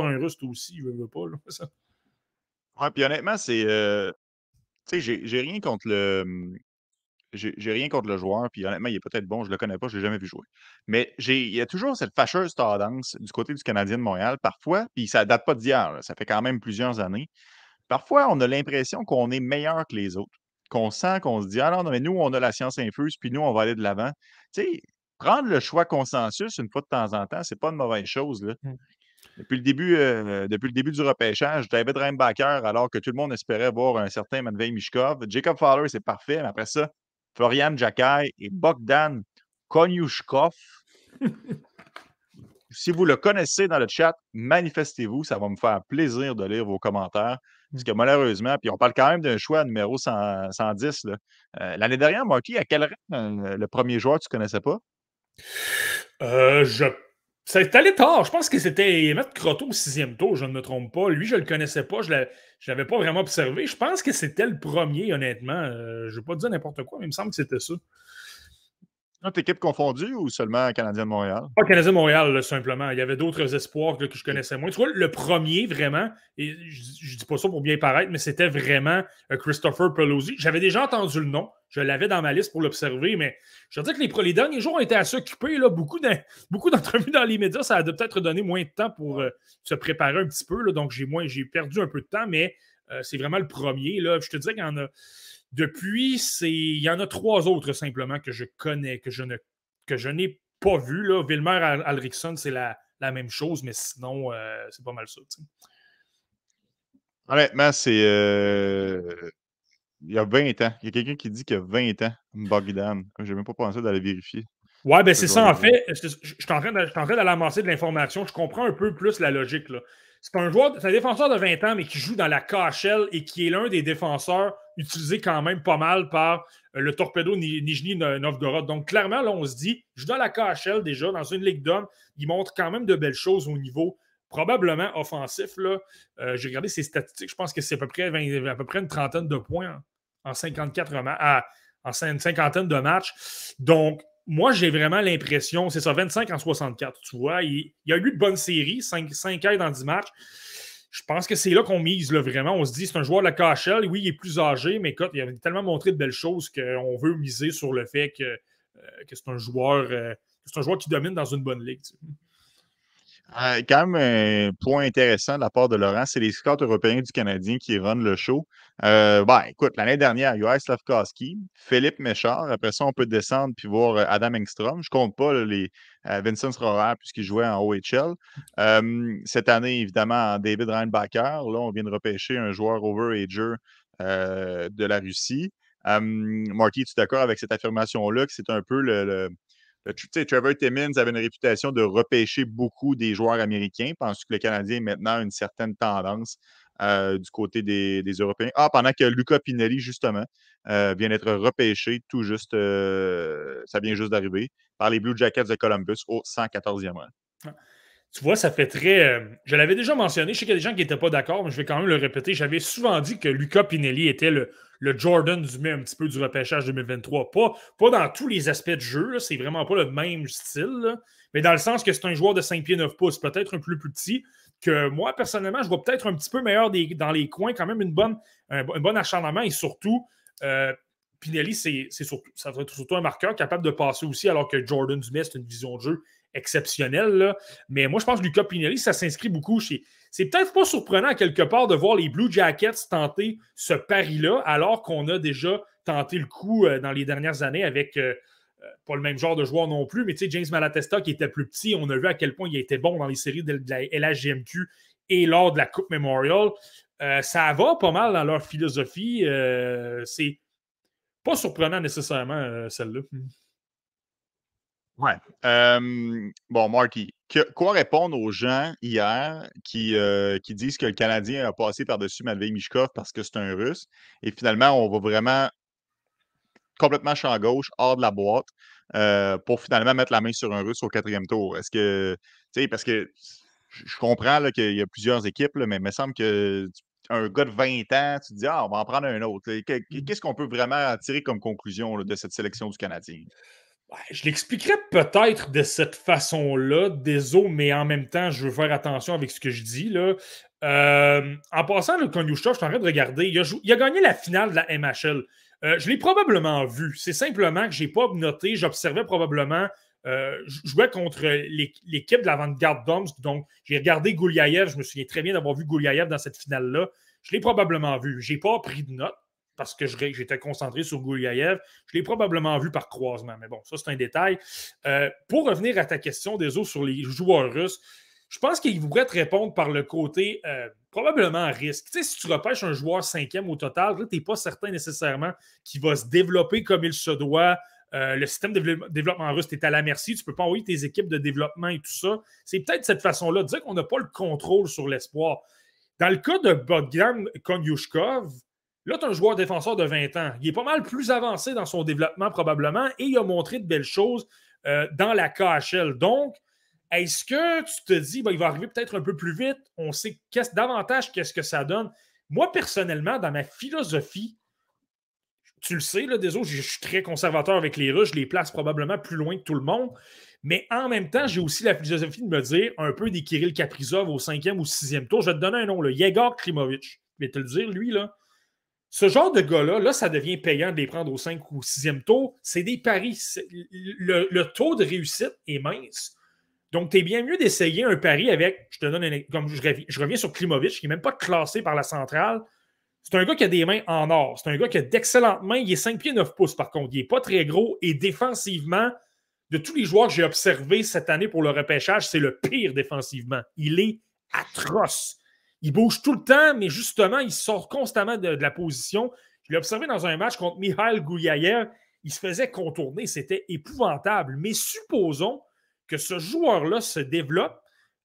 un russe aussi, je veux pas. Là, ça. Ouais, puis honnêtement, c'est. Euh, tu sais, j'ai rien contre le. Hum, j'ai rien contre le joueur, puis honnêtement, il est peut-être bon, je le connais pas, je l'ai jamais vu jouer. Mais il y a toujours cette fâcheuse tendance du côté du Canadien de Montréal, parfois, puis ça date pas d'hier, ça fait quand même plusieurs années. Parfois, on a l'impression qu'on est meilleur que les autres, qu'on sent qu'on se dit Ah non, non, mais nous, on a la science infuse, puis nous, on va aller de l'avant. Tu sais, prendre le choix consensus une fois de temps en temps, c'est pas une mauvaise chose. Là. Depuis le début, euh, depuis le début du repêchage, David Reinbacher, alors que tout le monde espérait voir un certain Matvei Mishkov. Jacob Fowler, c'est parfait, mais après ça, Florian Jakai et Bogdan Konyushkov. si vous le connaissez dans le chat, manifestez-vous. Ça va me faire plaisir de lire vos commentaires. Parce que malheureusement, puis on parle quand même d'un choix numéro 110. Euh, l'année dernière, Marky, à quel rang euh, le premier joueur tu ne connaissais pas? Euh, je ça est allé tard. Je pense que c'était Emmett Croteau au sixième tour, je ne me trompe pas. Lui, je ne le connaissais pas. Je ne l'avais pas vraiment observé. Je pense que c'était le premier, honnêtement. Euh, je ne vais pas dire n'importe quoi, mais il me semble que c'était ça. Notre équipe confondue ou seulement Canadien de Montréal? Pas Canadien de Montréal, simplement. Il y avait d'autres espoirs que, je connaissais moins. Tu vois, le premier, vraiment, et je, ne dis pas ça pour bien paraître, mais c'était vraiment euh, Christopher Pelosi. J'avais déjà entendu le nom. Je l'avais dans ma liste pour l'observer, mais je veux dire que les, les derniers jours ont été assez occupés. Là, beaucoup, d'entrevues dans les médias, ça a peut-être donné moins de temps pour euh, se préparer un petit peu. Là, donc, j'ai, j'ai perdu un peu de temps, mais euh, c'est vraiment le premier. Là. Je te dirais qu'il y en a depuis, il y en a trois autres simplement que je connais, que je ne que je n'ai pas vu. Là. Wilmer Alriksson, c'est la, même chose, mais sinon, euh, c'est pas mal ça. Honnêtement, c'est. Euh, il y a 20 ans. Il y a quelqu'un qui dit qu'il y a 20 ans, Bogdan. Je n'ai même pas pensé d'aller vérifier. Ouais, ben c'est ça, en fait. Je, suis en train d'aller amasser de l'information. Je comprends un peu plus la logique. Là. C'est un joueur, c'est un défenseur de 20 ans, mais qui joue dans la KHL et qui est l'un des défenseurs utilisés quand même pas mal par euh, le Torpedo Nijni Novgorod. Donc, clairement, là, on se dit, je joue dans la KHL déjà, dans une ligue d'hommes. Il montre quand même de belles choses au niveau probablement offensif. Là. Euh, j'ai regardé ses statistiques. Je pense que c'est à peu près, à peu près une trentaine de points en, 54 en une cinquantaine de matchs. Donc, moi, j'ai vraiment l'impression, c'est ça, 25 en 64, tu vois. Il, y a eu de bonnes séries, 5, 5 aides dans 10 matchs. Je pense que c'est là qu'on mise, là, vraiment. On se dit, c'est un joueur de la KHL. Oui, il est plus âgé, mais écoute, il a tellement montré de belles choses qu'on veut miser sur le fait que, euh, que c'est un joueur euh, c'est un joueur qui domine dans une bonne ligue. Euh, quand même, un point intéressant de la part de Laurent, c'est les scouts européens du Canadien qui run le show. Euh, ben, écoute, l'année dernière, il y a Slavkowski, Philippe Méchard. Après ça, on peut descendre puis voir euh, Adam Engstrom. Je compte pas les Vincent Rohrer puisqu'il jouait en OHL. cette année, évidemment, David Reinbacher. Là, on vient de repêcher un joueur overager de la Russie. Marty, tu es d'accord avec cette affirmation-là que c'est un peu le Trevor Timmins avait une réputation de repêcher beaucoup des joueurs américains. Pense que le Canadien maintenant une certaine tendance euh, du côté des, Européens. Ah, pendant que Luca Pinelli, justement, euh, vient d'être repêché tout juste, euh, ça vient juste d'arriver, par les Blue Jackets de Columbus au 114e rang. Ah. Tu vois, ça fait très. je l'avais déjà mentionné, je sais qu'il y a des gens qui n'étaient pas d'accord, mais je vais quand même le répéter. J'avais souvent dit que Luca Pinelli était le, Jordan du un petit peu du repêchage 2023. Pas, pas dans tous les aspects de jeu, c'est vraiment pas le même style, mais dans le sens que c'est un joueur de 5 pieds 9 pouces, peut-être un peu plus petit, que moi, personnellement, je vois peut-être un petit peu meilleur dans les coins, quand même une bonne, un, bon acharnement et surtout. Euh, Pinelli, c'est surtout, ça va être surtout un marqueur capable de passer aussi, alors que Jordan Dumais, c'est une vision de jeu exceptionnelle. Mais moi, je pense que Lucas Pinelli, ça s'inscrit beaucoup chez, c'est peut-être pas surprenant quelque part de voir les Blue Jackets tenter ce pari-là, alors qu'on a déjà tenté le coup euh, dans les dernières années avec euh, pas le même genre de joueur non plus, mais tu sais, James Malatesta qui était plus petit, on a vu à quel point il était bon dans les séries de, la LHGMQ et lors de la Coupe Memorial. ça va pas mal dans leur philosophie. c'est pas surprenant nécessairement, celle-là. Ouais. bon, Marty, quoi répondre aux gens hier qui, euh, qui disent que le Canadien a passé par-dessus Matvei Mishkov parce que c'est un Russe et finalement, on va vraiment complètement champ gauche, hors de la boîte, euh, pour finalement mettre la main sur un Russe au quatrième tour? Est-ce que, tu sais, parce que je comprends qu'il y a plusieurs équipes, mais il me semble que un gars de 20 ans, tu te dis, ah, on va en prendre un autre. Mmh. Qu'est-ce qu'on peut vraiment tirer comme conclusion de cette sélection du Canadien? Je l'expliquerais peut-être de cette façon-là, désolé, mais en même temps, je veux faire attention avec ce que je dis. Là. Euh, en passant, le Konyushta, je suis en train de regarder, il a, gagné la finale de la MHL. Euh, je l'ai probablement vu. C'est simplement que je n'ai pas noté, j'observais probablement. Euh, je jouais contre l'équipe de l'avant-garde d'Omsk, donc j'ai regardé Gouliaev. Je me souviens très bien d'avoir vu Gouliaev dans cette finale-là. Je l'ai probablement vu. Je n'ai pas pris de notes parce que j'étais concentré sur Gouliaev. Je l'ai probablement vu par croisement, mais bon, ça, c'est un détail. Euh, pour revenir à ta question des autres sur les joueurs russes, je pense qu'il pourrait te répondre par le côté euh, probablement risque. Tu sais, si tu repêches un joueur cinquième au total, tu n'es pas certain nécessairement qu'il va se développer comme il se doit. Euh, le système de développement russe est à la merci. Tu ne peux pas envoyer tes équipes de développement et tout ça. C'est peut-être cette façon-là de dire qu'on n'a pas le contrôle sur l'espoir. Dans le cas de Bogdan Konyushkov, Là, tu as un joueur défenseur de 20 ans. Il est pas mal plus avancé dans son développement, probablement, et il a montré de belles choses euh, dans la KHL. Donc, est-ce que tu te dis, il va arriver peut-être un peu plus vite? On sait davantage qu'est-ce que ça donne? Moi, personnellement, dans ma philosophie, tu le sais, là, désolé, je suis très conservateur avec les Russes, je les place probablement plus loin que tout le monde. Mais en même temps, j'ai aussi la philosophie de me dire un peu des Kirill Kaprizov au cinquième ou sixième tour. Je vais te donner un nom, le Yegor Klimovic. Je vais te le dire, lui, là, ce genre de gars-là, là, ça devient payant de les prendre au 5 ou 6e tour. C'est des paris. Le, taux de réussite est mince. Donc, tu es bien mieux d'essayer un pari avec, je te donne un comme je reviens, sur Klimovic, qui n'est même pas classé par la centrale. C'est un gars qui a des mains en or. C'est un gars qui a d'excellentes mains. Il est 5 pieds 9 pouces, par contre. Il n'est pas très gros. Et défensivement, de tous les joueurs que j'ai observés cette année pour le repêchage, c'est le pire défensivement. Il est atroce. Il bouge tout le temps, mais justement, il sort constamment de, la position. Je l'ai observé dans un match contre Mihail Gouliayev. Il se faisait contourner. C'était épouvantable. Mais supposons que ce joueur-là se développe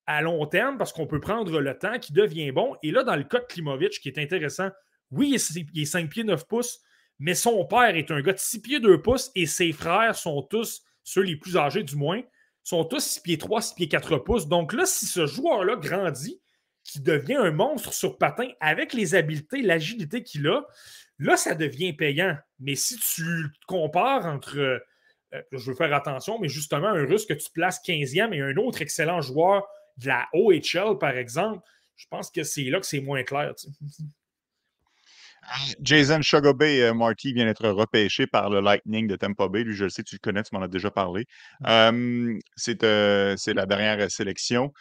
à long terme parce qu'on peut prendre le temps, qui devient bon. Et là, dans le cas de Klimovic, qui est intéressant, oui, il est 5 pieds 9 pouces, mais son père est un gars de 6 pieds 2 pouces et ses frères sont tous, ceux les plus âgés du moins, sont tous 6 pieds 3, 6 pieds 4 pouces. Donc là, si ce joueur-là grandit, qui devient un monstre sur patin avec les habiletés, l'agilité qu'il a, là, ça devient payant. Mais si tu compares entre, euh, je veux faire attention, mais justement, un Russe que tu places 15e et un autre excellent joueur de la OHL, par exemple, je pense que c'est là que c'est moins clair. Jason Shogobay euh, Marty vient d'être repêché par le Lightning de Tampa Bay. Lui, je le sais, tu le connais, tu m'en as déjà parlé. Euh, c'est la dernière sélection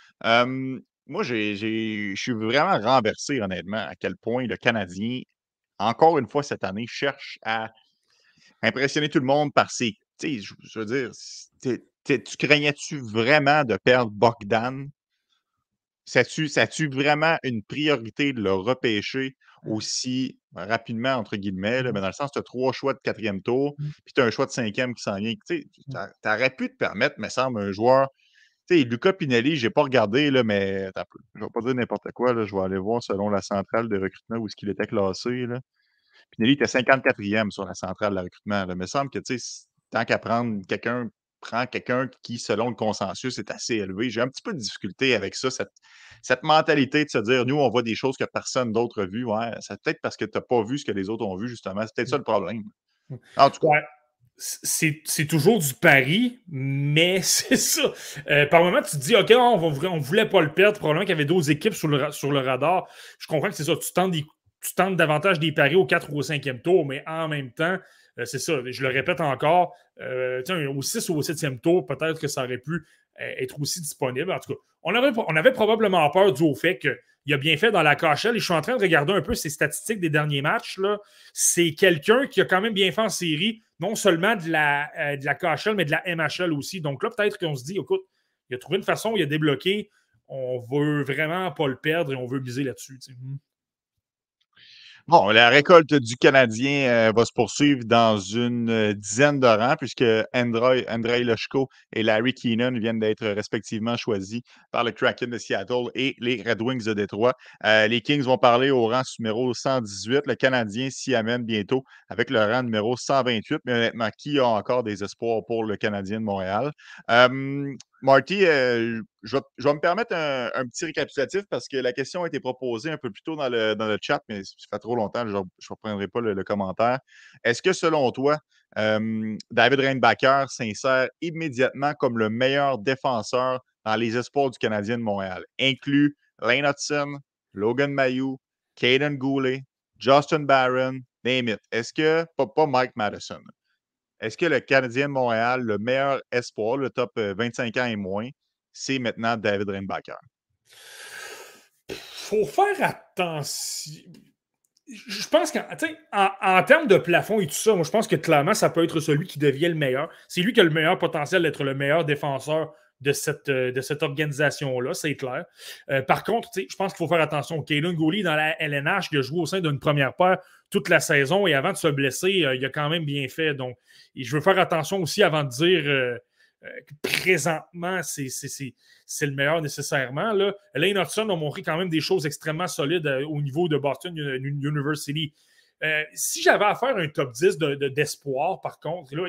moi, je suis vraiment renversé, honnêtement, à quel point le Canadien, encore une fois cette année, cherche à impressionner tout le monde par ses. Tu sais, je, veux dire, tu craignais-tu vraiment de perdre Bogdan? Ça-tu vraiment une priorité de le repêcher aussi rapidement, entre guillemets, mais dans le sens, tu as trois choix de quatrième tour, mmh. puis tu as un choix de cinquième qui s'en vient. Tu aurais pu te permettre, me semble, un joueur sais, Luca Pinelli, je n'ai pas regardé, là, mais je ne vais pas dire n'importe quoi. Là, je vais aller voir selon la centrale de recrutement où est-ce qu'il était classé. Là. Pinelli était 54e sur la centrale de recrutement. Là. Il me semble que tant qu'à prendre quelqu'un, prend quelqu'un qui, selon le consensus, est assez élevé. J'ai un petit peu de difficulté avec ça, cette, cette mentalité de se dire nous, on voit des choses que personne d'autre a vues. Ouais, c'est peut-être parce que tu n'as pas vu ce que les autres ont vu, justement. C'est peut-être ça le problème. En tout cas c'est toujours du pari, mais c'est ça. Euh, par moment, tu te dis, OK, on ne voulait pas le perdre. Probablement qu'il y avait d'autres équipes sur le, sur le radar. Je comprends que c'est ça. Tu tentes, tu tentes davantage des paris au 4 ou au 5e tour, mais en même temps, euh, c'est ça. Je le répète encore, euh, au 6 ou au 7e tour, peut-être que ça aurait pu être aussi disponible. En tout cas, on avait, on avait probablement peur du au fait que il a bien fait dans la KHL. Et je suis en train de regarder un peu ses statistiques des derniers matchs. C'est quelqu'un qui a quand même bien fait en série, non seulement de la, euh, de la KHL, mais de la MHL aussi. Donc là, peut-être qu'on se dit, écoute, il a trouvé une façon, il a débloqué. On veut vraiment pas le perdre et on veut miser là-dessus. Bon, la récolte du Canadien euh, va se poursuivre dans une euh, dizaine de rangs puisque Andrei, Andrei et Larry Keenan viennent d'être respectivement choisis par le Kraken de Seattle et les Red Wings de Détroit. Euh, les Kings vont parler au rang numéro 118. Le Canadien s'y amène bientôt avec le rang numéro 128. Mais honnêtement, qui a encore des espoirs pour le Canadien de Montréal? Marty, euh, je, vais, me permettre un, petit récapitulatif parce que la question a été proposée un peu plus tôt dans le, chat, mais ça fait trop longtemps, je ne reprendrai pas le, commentaire. Est-ce que selon toi, David Reinbacker s'insère immédiatement comme le meilleur défenseur dans les espoirs du Canadien de Montréal, inclut Lane Hudson, Logan Mayou, Caden Goulet, Justin Barron, name it? Est-ce que, pas Mike Madison, est-ce que le Canadien de Montréal, le meilleur espoir, le top 25 euh, ans et moins, c'est maintenant David Reinbacher? Faut faire attention. Je pense qu'en en, termes de plafond et tout ça, moi, je pense que clairement, ça peut être celui qui devient le meilleur. C'est lui qui a le meilleur potentiel d'être le meilleur défenseur de cette, euh, de cette organisation-là, c'est clair. Euh, par contre, je pense qu'il faut faire attention. Kaylin Gouli, dans la LNH, il a joué au sein d'une première paire toute la saison et avant de se blesser, euh, il a quand même bien fait. Donc, je veux faire attention aussi avant de dire que présentement, c'est le meilleur nécessairement. Là. Lane Hudson a montré quand même des choses extrêmement solides au niveau de Boston University. si j'avais à faire un top 10 d'espoir, par contre, là,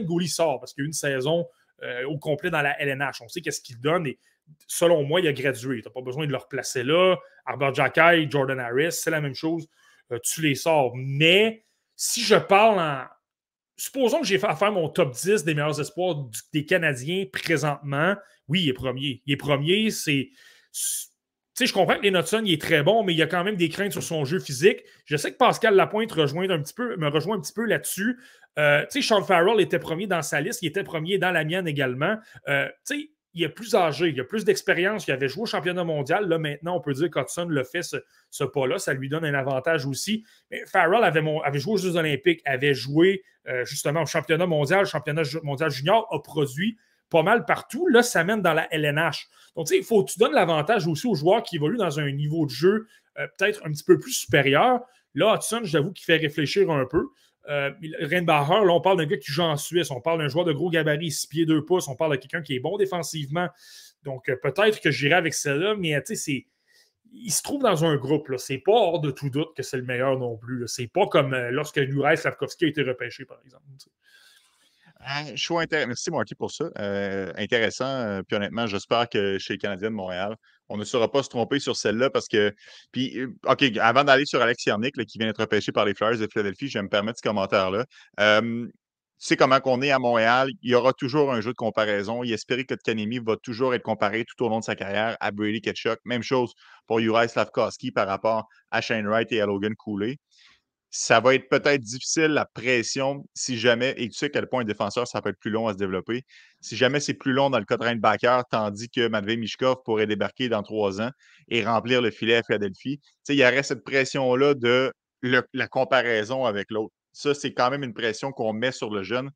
Gouli sort parce qu'il a une saison euh, au complet dans la LNH. On sait qu'est-ce qu'il donne et selon moi, il a gradué. Tu n'as pas besoin de le replacer là. Arbor Jacky, Jordan Harris, c'est la même chose. Euh, tu les sors. Mais si je parle en. Supposons que j'ai fait à faire mon top 10 des meilleurs espoirs des Canadiens présentement. Oui, il est premier. Il est premier, c'est je comprends que les Notson, il est très bon, mais il y a quand même des craintes sur son jeu physique. Je sais que Pascal Lapointe me rejoint un petit peu là-dessus. Euh, tu sais, Sean Farrell était premier dans sa liste, il était premier dans la mienne également. Euh, tu sais, il est plus âgé, il a plus d'expérience, il avait joué au championnat mondial. Là, maintenant, on peut dire qu'Hudson le fait ce, pas-là, ça lui donne un avantage aussi. Mais Farrell avait, joué aux Jeux Olympiques, avait joué euh, justement au championnat mondial, championnat mondial junior, a produit pas mal partout. Là, ça mène dans la LNH. Donc, tu sais, il faut que tu donnes l'avantage aussi aux joueurs qui évoluent dans un niveau de jeu euh, peut-être un petit peu plus supérieur. Là, Hudson, j'avoue qu'il fait réfléchir un peu. Euh, Reinbacher, là, on parle d'un gars qui joue en Suisse, on parle d'un joueur de gros gabarit, 6 pieds 2 pouces, on parle de quelqu'un qui est bon défensivement. Donc, euh, peut-être que j'irai avec celle-là, mais tu sais, il se trouve dans un groupe. C'est pas hors de tout doute que c'est le meilleur non plus. C'est pas comme lorsque Juraj Slavkovski a été repêché, par exemple. Ah, choix intéressant. Merci, Marty, pour ça. Euh, intéressant. Euh, puis honnêtement, j'espère que chez les Canadiens de Montréal, on ne saura pas se tromper sur celle-là parce que. Puis, euh, OK, avant d'aller sur Alex Yarnick, qui vient d'être repêché par les Flyers de Philadelphie, je vais me permettre ce commentaire-là. tu sais comment qu'on est à Montréal, il y aura toujours un jeu de comparaison. Il espérait que Kanemi va toujours être comparé tout au long de sa carrière à Brady Ketchuk. Même chose pour Uri Slavkowski par rapport à Shane Wright et à Logan Cooley ça va être peut-être difficile la pression si jamais, et tu sais à quel point un défenseur, ça peut être plus long à se développer. Si jamais c'est plus long dans le cas de Backer, tandis que Matvey Mishkov pourrait débarquer dans trois ans et remplir le filet à Philadelphie, il y aurait cette pression-là de la comparaison avec l'autre. Ça, c'est quand même une pression qu'on met sur le jeune.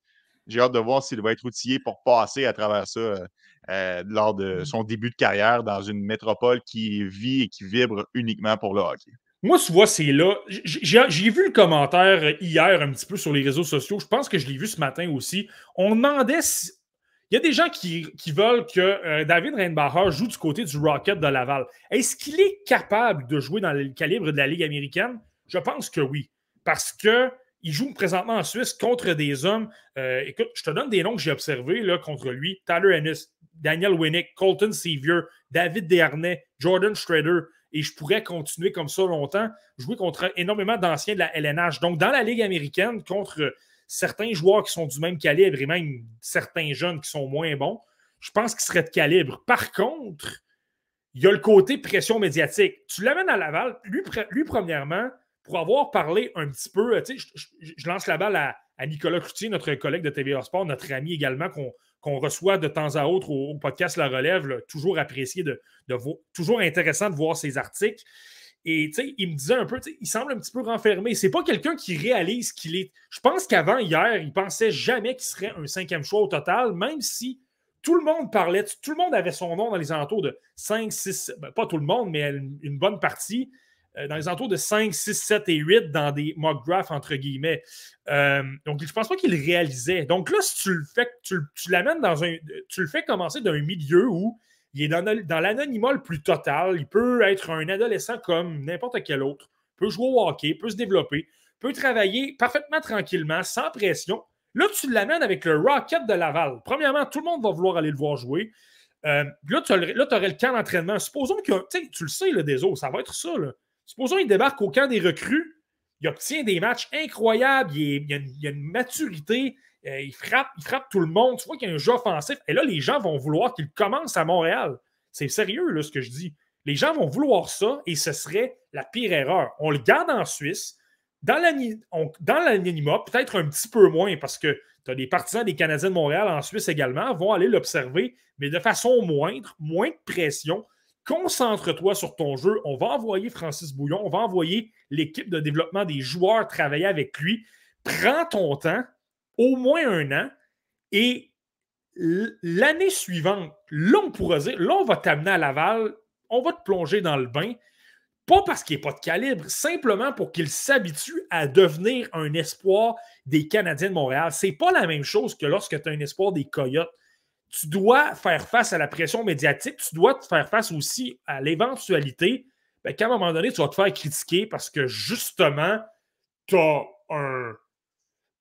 J'ai hâte de voir s'il va être outillé pour passer à travers ça euh, euh, lors de mmh. son début de carrière dans une métropole qui vit et qui vibre uniquement pour le hockey. Moi, vois, c'est là. J'ai vu le commentaire hier un petit peu sur les réseaux sociaux. Je pense que je l'ai vu ce matin aussi. On demandait si. Il y a des gens qui, veulent que euh, David Reinbacher joue du côté du Rocket de Laval. Est-ce qu'il est capable de jouer dans le calibre de la Ligue américaine? Je pense que oui. Parce que il joue présentement en Suisse contre des hommes. Euh, écoute, je te donne des noms que j'ai observés là, contre lui. Tyler Ennis, Daniel Winnick, Colton Sevier, David Desharnais, Jordan Schrader et je pourrais continuer comme ça longtemps, jouer contre énormément d'anciens de la LNH. Donc, dans la Ligue américaine, contre certains joueurs qui sont du même calibre et même certains jeunes qui sont moins bons, je pense qu'ils seraient de calibre. Par contre, il y a le côté pression médiatique. Tu l'amènes à Laval, lui, premièrement, pour avoir parlé un petit peu, tu sais, je, lance la balle à, Nicolas Cloutier, notre collègue de TVA Sport, notre ami également, qu'on qu'on reçoit de temps à autre au, podcast La Relève, toujours apprécié, de, toujours intéressant de voir ses articles. Et il me disait un peu, il semble un petit peu renfermé. C'est pas quelqu'un qui réalise qu'il est. Je pense qu'avant hier, il pensait jamais qu'il serait un cinquième choix au total, même si tout le monde parlait, tout le monde avait son nom dans les alentours de 5, 6, ben, pas tout le monde, mais une bonne partie. Euh, dans les entours de 5, 6, 7 et 8 dans des mock drafts, entre guillemets. Euh, donc, je ne pense pas qu'il réalisait. Donc là, si tu le fais, tu, l'amènes dans un. Tu le fais commencer d'un milieu où il est dans, dans l'anonymat le plus total. Il peut être un adolescent comme n'importe quel autre. Peut jouer au hockey, peut se développer, peut travailler parfaitement tranquillement, sans pression. Là, tu l'amènes avec le Rocket de Laval. Premièrement, tout le monde va vouloir aller le voir jouer. Euh, là, tu aurais le camp d'entraînement. Supposons que, tu le sais, le des ça va être ça. Là. Supposons qu'il débarque au camp des recrues, il obtient des matchs incroyables, il, y a une, maturité, euh, il, frappe, il frappe tout le monde. Tu vois qu'il y a un jeu offensif. Et là, les gens vont vouloir qu'il commence à Montréal. C'est sérieux, là, ce que je dis. Les gens vont vouloir ça et ce serait la pire erreur. On le garde en Suisse. Dans l'anonymat, peut-être un petit peu moins parce que tu as des partisans des Canadiens de Montréal en Suisse également, vont aller l'observer, mais de façon moindre, moins de pression. Concentre-toi sur ton jeu. On va envoyer Francis Bouillon, on va envoyer l'équipe de développement des joueurs travailler avec lui. Prends ton temps, au moins un an, et l'année suivante, là, on pourra dire, là, on va t'amener à Laval, on va te plonger dans le bain. Pas parce qu'il n'est pas de calibre, simplement pour qu'il s'habitue à devenir un espoir des Canadiens de Montréal. C'est pas la même chose que lorsque tu as un espoir des Coyotes. Tu dois faire face à la pression médiatique, tu dois te faire face aussi à l'éventualité ben, qu'à un moment donné, tu vas te faire critiquer parce que justement, tu as un.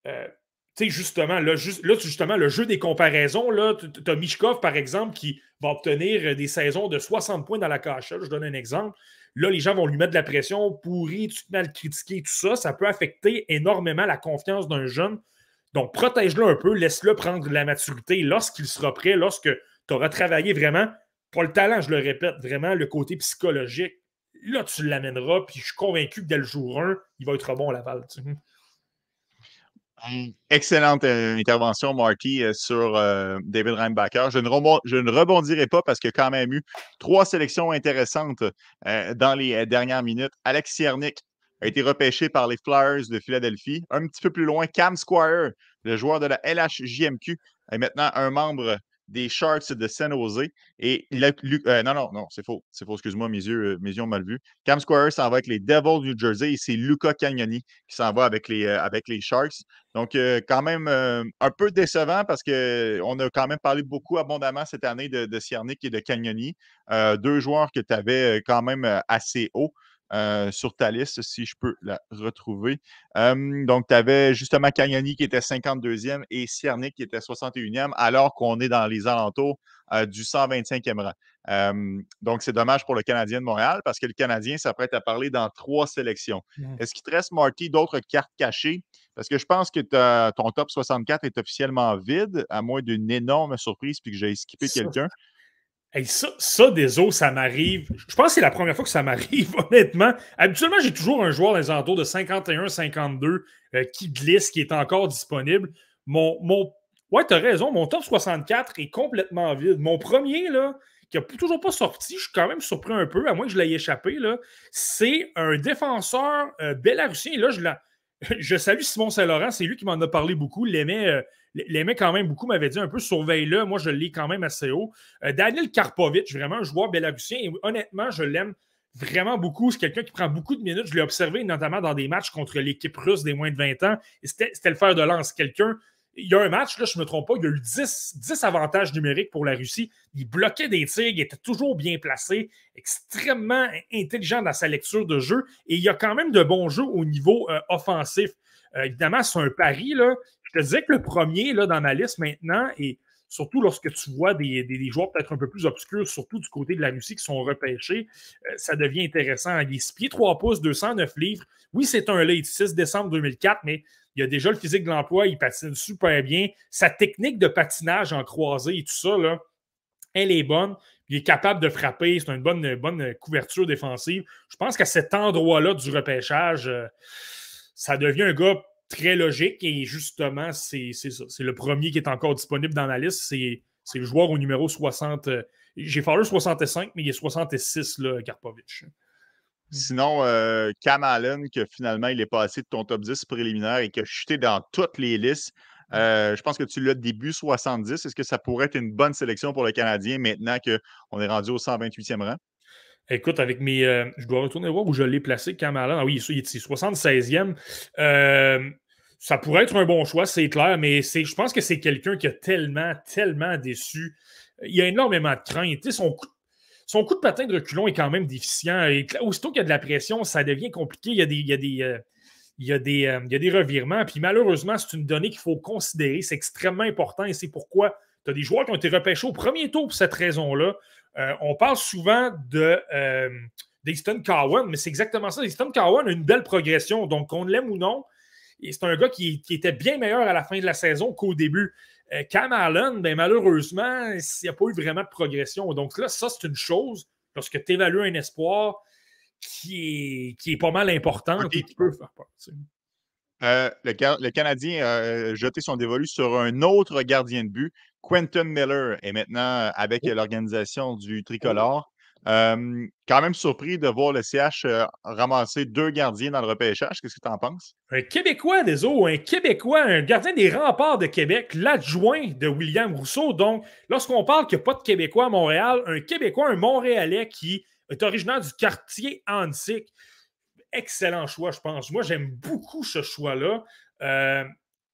Euh, tu sais, justement, là, justement, le jeu des comparaisons, là, tu as Mishkov, par exemple, qui va obtenir des saisons de 60 points dans la cache. Je donne un exemple. Là, les gens vont lui mettre de la pression, pourri, tu te mets à le critiquer, tout ça. Ça peut affecter énormément la confiance d'un jeune. Donc, protège-le un peu, laisse-le prendre la maturité lorsqu'il sera prêt, lorsque tu auras travaillé vraiment, pas le talent, je le répète, vraiment le côté psychologique. Là, tu l'amèneras, puis je suis convaincu que dès le jour 1, il va être bon à Laval. Excellente euh, intervention, Marty, euh, sur euh, David Reinbacher. Je ne, rebondirai pas parce qu'il y a quand même eu trois sélections intéressantes dans les dernières minutes. Alex Siernik a été repêché par les Flyers de Philadelphie. Un petit peu plus loin, Cam Squire, le joueur de la LHJMQ, est maintenant un membre des Sharks de San Jose. Et euh, non, non, non, c'est faux. C'est faux, excuse-moi, mes yeux, euh, mes yeux ont mal vu. Cam Squire s'en va avec les Devils du New Jersey et c'est Luca Cagnoni qui s'en va avec les, euh, avec les Sharks. Donc, quand même un peu décevant parce qu'on a quand même parlé beaucoup abondamment cette année de, de et de Cagnoni. deux joueurs que tu avais quand même assez haut. Euh, sur ta liste, si je peux la retrouver. donc, tu avais justement Cagnani qui était 52e et Ciernik qui était 61e, alors qu'on est dans les alentours euh, du 125e rang. donc, c'est dommage pour le Canadien de Montréal parce que le Canadien s'apprête à parler dans trois sélections. Mmh. Est-ce qu'il te reste, Marty, d'autres cartes cachées? Parce que je pense que ton top 64 est officiellement vide, à moins d'une énorme surprise puis que j'ai skippé quelqu'un ça, ça, des os, ça m'arrive. Je pense que c'est la première fois que ça m'arrive, honnêtement. Habituellement, j'ai toujours un joueur dans les alentours de 51-52 euh, qui glisse, qui est encore disponible. Mon, mon... Ouais, t'as raison, mon top 64 est complètement vide. Mon premier, là, qui n'a toujours pas sorti, je suis quand même surpris un peu, à moins que je l'aie échappé, là, c'est un défenseur euh, bélarusien. là, je, je salue Simon Saint-Laurent, c'est lui qui m'en a parlé beaucoup. Il aimait euh, l'aimait quand même beaucoup, m'avait dit un peu surveille-le. Moi, je lis quand même assez haut. Euh, Daniel Karpovic, vraiment un joueur bélarusien. Et honnêtement, je l'aime vraiment beaucoup. C'est quelqu'un qui prend beaucoup de minutes. Je l'ai observé notamment dans des matchs contre l'équipe russe des moins de 20 ans. C'était le fer de lance. Quelqu'un. Il y a un match, là, je ne me trompe pas, il y a eu 10, 10, avantages numériques pour la Russie. Il bloquait des tirs, il était toujours bien placé, extrêmement intelligent dans sa lecture de jeu. Et il y a quand même de bons jeux au niveau euh, offensif. Euh, évidemment, c'est un pari. Là. Je te disais que le premier là, dans ma liste maintenant, et surtout lorsque tu vois des, joueurs peut-être un peu plus obscurs, surtout du côté de la Russie qui sont repêchés, euh, ça devient intéressant. Il est 6 pieds 3 pouces, 209 livres. Oui, c'est un late 6 décembre 2004, mais il a déjà le physique de l'emploi, il patine super bien. Sa technique de patinage en croisé et tout ça, là, elle est bonne. Il est capable de frapper. C'est une bonne, bonne couverture défensive. Je pense qu'à cet endroit-là du repêchage, euh, ça devient un gars très logique et justement, c'est ça. C'est le premier qui est encore disponible dans la liste. C'est le joueur au numéro 60. Euh, j'ai fallu 65, mais il est 66, là, Karpovic. Sinon, euh, Cam Allen, que finalement, il est passé de ton top 10 préliminaire et qui a chuté dans toutes les listes. Euh, je pense que tu l'as début 70. Est-ce que ça pourrait être une bonne sélection pour le Canadien maintenant qu'on est rendu au 128e rang? Écoute, avec mes. Euh, je dois retourner voir où je l'ai placé, Kamala. Ah oui, il est 76e. Euh, ça pourrait être un bon choix, c'est clair, mais je pense que c'est quelqu'un qui a tellement, tellement déçu. Il y a énormément de crainte. Son coup, son coup de patin de reculon est quand même déficient. Et aussitôt qu'il y a de la pression, ça devient compliqué. Il y a des. Revirements. Puis malheureusement, c'est une donnée qu'il faut considérer. C'est extrêmement important et c'est pourquoi Tu as des joueurs qui ont été repêchés au premier tour pour cette raison-là. Euh, on parle souvent de euh, Cowan, mais c'est exactement ça. Dexton Cowan a une belle progression. Donc, qu'on l'aime ou non, c'est un gars qui, était bien meilleur à la fin de la saison qu'au début. Euh, Cam Allen, ben, malheureusement, il n'y a pas eu vraiment de progression. Donc là, ça, c'est une chose. Lorsque tu évalues un espoir qui est, qui est pas mal important et qui peut faire euh, le, Canadien a jeté son dévolu sur un autre gardien de but. Quentin Miller est maintenant avec l'organisation du tricolore. quand même surpris de voir le CH ramasser deux gardiens dans le repêchage. Qu'est-ce que tu en penses? Un Québécois des eaux, un Québécois, un gardien des remparts de Québec, l'adjoint de William Rousseau. Donc, lorsqu'on parle qu'il n'y a pas de Québécois à Montréal, un Québécois, un Montréalais qui est originaire du quartier Antique excellent choix, je pense. Moi, j'aime beaucoup ce choix-là. Euh,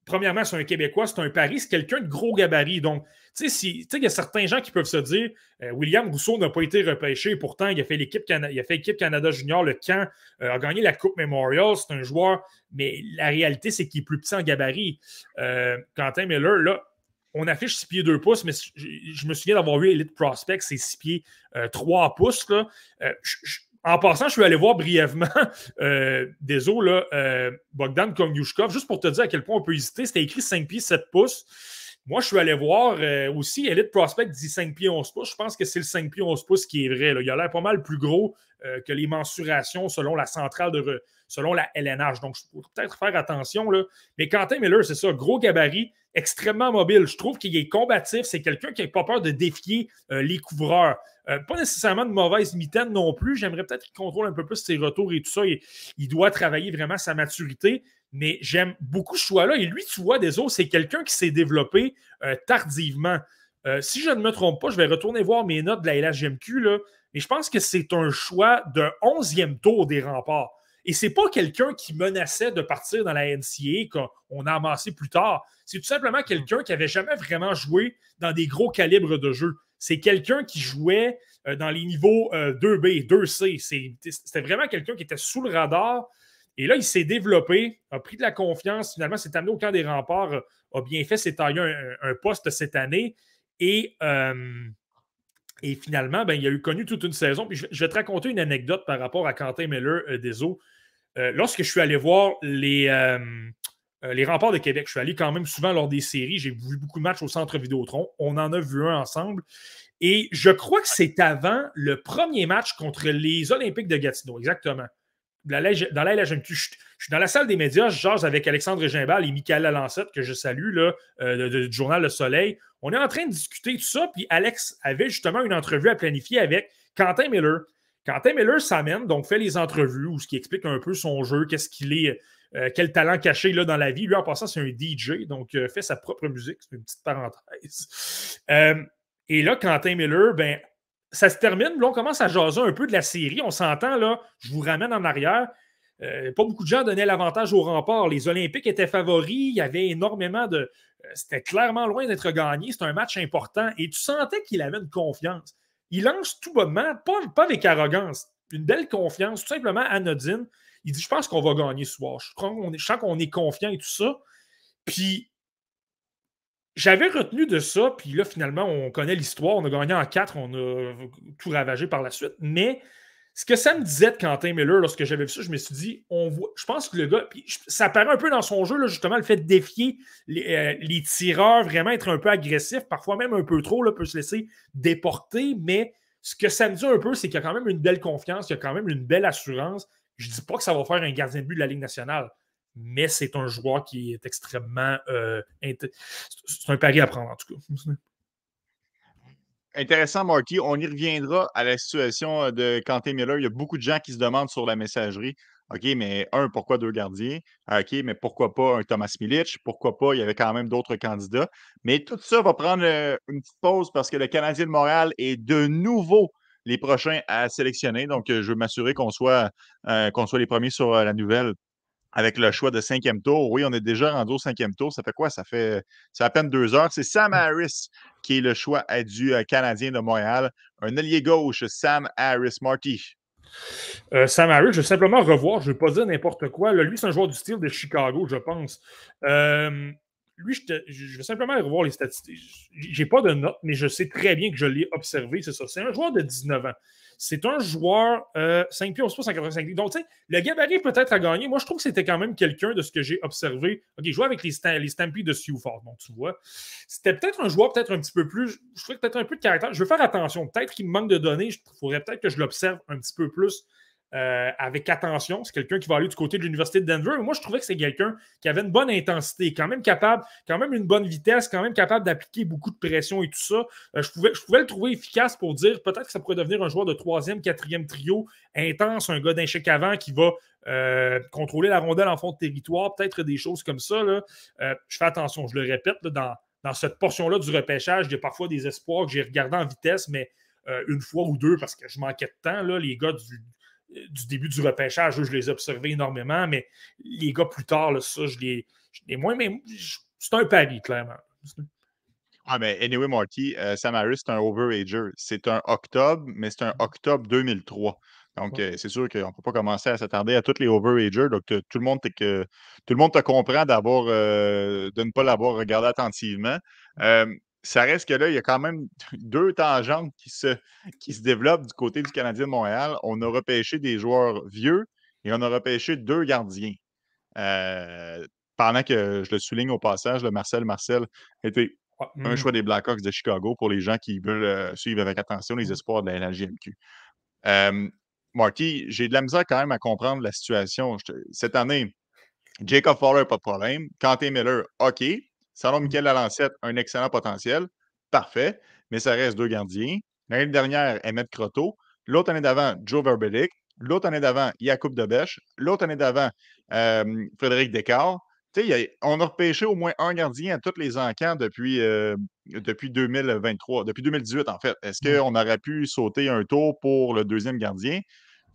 premièrement, c'est un Québécois, c'est un pari, c'est quelqu'un de gros gabarit. Donc, tu sais, il y a certains gens qui peuvent se dire euh, William Rousseau n'a pas été repêché, pourtant, il a fait l'équipe Canada Junior, le camp, euh, a gagné la Coupe Memorial, c'est un joueur, mais la réalité, c'est qu'il est plus petit en gabarit. Quentin Miller, là, on affiche 6 pieds 2 pouces, mais je, me souviens d'avoir vu Elite Prospect, c'est 6 pieds 3 pouces. Là. En passant, je suis allé voir brièvement, euh, désolé, euh, Bogdan Konyushkov, juste pour te dire à quel point on peut hésiter. C'était écrit 5 pieds 7 pouces. Moi, je suis allé voir euh, aussi, Elite Prospect dit 5 pieds 11 pouces. Je pense que c'est le 5 pieds 11 pouces qui est vrai. Il a l'air pas mal plus gros euh, que les mensurations selon la centrale de selon la LNH. Donc, je pourrais peut-être faire attention. Là. Mais Quentin Miller, c'est ça, gros gabarit, extrêmement mobile. Je trouve qu'il est combatif. C'est quelqu'un qui n'a pas peur de défier les couvreurs. Pas nécessairement de mauvaise mitaine non plus. J'aimerais peut-être qu'il contrôle un peu plus ses retours et tout ça. il doit travailler vraiment sa maturité mais j'aime beaucoup ce choix-là. Et lui, tu vois, des autres, c'est quelqu'un qui s'est développé euh, tardivement. Euh, si je ne me trompe pas, je vais retourner voir mes notes de la LHMQ, là, mais je pense que c'est un choix de 11e tour des remparts. Et c'est pas quelqu'un qui menaçait de partir dans la NCA qu'on a amassé plus tard. C'est tout simplement quelqu'un qui n'avait jamais vraiment joué dans des gros calibres de jeu. C'est quelqu'un qui jouait euh, dans les niveaux 2B, 2C. C'était vraiment quelqu'un qui était sous le radar, et là, il s'est développé, a pris de la confiance, finalement, s'est amené au camp des remparts, a bien fait, s'est taillé un, poste cette année. Et, euh, et finalement, ben, il a eu connu toute une saison. Puis je, vais te raconter une anecdote par rapport à Quentin Miller euh, des. Euh, lorsque je suis allé voir les, les remparts de Québec, je suis allé quand même souvent lors des séries. J'ai vu beaucoup de matchs au centre Vidéotron. On en a vu un ensemble. Et je crois que c'est avant le premier match contre les Olympiques de Gatineau, exactement dans la, dans je, suis dans la salle des médias, je jase avec Alexandre Gimbal et Michael Lalancette, que je salue, là, euh, du journal Le Soleil. On est en train de discuter tout ça, puis Alex avait justement une entrevue à planifier avec Quentin Miller. Quentin Miller s'amène, donc fait les entrevues, où ce qui explique un peu son jeu, qu'est-ce qu'il est, euh, quel talent caché là, dans la vie. Lui, en passant, c'est un DJ, donc euh, fait sa propre musique, c'est une petite parenthèse. et là, Quentin Miller, ben, ça se termine. Là, on commence à jaser un peu de la série. On s'entend, là, je vous ramène en arrière. Euh, pas beaucoup de gens donnaient l'avantage au rempart. Les Olympiques étaient favoris. Il y avait énormément de. Euh, c'était clairement loin d'être gagné. C'était un match important. Et tu sentais qu'il avait une confiance. Il lance tout bonnement, pas, pas avec arrogance, une belle confiance, tout simplement anodine. Il dit Je pense qu'on va gagner ce soir. Je, je sens qu'on est confiant et tout ça. Puis j'avais retenu de ça, puis là, finalement, on connaît l'histoire. On a gagné en quatre, on a tout ravagé par la suite. Mais ce que ça me disait de Quentin Miller lorsque j'avais vu ça, je me suis dit, on voit, je pense que le gars, ça apparaît un peu dans son jeu, là, justement, le fait de défier euh, les, tireurs, vraiment être un peu agressif, parfois même un peu trop, là, peut se laisser déporter. Mais ce que ça me dit un peu, c'est qu'il y a quand même une belle confiance, il y a quand même une belle assurance. Je ne dis pas que ça va faire un gardien de but de la Ligue nationale mais c'est un joueur qui est extrêmement. Euh, c'est un pari à prendre, en tout cas. Intéressant, Marty. On y reviendra à la situation euh, de Quentin Miller. Il y a beaucoup de gens qui se demandent sur la messagerie. OK, mais un, pourquoi deux gardiens? OK, mais pourquoi pas un Thomas Milic? Pourquoi pas? Il y avait quand même d'autres candidats. Mais tout ça va prendre euh, une petite pause parce que le Canadien de Montréal est de nouveau les prochains à sélectionner. Donc, je veux m'assurer qu'on soit, qu'on soit les premiers sur la nouvelle avec le choix de cinquième tour. Oui, on est déjà rendu au cinquième tour. Ça fait quoi? Ça fait, ça à peine deux heures. C'est Sam mmh. Harris qui est le choix du euh, Canadien de Montréal. Un allié gauche, Sam Harris. Marty. Euh, Sam Harris, je vais simplement revoir, je ne vais pas dire n'importe quoi. lui, c'est un joueur du style de Chicago, je pense. Euh, lui, je, vais simplement aller revoir les statistiques. J'ai pas de notes, mais je sais très bien que je l'ai observé, c'est ça. C'est un joueur de 19 ans. C'est un joueur euh, 5 pieds, on se pas 185 Donc, tu sais, le gabarit peut-être à gagner. Moi, je trouve que c'était quand même quelqu'un de ce que j'ai observé. OK, il jouait avec les, Stampede de Sioux Falls, donc tu vois. C'était peut-être un joueur peut-être un petit peu plus. Je trouvais peut-être un peu de caractère. Je veux faire attention. Peut-être qu'il me manque de données. Il faudrait peut-être que je l'observe un petit peu plus euh, avec attention. C'est quelqu'un qui va aller du côté de l'Université de Denver. moi, je trouvais que c'est quelqu'un qui avait une bonne intensité, quand même capable, quand même une bonne vitesse, quand même capable d'appliquer beaucoup de pression et tout ça. Euh, je, pouvais, le trouver efficace pour dire peut-être que ça pourrait devenir un joueur de troisième, quatrième trio, intense, un gars d'un chèque avant qui va euh, contrôler la rondelle en fond de territoire, peut-être des choses comme ça. Je fais attention, je le répète, dans, cette portion-là du repêchage, il y a parfois des espoirs que j'ai regardés en vitesse, mais une fois ou deux parce que je manquais de temps. Là, les gars du, du début du repêchage, je les ai observés énormément, mais les gars plus tard, ça, je les, moins, mais c'est un pari, clairement. Ah, mais anyway, Marty, euh, Sam Harris, c'est un overager. C'est un octobre, mais c'est un octobre 2003. Donc, euh, c'est sûr qu'on ne peut pas commencer à s'attarder à tous les overagers. Donc, tout le monde, que, tout le monde te comprend d'avoir, euh, de ne pas l'avoir regardé attentivement ça reste que là, il y a quand même deux tangentes qui se, qui se développent du côté du Canadien de Montréal. On a repêché des joueurs vieux et on a repêché deux gardiens. Euh, pendant que je le souligne au passage, le Marcel Marcel était ah, un mmh. choix des Blackhawks de Chicago pour les gens qui veulent euh, suivre avec attention les mmh. espoirs de la LGMQ. Euh, Marty, j'ai de la misère quand même à comprendre la situation. cette année, Jacob Fowler, pas de problème. Quentin Miller, OK. Salon Michael Lalancette, un excellent potentiel. Parfait. Mais ça reste deux gardiens. L'année dernière, Emmett Croteau. L'autre année d'avant, Joe Verbedick. L'autre année d'avant, Yacoub Debèche. L'autre année d'avant, Frédéric Descartes. on a repêché au moins un gardien à tous les encans depuis, depuis 2023, depuis 2018 en fait. Est-ce qu'on aurait pu sauter un tour pour le deuxième gardien?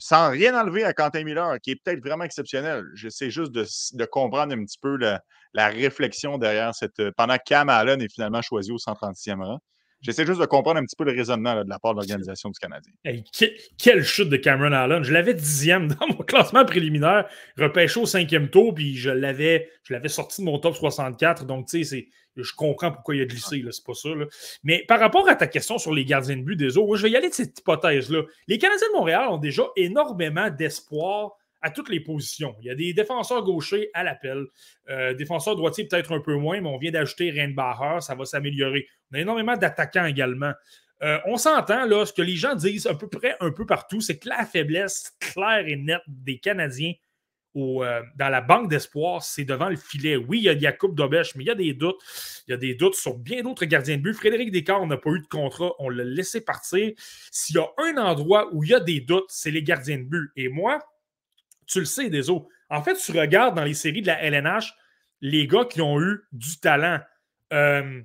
Sans rien enlever à Quentin Miller, qui est peut-être vraiment exceptionnel. J'essaie juste de, comprendre un petit peu la, réflexion derrière cette. Euh, pendant que Allen est finalement choisi au 136e rang. J'essaie juste de comprendre un petit peu le raisonnement de la part de l'organisation du Canadien. quelle chute de Cameron Allen. Je l'avais dixième dans mon classement préliminaire, repêché au cinquième tour, puis je l'avais, je l'avais sorti de mon top 64. Donc, tu sais, je comprends pourquoi il a glissé, c'est pas ça. Mais par rapport à ta question sur les gardiens de but des autres, je vais y aller de cette hypothèse-là. Les Canadiens de Montréal ont déjà énormément d'espoir à toutes les positions. Il y a des défenseurs gauchers à l'appel, euh, défenseurs droitiers peut-être un peu moins, mais on vient d'ajouter Reinbacher, ça va s'améliorer. On a énormément d'attaquants également. Euh, on s'entend, là, ce que les gens disent à peu près un peu partout, c'est que la faiblesse claire et nette des Canadiens euh, dans la banque d'espoir, c'est devant le filet. Oui, il y a Yacoub Dobesch, mais il y a des doutes. Il y a des doutes sur bien d'autres gardiens de but. Frédéric Descartes n'a pas eu de contrat. On l'a laissé partir. S'il y a un endroit où il y a des doutes, c'est les gardiens de but. Et moi, tu le sais, Deso. En fait, tu regardes dans les séries de la LNH les gars qui ont eu du talent. Euh,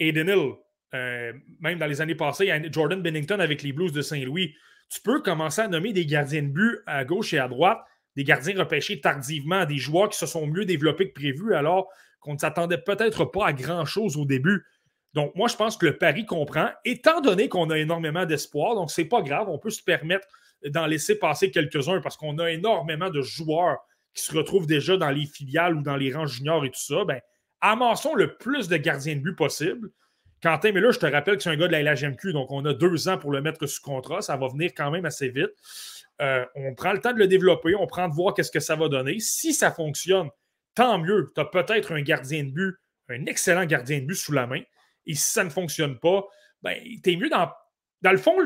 Aiden Hill, euh, même dans les années passées, Jordan Bennington avec les Blues de Saint-Louis. Tu peux commencer à nommer des gardiens de but à gauche et à droite des gardiens repêchés tardivement, des joueurs qui se sont mieux développés que prévu, alors qu'on ne s'attendait peut-être pas à grand-chose au début. Donc, moi, je pense que le pari comprend, étant donné qu'on a énormément d'espoir, donc c'est pas grave, on peut se permettre d'en laisser passer quelques-uns parce qu'on a énormément de joueurs qui se retrouvent déjà dans les filiales ou dans les rangs juniors et tout ça. Ben, amassons le plus de gardiens de but possible. Quentin, mais là, je te rappelle que c'est un gars de la LHMQ, donc on a deux ans pour le mettre sous contrat. Ça va venir quand même assez vite. Euh, on prend le temps de le développer, on prend de voir qu'est-ce que ça va donner. Si ça fonctionne, tant mieux. Tu as peut-être un gardien de but, un excellent gardien de but sous la main. Et si ça ne fonctionne pas, ben, tu es mieux dans. Dans le fond,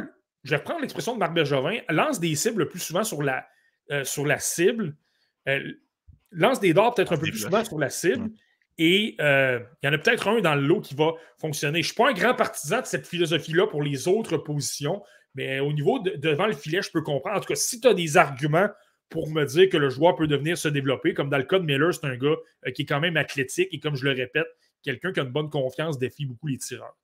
je vais prendre l'expression de Marc Bergevin, lance des cibles le plus souvent sur la, euh, sur la cible. Euh, lance des dards peut-être un peu plus souvent sur la cible. Et il y en a peut-être un dans le lot qui va fonctionner. Je ne suis pas un grand partisan de cette philosophie-là pour les autres positions. Mais au niveau de, devant le filet, je peux comprendre. En tout cas, si tu as des arguments pour me dire que le joueur peut devenir se développer, comme dans le cas de Miller, c'est un gars euh, qui est quand même athlétique et comme je le répète, quelqu'un qui a une bonne confiance défie beaucoup les tireurs.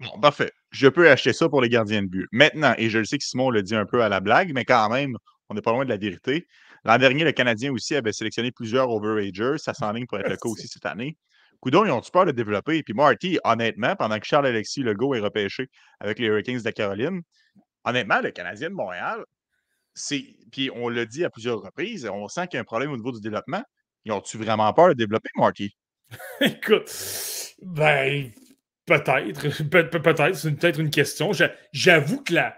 Bon, parfait. Je peux acheter ça pour les gardiens de but. Maintenant, et je le sais que Simon le dit un peu à la blague, mais quand même, on n'est pas loin de la vérité. L'an dernier, le Canadien aussi avait sélectionné plusieurs overagers. Ça s'enligne pour être le cas aussi cette année. Coudon, ils ont-tu peur de développer? Puis Marty, honnêtement, pendant que Charles-Alexis Legault est repêché avec les Hurricanes de la Caroline, honnêtement, le Canadien de Montréal, c'est. Puis on l'a dit à plusieurs reprises, on sent qu'il y a un problème au niveau du développement. Ils ont-tu vraiment peur de développer, Marty? Écoute, ben, peut-être. peut-être, c'est peut-être une question. J'avoue que là,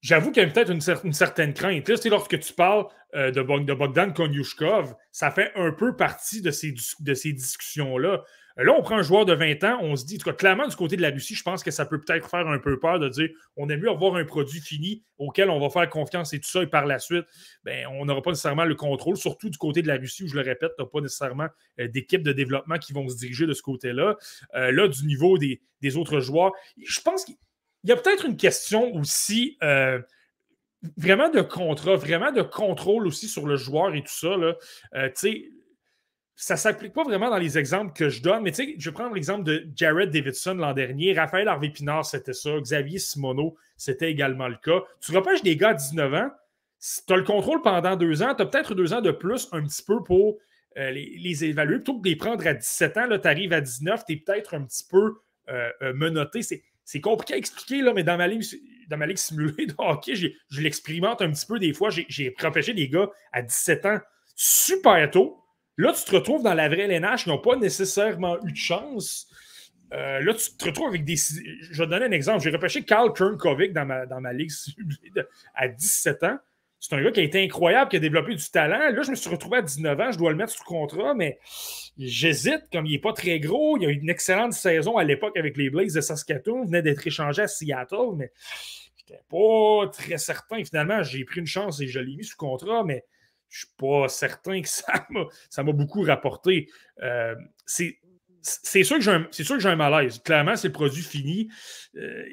J'avoue qu'il y a peut-être une, certaine crainte. Là, lorsque tu parles euh, de, Bogdan Konyushkov, ça fait un peu partie de ces discussions-là. Euh, là, on prend un joueur de 20 ans, on se dit, clairement, du côté de la Russie, je pense que ça peut peut-être faire un peu peur de dire on aime mieux avoir un produit fini auquel on va faire confiance et tout ça, et par la suite, ben, on n'aura pas nécessairement le contrôle, surtout du côté de la Russie, où je le répète, tu n'as pas nécessairement euh, d'équipe de développement qui vont se diriger de ce côté-là. Euh, là, du niveau des, autres joueurs, je pense qu'il y a peut-être une question aussi. vraiment de contrat, vraiment de contrôle aussi sur le joueur et tout ça. tu sais, ça ne s'applique pas vraiment dans les exemples que je donne, mais tu sais, je vais prendre l'exemple de Jared Davidson l'an dernier, Raphaël Harvey-Pinard, c'était ça, Xavier Simoneau, c'était également le cas. Tu repêches des gars à 19 ans, tu as le contrôle pendant deux ans, tu as peut-être deux ans de plus un petit peu pour euh, les, évaluer, plutôt que de les prendre à 17 ans, tu arrives à 19, tu es peut-être un petit peu euh, euh, menotté. C'est compliqué à expliquer, là, mais dans ma ligue, dans ma simulée de hockey, je l'expérimente un petit peu des fois. J'ai repêché des gars à 17 ans super tôt Là, tu te retrouves dans la vraie LNH qui n'ont pas nécessairement eu de chance. Euh, là, tu te retrouves avec des. Je vais te donner un exemple. J'ai repêché Karl Kernkovic dans ma, dans ma ligue à 17 ans. C'est un gars qui a été incroyable, qui a développé du talent. Là, je me suis retrouvé à 19 ans, je dois le mettre sous contrat, mais j'hésite, comme il n'est pas très gros. Il a eu une excellente saison à l'époque avec les Blaze de Saskatoon, il venait d'être échangé à Seattle, mais je n'étais pas très certain. Finalement, j'ai pris une chance et je l'ai mis sous contrat, mais je ne suis pas certain que ça m'a beaucoup rapporté. Euh, c'est sûr que j'ai un, malaise. Clairement, c'est le produit fini. Euh,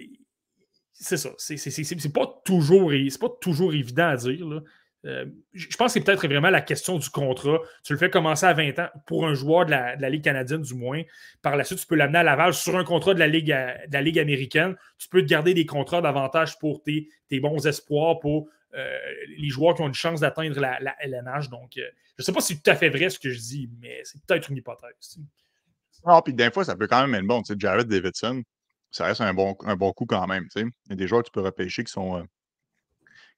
c'est ça. C'est pas, toujours, pas toujours évident à dire. Euh, je pense que c'est peut-être vraiment la question du contrat. Tu le fais commencer à 20 ans pour un joueur de la, Ligue canadienne, du moins. Par la suite, tu peux l'amener à Laval sur un contrat de la Ligue, de la Ligue américaine. Tu peux te garder des contrats davantage pour tes, tes bons espoirs, pour euh, les joueurs qui ont une chance d'atteindre la, LNH. Donc, euh, je ne sais pas si c'est tout à fait vrai ce que je dis, mais c'est peut-être une hypothèse. Non, puis des fois, ça peut quand même être bon. Jared Davidson, ça reste un bon, un bon coup quand même. Il y a des joueurs que tu peux repêcher qui sont, euh,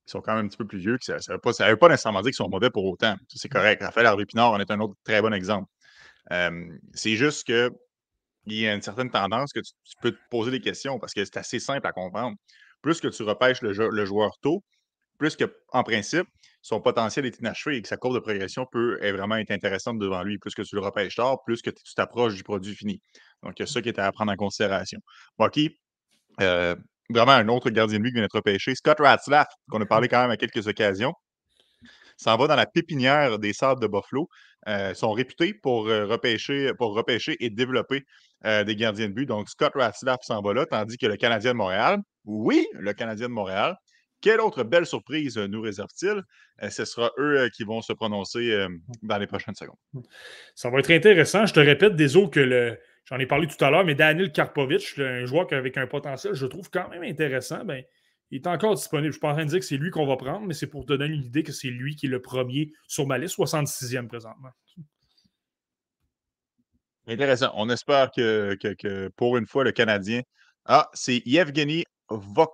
qui sont quand même un petit peu plus vieux. ça ne veut, pas, nécessairement dire qu'ils sont mauvais pour autant. C'est correct. Raphaël Harvey-Pinard en est un autre très bon exemple. c'est juste que il y a une certaine tendance que tu, peux te poser des questions parce que c'est assez simple à comprendre. Plus que tu repêches le joueur tôt, plus qu'en principe, son potentiel est inachevé et que sa courbe de progression peut vraiment être intéressante devant lui. Plus que tu le repêches tard, plus que tu t'approches du produit fini. Donc, il y a ça qui est à prendre en considération. Bucky, euh, vraiment un autre gardien de but qui vient d'être repêché, Scott Ratzlaff, qu'on a parlé quand même à quelques occasions, s'en va dans la pépinière des sables de Buffalo. Euh, sont réputés pour, euh, repêcher, pour repêcher et développer des gardiens de but. Donc, Scott Ratzlaff s'en va là, tandis que le Canadien de Montréal, oui, le Canadien de Montréal, quelle autre belle surprise euh, nous réserve-t-il? Euh, ce sera eux euh, qui vont se prononcer dans les prochaines secondes. Ça va être intéressant. Je te répète, désolé que le. J'en ai parlé tout à l'heure, mais Daniel Karpovic, un joueur avec un potentiel, je trouve quand même intéressant. Ben, il est encore disponible. Je ne suis pas en train de dire que c'est lui qu'on va prendre, mais c'est pour te donner une idée que c'est lui qui est le premier sur ma liste, 66e présentement. Intéressant. On espère que, que, pour une fois, le Canadien. Ah, c'est Yevgeny Vok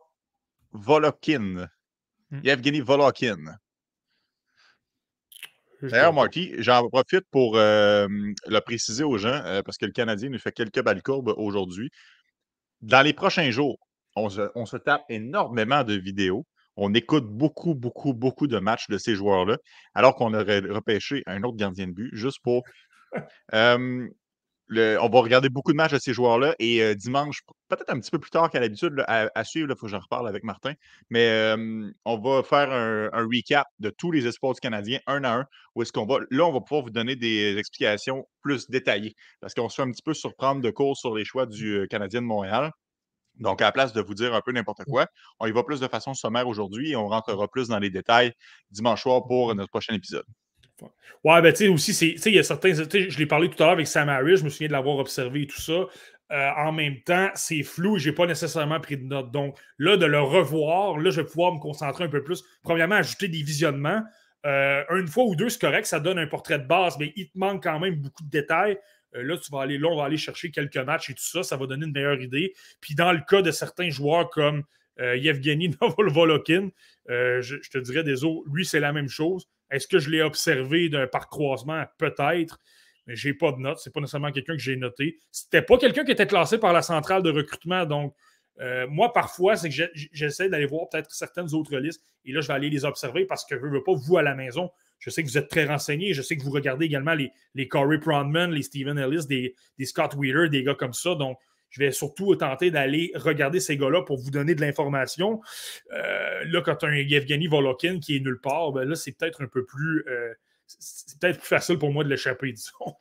Volokin. Hmm. Yevgeny Volokin. D'ailleurs, Marty, j'en profite pour euh, le préciser aux gens, euh, parce que le Canadien nous fait quelques balles courbes aujourd'hui. Dans les prochains jours, on se, tape énormément de vidéos. On écoute beaucoup, beaucoup, beaucoup de matchs de ces joueurs-là, alors qu'on aurait repêché un autre gardien de but, juste pour euh, on va regarder beaucoup de matchs de ces joueurs-là et dimanche, peut-être un petit peu plus tard qu'à l'habitude, à, suivre, il faut que j'en reparle avec Martin, mais on va faire un, recap de tous les espoirs canadiens un à un. Où est-ce qu'on va? Là, on va pouvoir vous donner des explications plus détaillées parce qu'on se fait un petit peu surprendre de cours sur les choix du Canadien de Montréal. Donc, à la place de vous dire un peu n'importe mmh. quoi, on y va plus de façon sommaire aujourd'hui et on rentrera plus dans les détails dimanche soir pour notre prochain épisode. Ouais, ben, tu sais, aussi, il y a certains. Je l'ai parlé tout à l'heure avec Sam Harris, je me souviens de l'avoir observé et tout ça. Euh, en même temps, c'est flou et je n'ai pas nécessairement pris de notes. Donc, là, de le revoir, là, je vais pouvoir me concentrer un peu plus. Premièrement, ajouter des visionnements. Euh, une fois ou deux, c'est correct, ça donne un portrait de base, mais il te manque quand même beaucoup de détails. Euh, là, tu vas aller, là, on va aller chercher quelques matchs et tout ça, ça va donner une meilleure idée. Puis dans le cas de certains joueurs comme Yevgeny Novolvolokin, je, je, te dirais, des autres, lui, c'est la même chose. Est-ce que je l'ai observé par croisement? Peut-être. mais j'ai pas de notes. C'est pas nécessairement quelqu'un que j'ai noté. C'était pas quelqu'un qui était classé par la centrale de recrutement. Donc, euh, moi, parfois, c'est que j'essaie d'aller voir peut-être certaines autres listes et là, je vais aller les observer parce que je ne veux pas, vous, à la maison, je sais que vous êtes très renseignés. Je sais que vous regardez également les, les Corey Pronman, les Steven Ellis, des, Scott Wheeler, des gars comme ça. Donc, je vais surtout tenter d'aller regarder ces gars-là pour vous donner de l'information. Euh, là, quand tu as un Yevgeny Volokin qui est nulle part, ben là, c'est peut-être un peu plus. Euh, c'est peut-être plus facile pour moi de l'échapper, disons.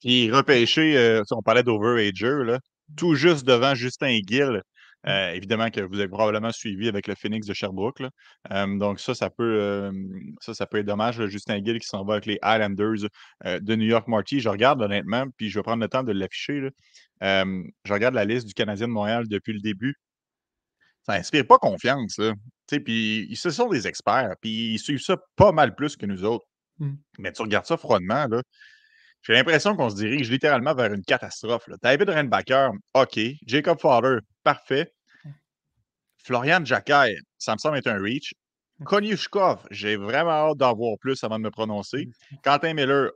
Puis repêcher, on parlait d'overager, tout juste devant Justin Gill. Euh, évidemment que vous avez probablement suivi avec le Phoenix de Sherbrooke. donc ça, ça peut, ça, ça peut être dommage. Justin Gill qui s'en va avec les Islanders euh, de New York Marty. Je regarde honnêtement, puis je vais prendre le temps de l'afficher. je regarde la liste du Canadien de Montréal depuis le début. Ça n'inspire pas confiance. Puis ce sont des experts, puis ils suivent ça pas mal plus que nous autres. Mmh. Mais tu regardes ça froidement, là. J'ai l'impression qu'on se dirige littéralement vers une catastrophe. Là. David Renbacker, OK. Jacob Fowler, parfait. Florian Jacquet, ça me semble être un reach. Konyushkov, j'ai vraiment hâte d'en voir plus avant de me prononcer. Quentin Miller,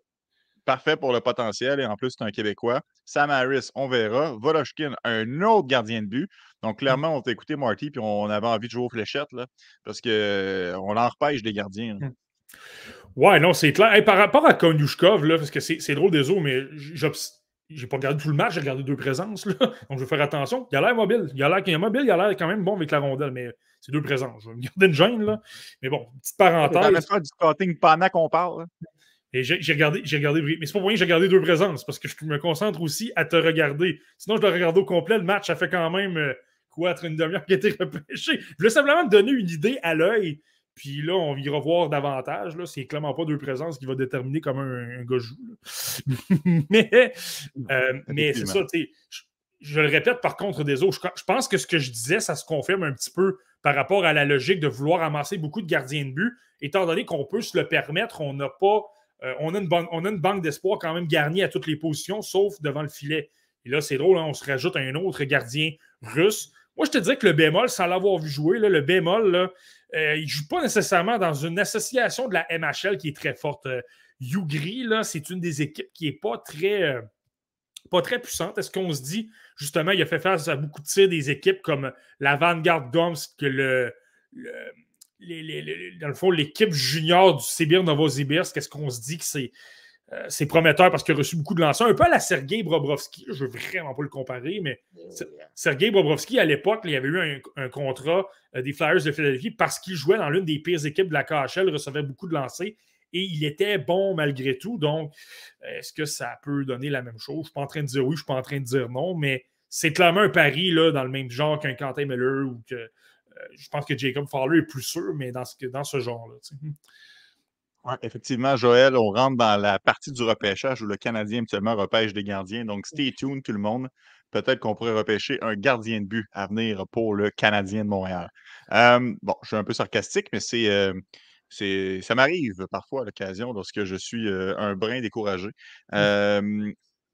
parfait pour le potentiel et en plus, c'est un Québécois. Sam Harris, on verra. Voloshkin, un autre gardien de but. Donc, clairement, on t'a écouté Marty puis on avait envie de jouer aux fléchettes là, parce qu'on euh, en repêche des gardiens. Ouais, non, c'est clair. par rapport à Konyushkov, là, parce que c'est drôle des eaux, mais j'ai pas regardé tout le match, j'ai regardé deux présences. Là. Donc, je vais faire attention. Il a l'air mobile. Il a l'air mobile, il a l'air quand même bon avec la rondelle, mais c'est deux présences. Je vais me garder une gêne, là. Mais bon, petite parenthèse. pas du scouting pendant qu'on parle. Et j'ai regardé, j'ai regardé, mais c'est pas pour rien que j'ai regardé deux présences, parce que je me concentre aussi à te regarder. Sinon, je dois regarder au complet. Le match, ça fait quand même euh, quoi, être une demi-heure qui a été repêché. Je voulais simplement te donner une idée à l'œil puis là, on ira voir davantage. C'est clairement pas deux présences qui va déterminer comment un, gars joue. mais euh, mais c'est ça, je, je, le répète par contre des autres. Je, pense que ce que je disais, ça se confirme un petit peu par rapport à la logique de vouloir amasser beaucoup de gardiens de but, étant donné qu'on peut se le permettre, on n'a pas. Euh, on, a une on a une banque d'espoir quand même garnie à toutes les positions, sauf devant le filet. Et là, c'est drôle, hein, on se rajoute un autre gardien russe. Moi, je te dirais que le bémol, sans l'avoir vu jouer, le bémol, là, euh, il ne joue pas nécessairement dans une association de la MHL qui est très forte. Euh, Yugri, c'est une des équipes qui n'est pas très, euh, pas très puissante. Est-ce qu'on se dit, justement, il a fait face à beaucoup de tirs des équipes comme la Vanguard Domsk, que le, dans le fond, l'équipe junior du Sibir Novosibirsk, qu'est-ce qu'on se dit que c'est euh, c'est prometteur parce qu'il a reçu beaucoup de lancers. Un peu à la Sergei Bobrovski. Je ne veux vraiment pas le comparer, mais Sergei Bobrovski, à l'époque, il avait eu un, contrat euh, des Flyers de Philadelphie parce qu'il jouait dans l'une des pires équipes de la KHL, recevait beaucoup de lancers et il était bon malgré tout. Donc, est-ce que ça peut donner la même chose? Je ne suis pas en train de dire oui, je ne suis pas en train de dire non, mais c'est clairement un pari là, dans le même genre qu'un Quentin Miller ou que. Euh, je pense que Jacob Fowler est plus sûr, mais dans ce, dans ce genre-là. Ouais, effectivement, Joël, on rentre dans la partie du repêchage où le Canadien habituellement repêche des gardiens. Donc, stay tuned, tout le monde. Peut-être qu'on pourrait repêcher un gardien de but à venir pour le Canadien de Montréal. bon, je suis un peu sarcastique, mais c'est. c'est, ça m'arrive parfois à l'occasion lorsque je suis un brin découragé. Mmh.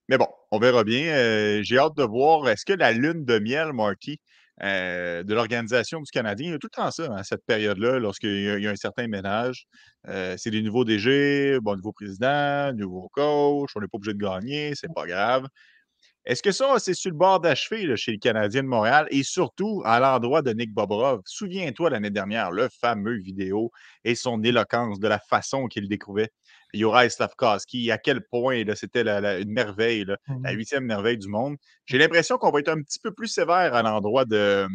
mais bon, on verra bien. J'ai hâte de voir. Est-ce que la lune de miel, Marty, euh, de l'organisation du Canadien. Il y a tout le temps ça, à hein, cette période-là, lorsqu'il y, a un certain ménage. Euh, c'est des nouveaux DG, bon, nouveau président, nouveau coach, on n'est pas obligé de gagner, c'est pas grave. Est-ce que ça, c'est sur le bord d'achever chez le Canadien de Montréal et surtout à l'endroit de Nick Bobrov? Souviens-toi l'année dernière, le fameux vidéo et son éloquence de la façon qu'il découvrait Juraj Slavkowski, à quel point c'était une merveille, la mmh huitième merveille du monde. J'ai l'impression qu'on va être un petit peu plus sévère à l'endroit de,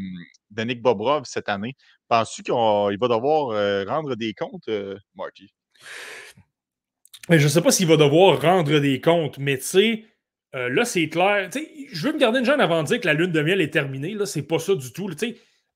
de, Nick Bobrov cette année. Penses-tu qu'il va devoir euh, rendre des comptes, euh, Marty? Je ne sais pas s'il va devoir rendre des comptes, mais tu sais, euh, là, c'est clair. je veux me garder une jeune avant de dire que la lune de miel est terminée. Là, c'est pas ça du tout.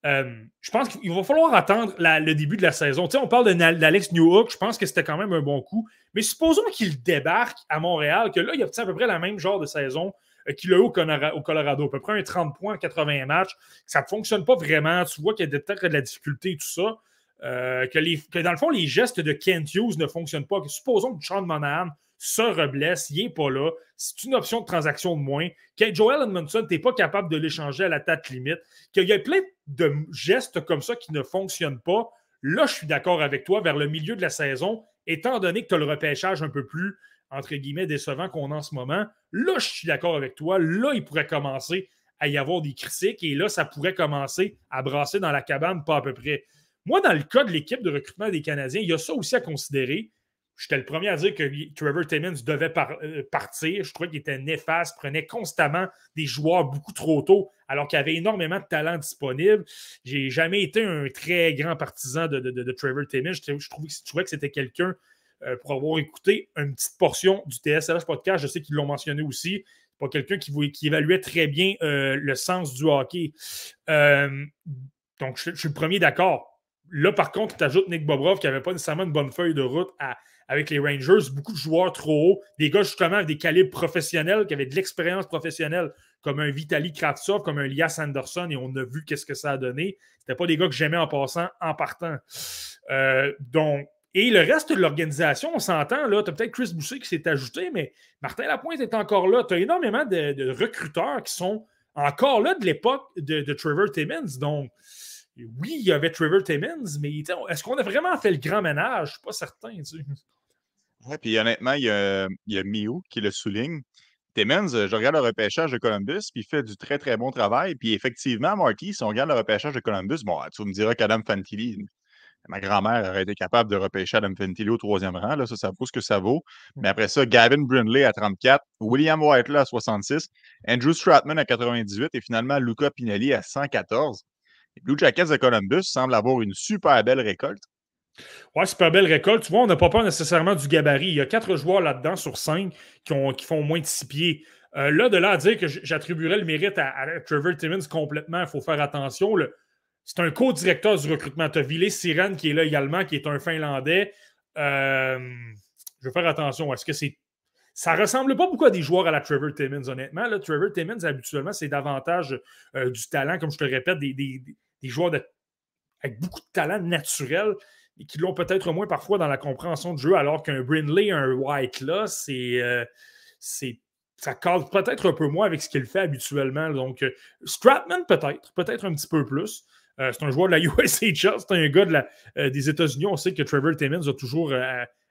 Euh, je pense qu'il va falloir attendre le début de la saison. on parle d'Alex Newhook. Je pense que c'était quand même un bon coup. Mais supposons qu'il débarque à Montréal, que là, il a à peu près la même genre de saison euh, qu'il a eu au, Colorado. À peu près un 30 points en 80 matchs. Ça ne fonctionne pas vraiment. Tu vois qu'il y a peut-être de la difficulté et tout ça. que, dans le fond, les gestes de Kent Hughes ne fonctionnent pas. supposons que Sean Monahan se reblesse, il n'est pas là. C'est une option de transaction de moins. Que Joel Edmondson, tu n'es pas capable de l'échanger à la date limite. Qu'il y a plein de gestes comme ça qui ne fonctionnent pas. Là, je suis d'accord avec toi vers le milieu de la saison, étant donné que tu as le repêchage un peu plus entre guillemets, décevant qu'on a en ce moment, là, je suis d'accord avec toi. Là, il pourrait commencer à y avoir des critiques et là, ça pourrait commencer à brasser dans la cabane, pas à peu près. Moi, dans le cas de l'équipe de recrutement des Canadiens, il y a ça aussi à considérer. J'étais le premier à dire que Trevor Timmons devait euh, partir. Je trouvais qu'il était néfaste, prenait constamment des joueurs beaucoup trop tôt, alors qu'il avait énormément de talent disponible. J'ai jamais été un très grand partisan de, Trevor Timmons. Je, trouvais, que c'était quelqu'un, euh, pour avoir écouté une petite portion du TSLH podcast, je sais qu'ils l'ont mentionné aussi, pas quelqu'un qui, qui, évaluait très bien euh, le sens du hockey. donc, je, suis le premier d'accord. Là, par contre, tu ajoutes Nick Bobrov qui n'avait pas nécessairement une bonne feuille de route à, avec les Rangers, beaucoup de joueurs trop hauts, des gars justement avec des calibres professionnels, qui avaient de l'expérience professionnelle, comme un Vitaly Kravtsov, comme un Lias Anderson, et on a vu qu'est-ce que ça a donné. C'était pas des gars que j'aimais en passant, en partant. Euh, donc, et le reste de l'organisation, on s'entend, là, tu as peut-être Chris Boucher qui s'est ajouté, mais Martin Lapointe est encore là. Tu as énormément de, recruteurs qui sont encore là de l'époque de, Trevor Timmons. Donc, oui, il y avait Trevor Timmons, mais est-ce qu'on a vraiment fait le grand ménage? Je ne suis pas certain. Tu Ouais, puis honnêtement, il y a, il y a Mio qui le souligne. Timmons, je regarde le repêchage de Columbus, puis il fait du très, très bon travail. Puis effectivement, Marty, si on regarde le repêchage de Columbus, bon, tu me diras qu'Adam Fantilli, ma grand-mère aurait été capable de repêcher Adam Fantilli au troisième rang. Là, ça, ça vaut ce que ça vaut. Mmh. Mais après ça, Gavin Brindley à 34, William Whiteley à 66, Andrew Stratman à 98 et finalement Luca Pinelli à 114. Les Blue Jackets de Columbus semblent avoir une super belle récolte. Ouais, super belle récolte. Tu vois, on n'a pas peur nécessairement du gabarit. Il y a quatre joueurs là-dedans sur cinq qui, ont, qui font moins de six pieds. Euh, là, de là à dire que j'attribuerais le mérite à, Trevor Timmons complètement, il faut faire attention. C'est un co-directeur du recrutement. Tu as Ville Siren qui est là également, qui est un Finlandais. Euh, je vais faire attention. Est-ce que c'est. Ça ressemble pas beaucoup à des joueurs à la Trevor Timmons, honnêtement. Là, Trevor Timmons, habituellement, c'est davantage euh, du talent, comme je te répète, des, des joueurs avec beaucoup de talent naturel et qui l'ont peut-être moins parfois dans la compréhension du jeu, alors qu'un Brindley, un White, là, c'est. Euh, ça cadre peut-être un peu moins avec ce qu'il fait habituellement. Donc, euh, peut-être, peut-être un petit peu plus. Euh, c'est un joueur de la USHL, c'est un gars de la, des États-Unis. On sait que Trevor Timmons a toujours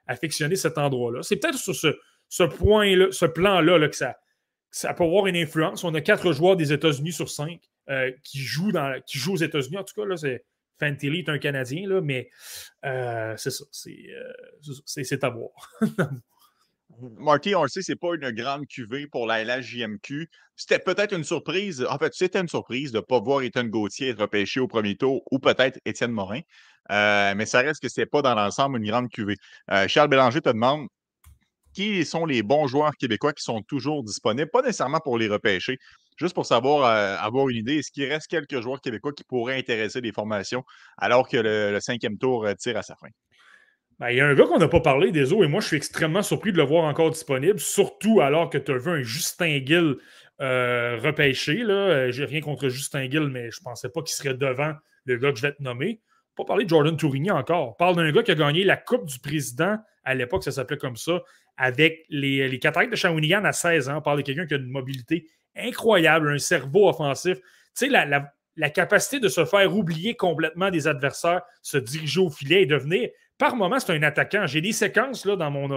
affectionné cet endroit-là. C'est peut-être sur ce, ce point-là, ce plan-là là, que ça, ça peut avoir une influence. On a quatre joueurs des États-Unis sur cinq qui, jouent dans, qui jouent aux États-Unis. En tout cas, là, c'est Fantilli est un Canadien, mais euh, c'est ça. C'est à voir. Marty, on le sait, c'est pas une grande cuvée pour la LHJMQ. C'était peut-être une surprise. En fait, c'était une surprise de ne pas voir Ethan Gauthier être repêché au premier tour ou peut-être Étienne Morin. Euh, mais ça reste que ce n'est pas dans l'ensemble une grande cuvée. Euh, Charles Bélanger te demande qui sont les bons joueurs québécois qui sont toujours disponibles, pas nécessairement pour les repêcher, juste pour savoir, euh, avoir une idée, est-ce qu'il reste quelques joueurs québécois qui pourraient intéresser les formations alors que le, cinquième tour euh, tire à sa fin? Ben, il y a un gars qu'on n'a pas parlé des eaux et moi je suis extrêmement surpris de le voir encore disponible, surtout alors que tu as vu un Justin Gill euh, repêché. J'ai rien contre Justin Gill, mais je ne pensais pas qu'il serait devant le gars que je vais te nommer. Pas parler de Jordan Tourigny encore. Parle d'un gars qui a gagné la Coupe du Président, à l'époque ça s'appelait comme ça, avec les, les cataractes de Shawinigan à 16 ans. On parle de quelqu'un qui a une mobilité incroyable, un cerveau offensif. Tu sais, la, capacité de se faire oublier complètement des adversaires, se diriger au filet et devenir, par moment, c'est un attaquant. J'ai des séquences là, dans, mon,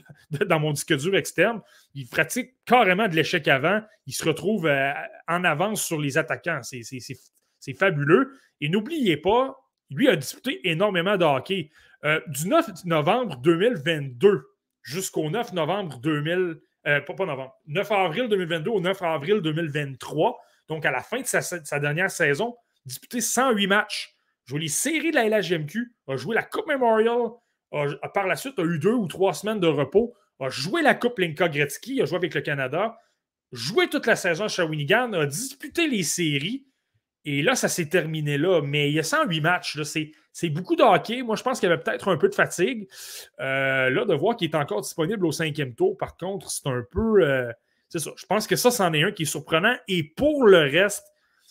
dans mon disque dur externe. Il pratique carrément de l'échec avant. Il se retrouve euh, en avance sur les attaquants. C'est fabuleux. Et n'oubliez pas, lui a disputé énormément de hockey. Euh, du 9 novembre 2022 jusqu'au 9 novembre 2000, euh, pas, novembre, 9 avril 2022 au 9 avril 2023, donc à la fin de sa, dernière saison, disputé 108 matchs, joué les séries de la LHMQ, a joué la Coupe Memorial, a, par la suite a eu deux ou trois semaines de repos, a joué la Coupe Linka Gretzky, a joué avec le Canada, joué toute la saison à Shawinigan, a disputé les séries, et là, ça s'est terminé là. Mais il y a 108 matchs. C'est beaucoup de hockey. Moi, je pense qu'il y avait peut-être un peu de fatigue. Euh, là, de voir qu'il est encore disponible au cinquième tour, par contre, c'est un peu. Euh, c'est ça. Je pense que ça, c'en est un qui est surprenant. Et pour le reste,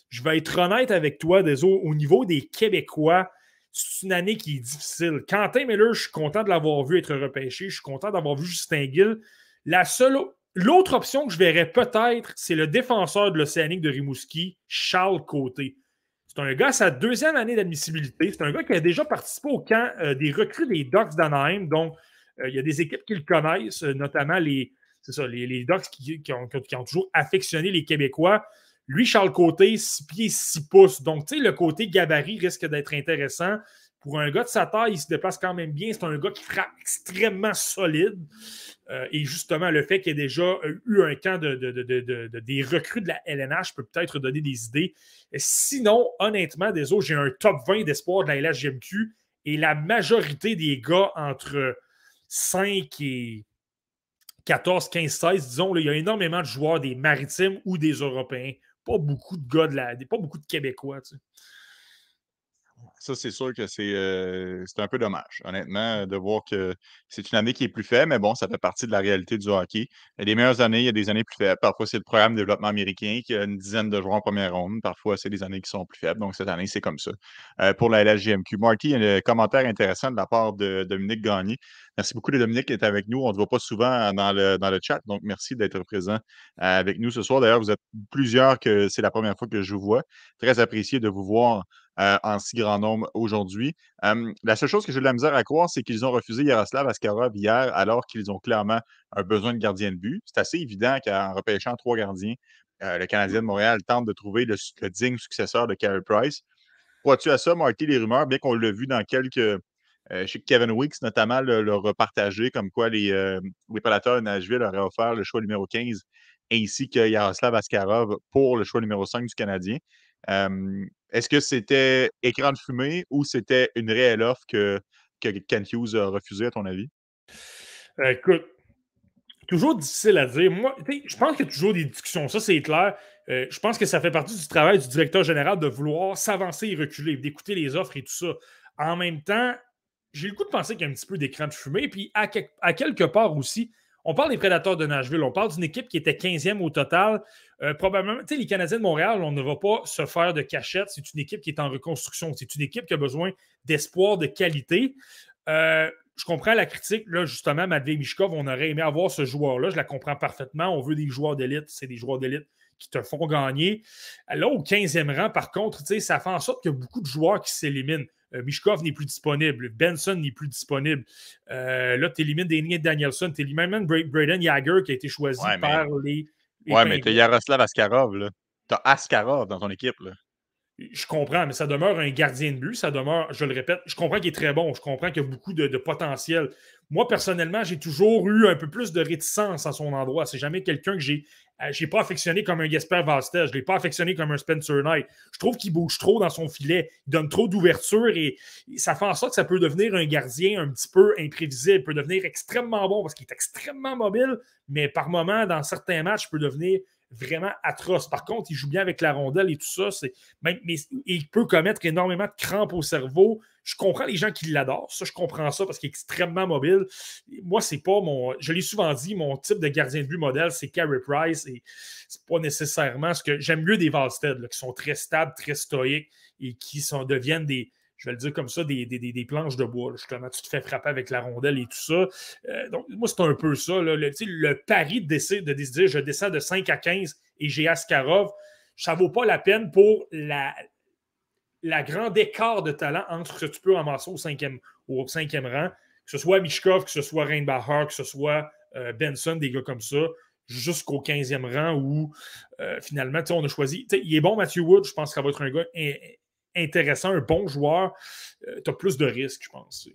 je vais être honnête avec toi, des au niveau des Québécois, c'est une année qui est difficile. Quentin Miller, je suis content de l'avoir vu être repêché. Je suis content d'avoir vu Justin Gill. La seule L'autre option que je verrais peut-être, c'est le défenseur de l'Océanique de Rimouski, Charles Côté. C'est un gars à sa deuxième année d'admissibilité. C'est un gars qui a déjà participé au camp euh, des recrues des Ducks d'Anaheim. Donc, il y a des équipes qui le connaissent, notamment les, ça, les Ducks qui, ont, qui, ont, toujours affectionné les Québécois. Lui, Charles Côté, 6 pieds, 6 pouces. Donc, tu sais, le côté gabarit risque d'être intéressant. Pour un gars de sa taille, il se déplace quand même bien. C'est un gars qui frappe extrêmement solide. Euh, et justement, le fait qu'il ait déjà eu un camp de, des recrues de la LNH peut peut-être donner des idées. sinon, honnêtement, des autres, j'ai un top 20 d'espoir de la LHGMQ et la majorité des gars entre 5 et 14, 15, 16, disons, il y a énormément de joueurs des maritimes ou des Européens pas beaucoup de gars de la. pas beaucoup de Québécois. Tu sais. Ça, c'est sûr que euh, c'est un peu dommage, honnêtement, de voir que c'est une année qui est plus faible, mais bon, ça fait partie de la réalité du hockey. Il y a des meilleures années, il y a des années plus faibles. Parfois, c'est le programme de développement américain qui a une dizaine de joueurs en première ronde. Parfois, c'est des années qui sont plus faibles. Donc, cette année, c'est comme ça. Euh, pour la LHGMQ, Marty, un commentaire intéressant de la part de Dominique Gagné. Merci beaucoup, Dominique, qui est avec nous. On ne te voit pas souvent dans le, dans le chat, donc merci d'être présent euh, avec nous ce soir. D'ailleurs, vous êtes plusieurs que c'est la première fois que je vous vois. Très apprécié de vous voir euh, en si grand nombre aujourd'hui. la seule chose que j'ai de la misère à croire, c'est qu'ils ont refusé Yaroslav Askarov hier, alors qu'ils ont clairement un besoin de gardien de but. C'est assez évident qu'en repêchant trois gardiens, euh, le Canadien de Montréal tente de trouver le, digne successeur de Carey Price. Crois-tu à ça, Marty, les rumeurs, bien qu'on l'a vu dans quelques. Euh, chez Kevin Weeks, notamment, le, repartagé comme quoi les, les prédateurs de Nashville auraient offert le choix numéro 15 ainsi que Yaroslav Askarov pour le choix numéro 5 du Canadien? Est-ce que c'était écran de fumée ou c'était une réelle offre que, que Ken Hughes a refusée, à ton avis? Euh, écoute, toujours difficile à dire. Moi, je pense qu'il y a toujours des discussions, ça c'est clair. Euh, je pense que ça fait partie du travail du directeur général de vouloir s'avancer et reculer, d'écouter les offres et tout ça. En même temps, j'ai le coup de penser qu'il y a un petit peu d'écran de fumée. Puis à, à quelque part aussi, on parle des prédateurs de Nashville, on parle d'une équipe qui était 15e au total. Euh, probablement, tu sais, les Canadiens de Montréal, on ne va pas se faire de cachette. C'est une équipe qui est en reconstruction. C'est une équipe qui a besoin d'espoir, de qualité. Euh, je comprends la critique. Là, justement, Matvey Mishkov, on aurait aimé avoir ce joueur-là. Je la comprends parfaitement. On veut des joueurs d'élite. C'est des joueurs d'élite qui te font gagner. Là, au 15e rang, par contre, ça fait en sorte qu'il y a beaucoup de joueurs qui s'éliminent. Euh, Mishkov n'est plus disponible. Benson n'est plus disponible. Euh, là, tu élimines Daniel Danielson. Tu élimines même Braden Yager qui a été choisi par les. Ouais, mais tu as Yaroslav Askarov. Tu as Askarov dans ton équipe. Là. Je comprends, mais ça demeure un gardien de but. Ça demeure, je le répète, je comprends qu'il est très bon. Je comprends qu'il y a beaucoup de, potentiel. Moi, personnellement, j'ai toujours eu un peu plus de réticence à son endroit. C'est jamais quelqu'un que j'ai euh, j'ai pas affectionné comme un Gasper Vastel. Je l'ai pas affectionné comme un Spencer Knight. Je trouve qu'il bouge trop dans son filet. Il donne trop d'ouverture et ça fait en sorte que ça peut devenir un gardien un petit peu imprévisible. Il peut devenir extrêmement bon parce qu'il est extrêmement mobile, mais par moments, dans certains matchs, il peut devenir vraiment atroce. Par contre, il joue bien avec la rondelle et tout ça. C'est, mais, il peut commettre énormément de crampes au cerveau. Je comprends les gens qui l'adorent. Je comprends ça parce qu'il est extrêmement mobile. Moi, c'est pas mon. Je l'ai souvent dit, mon type de gardien de but modèle, c'est Carey Price. Et c'est pas nécessairement ce que. J'aime mieux des Valstead, qui sont très stables, très stoïques et qui sont, deviennent des, je vais le dire comme ça, des, planches de bois. Justement, tu te fais frapper avec la rondelle et tout ça. Euh, donc, moi, c'est un peu ça. Le, le, pari de, de décider, je descends de 5 à 15 et j'ai Askarov, ça ne vaut pas la peine pour la, la grande écart de talent entre ce que tu peux ramasser au cinquième, au cinquième rang, que ce soit Mishkov, que ce soit Reinbacher, que ce soit euh, Benson, des gars comme ça, jusqu'au 15e rang où euh, finalement, on a choisi. Il est bon, Matthew Wood, je pense que va être un gars intéressant, un bon joueur, euh, tu as plus de risques, je pense.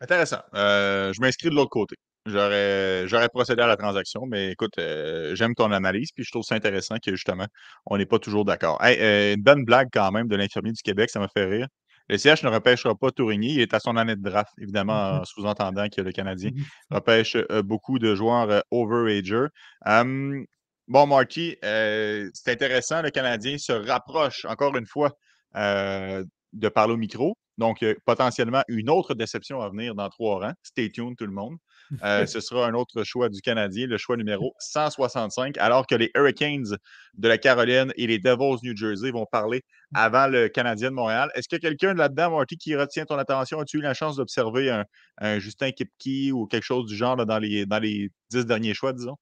Intéressant. Euh, je m'inscris de l'autre côté. J'aurais procédé à la transaction, mais écoute, euh, j'aime ton analyse, puis je trouve ça intéressant que justement, on n'est pas toujours d'accord. une bonne blague quand même de l'infirmier du Québec, ça m'a fait rire. Le CH ne repêchera pas Tourigny, il est à son année de draft, évidemment, en sous-entendant que le Canadien repêche beaucoup de joueurs overagers. Hum, Bon, Marty, euh, c'est intéressant. Le Canadien se rapproche encore une fois euh, de parler au micro. Donc, potentiellement une autre déception à venir dans trois rangs. Stay tuned, tout le monde. Euh, ce sera un autre choix du Canadien, le choix numéro 165, alors que les Hurricanes de la Caroline et les Devils New Jersey vont parler avant le Canadien de Montréal. Est-ce qu'il y a quelqu'un là-dedans, Marty, qui retient ton attention? As-tu eu la chance d'observer un, Justin Kipke ou quelque chose du genre dans, les, dans les dix derniers choix, disons?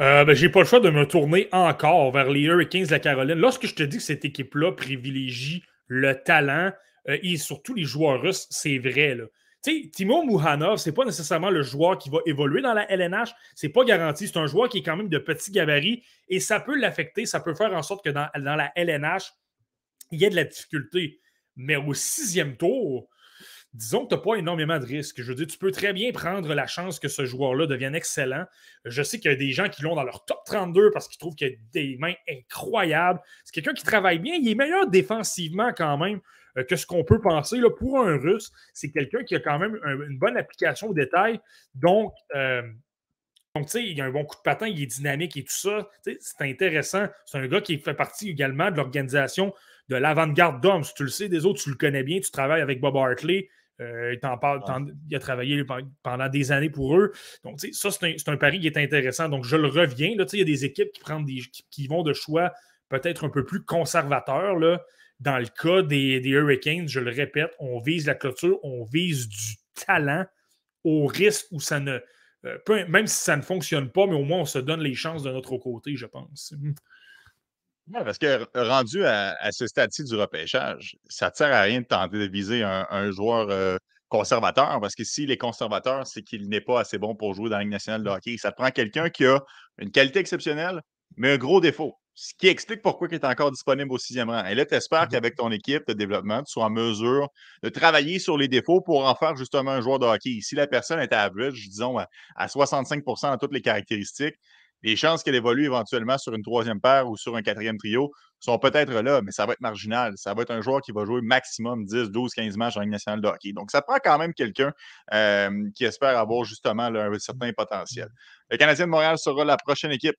Euh, ben, j'ai pas le choix de me tourner encore vers les Hurricanes de la Caroline. Lorsque je te dis que cette équipe-là privilégie le talent euh, et surtout les joueurs russes, c'est vrai. Timo Mouhanov, c'est pas nécessairement le joueur qui va évoluer dans la LNH. C'est pas garanti. C'est un joueur qui est quand même de petit gabarit et ça peut l'affecter. Ça peut faire en sorte que dans, dans la LNH, il y ait de la difficulté. Mais au sixième tour, disons que tu n'as pas énormément de risques. Je veux dire, tu peux très bien prendre la chance que ce joueur-là devienne excellent. Je sais qu'il y a des gens qui l'ont dans leur top 32 parce qu'ils trouvent qu'il a des mains incroyables. C'est quelqu'un qui travaille bien. Il est meilleur défensivement quand même euh, que ce qu'on peut penser. Là, pour un Russe, c'est quelqu'un qui a quand même une bonne application au détail. Donc, euh, donc, tu sais, il a un bon coup de patin, il est dynamique et tout ça. C'est intéressant. C'est un gars qui fait partie également de l'organisation de l'avant-garde d'hommes. Tu le sais, des autres, tu le connais bien, tu travailles avec Bob Hartley. Euh, il, a travaillé pendant des années pour eux. Donc, ça, c'est un, pari qui est intéressant. Donc, je le reviens. Là, il y a des équipes qui, prennent des, qui, vont de choix peut-être un peu plus conservateurs. Là. Dans le cas des, Hurricanes, je le répète, on vise la clôture, on vise du talent au risque où ça ne. Euh, même si ça ne fonctionne pas, mais au moins on se donne les chances de notre côté, je pense. Parce que rendu à, ce stade-ci du repêchage, ça ne sert à rien de tenter de viser un, joueur euh, conservateur, parce que s'il est conservateur, c'est qu'il n'est pas assez bon pour jouer dans la Ligue nationale de hockey. Ça prend quelqu'un qui a une qualité exceptionnelle, mais un gros défaut. Ce qui explique pourquoi il est encore disponible au sixième rang. Et là, tu espères mmh qu'avec ton équipe de développement, tu sois en mesure de travailler sur les défauts pour en faire justement un joueur de hockey. Si la personne est average, disons, à 65% dans toutes les caractéristiques, les chances qu'elle évolue éventuellement sur une troisième paire ou sur un quatrième trio sont peut-être là, mais ça va être marginal. Ça va être un joueur qui va jouer maximum 10, 12, 15 matchs en Ligue nationale de hockey. Donc, ça prend quand même quelqu'un euh, qui espère avoir justement un certain potentiel. Le Canadien de Montréal sera la prochaine équipe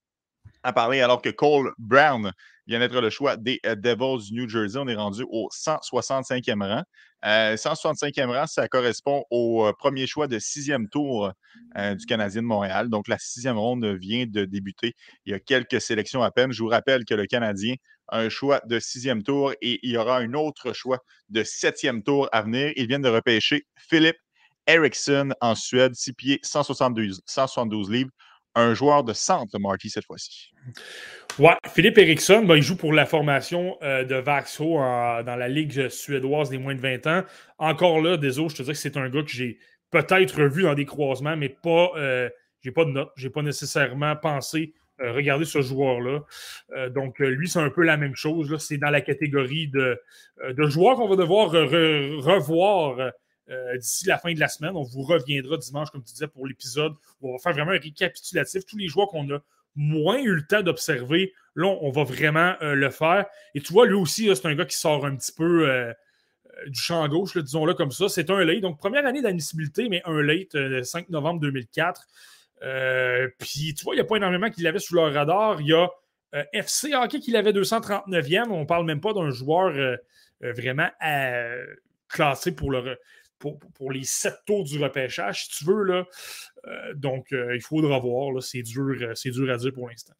à parler alors que Cole Brown vient d'être le choix des euh, Devils du New Jersey. On est rendu au 165e rang. 165e euh, rang, ça correspond au euh, premier choix de sixième tour du Canadien de Montréal. Donc, la sixième ronde vient de débuter. Il y a quelques sélections à peine. Je vous rappelle que le Canadien a un choix de sixième tour et il y aura un autre choix de septième tour à venir. Ils viennent de repêcher Philippe Eriksson en Suède, 6 pieds, 172, 172 livres un joueur de centre, Marty, cette fois-ci. Ouais, Philippe Eriksson, ben, il joue pour la formation euh, de Vaxo dans la Ligue suédoise des moins de 20 ans. Encore là, désolé, je te dis que c'est un gars que j'ai peut-être vu dans des croisements, mais pas. Euh, j'ai pas de. J'ai pas nécessairement pensé euh, regarder ce joueur-là. donc, lui, c'est un peu la même chose. C'est dans la catégorie de joueurs qu'on va devoir revoir euh, d'ici la fin de la semaine. On vous reviendra dimanche, comme tu disais, pour l'épisode où on va faire vraiment un récapitulatif. Tous les joueurs qu'on a moins eu le temps d'observer, là, on va vraiment euh, le faire. Et tu vois, lui aussi, c'est un gars qui sort un petit peu euh, du champ gauche, disons-le comme ça. C'est un late. Donc, première année d'admissibilité, mais un late, le 5 novembre 2004. Puis, tu vois, il n'y a pas énormément qui l'avait sous leur radar. Il y a FC Hockey qui l'avait 239e. On ne parle même pas d'un joueur vraiment classé pour le, pour, les sept tours du repêchage, si tu veux. Là. Euh, donc, euh, il faudra voir. C'est dur, euh, dur à dire pour l'instant.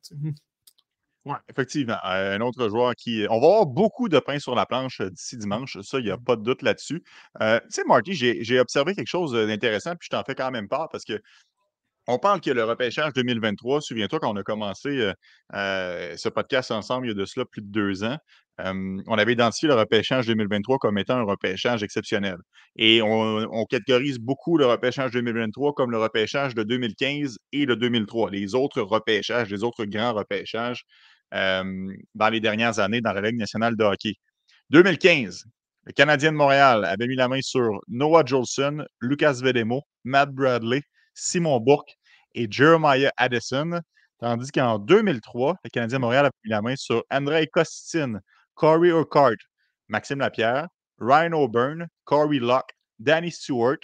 Oui, effectivement. un autre joueur qui. On va avoir beaucoup de pain sur la planche d'ici dimanche. Ça, il n'y a pas de doute là-dessus. tu sais, Marty, j'ai observé quelque chose d'intéressant, puis je t'en fais quand même part parce que on parle que le repêchage 2023, souviens-toi quand on a commencé ce podcast ensemble il y a de cela plus de deux ans, on avait identifié le repêchage 2023 comme étant un repêchage exceptionnel. Et on, catégorise beaucoup le repêchage 2023 comme le repêchage de 2015 et de 2003, les autres repêchages, les autres grands repêchages dans les dernières années dans la Ligue nationale de hockey. 2015, le Canadien de Montréal avait mis la main sur Noah Jolson, Lucas Vedemo, Matt Bradley, Simon Bourque et Jeremiah Addison. Tandis qu'en 2003, le Canadien de Montréal a mis la main sur Andrei Kostin, Corey Urquhart, Maxime Lapierre, Ryan O'Byrne, Corey Locke, Danny Stewart,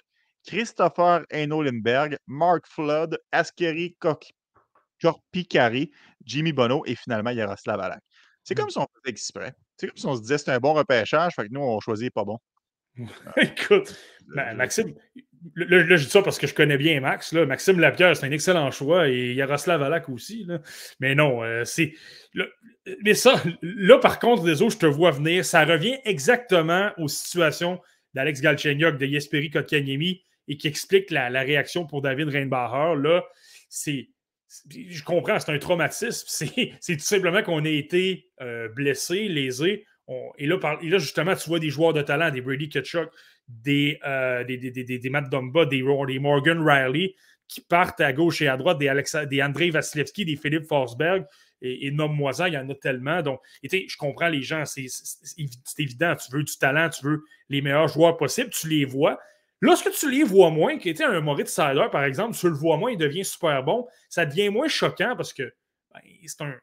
Christopher Enolenberg, Mark Flood, Askeri Korpikari, Jimmy Bono et finalement Yaroslav Alak. C'est comme si on faisait exprès. C'est comme si on se disait c'est un bon repêchage, fait que nous, on choisit pas bon. Écoute, ben, Maxime, Là, je dis ça parce que je connais bien Max. Là. Maxime Lapierre, c'est un excellent choix et Yaroslav Alak aussi. Là. Mais non, euh, c'est. Mais ça, là, par contre, des autres, je te vois venir. Ça revient exactement aux situations d'Alex Galchenyuk, de Jesperi Kotkaniemi et qui explique la, réaction pour David Reinbacher. Là, c'est. Je comprends, c'est un traumatisme. C'est tout simplement qu'on a été euh, blessé, lésé. Et, là, justement, tu vois des joueurs de talent, des Brady Ketchuk, des, des, des, des, Matt Dumba, des, Morgan Riley qui partent à gauche et à droite, des, Alexa, des Andrei Vasilevski, des Philippe Forsberg, et, et nomme-moi il y en a tellement. Donc, je comprends les gens, c'est évident, tu veux du talent, tu veux les meilleurs joueurs possibles, tu les vois. Lorsque tu les vois moins, qui était un Moritz Sider, par exemple, tu le vois moins, il devient super bon, ça devient moins choquant parce que ben, c'est un,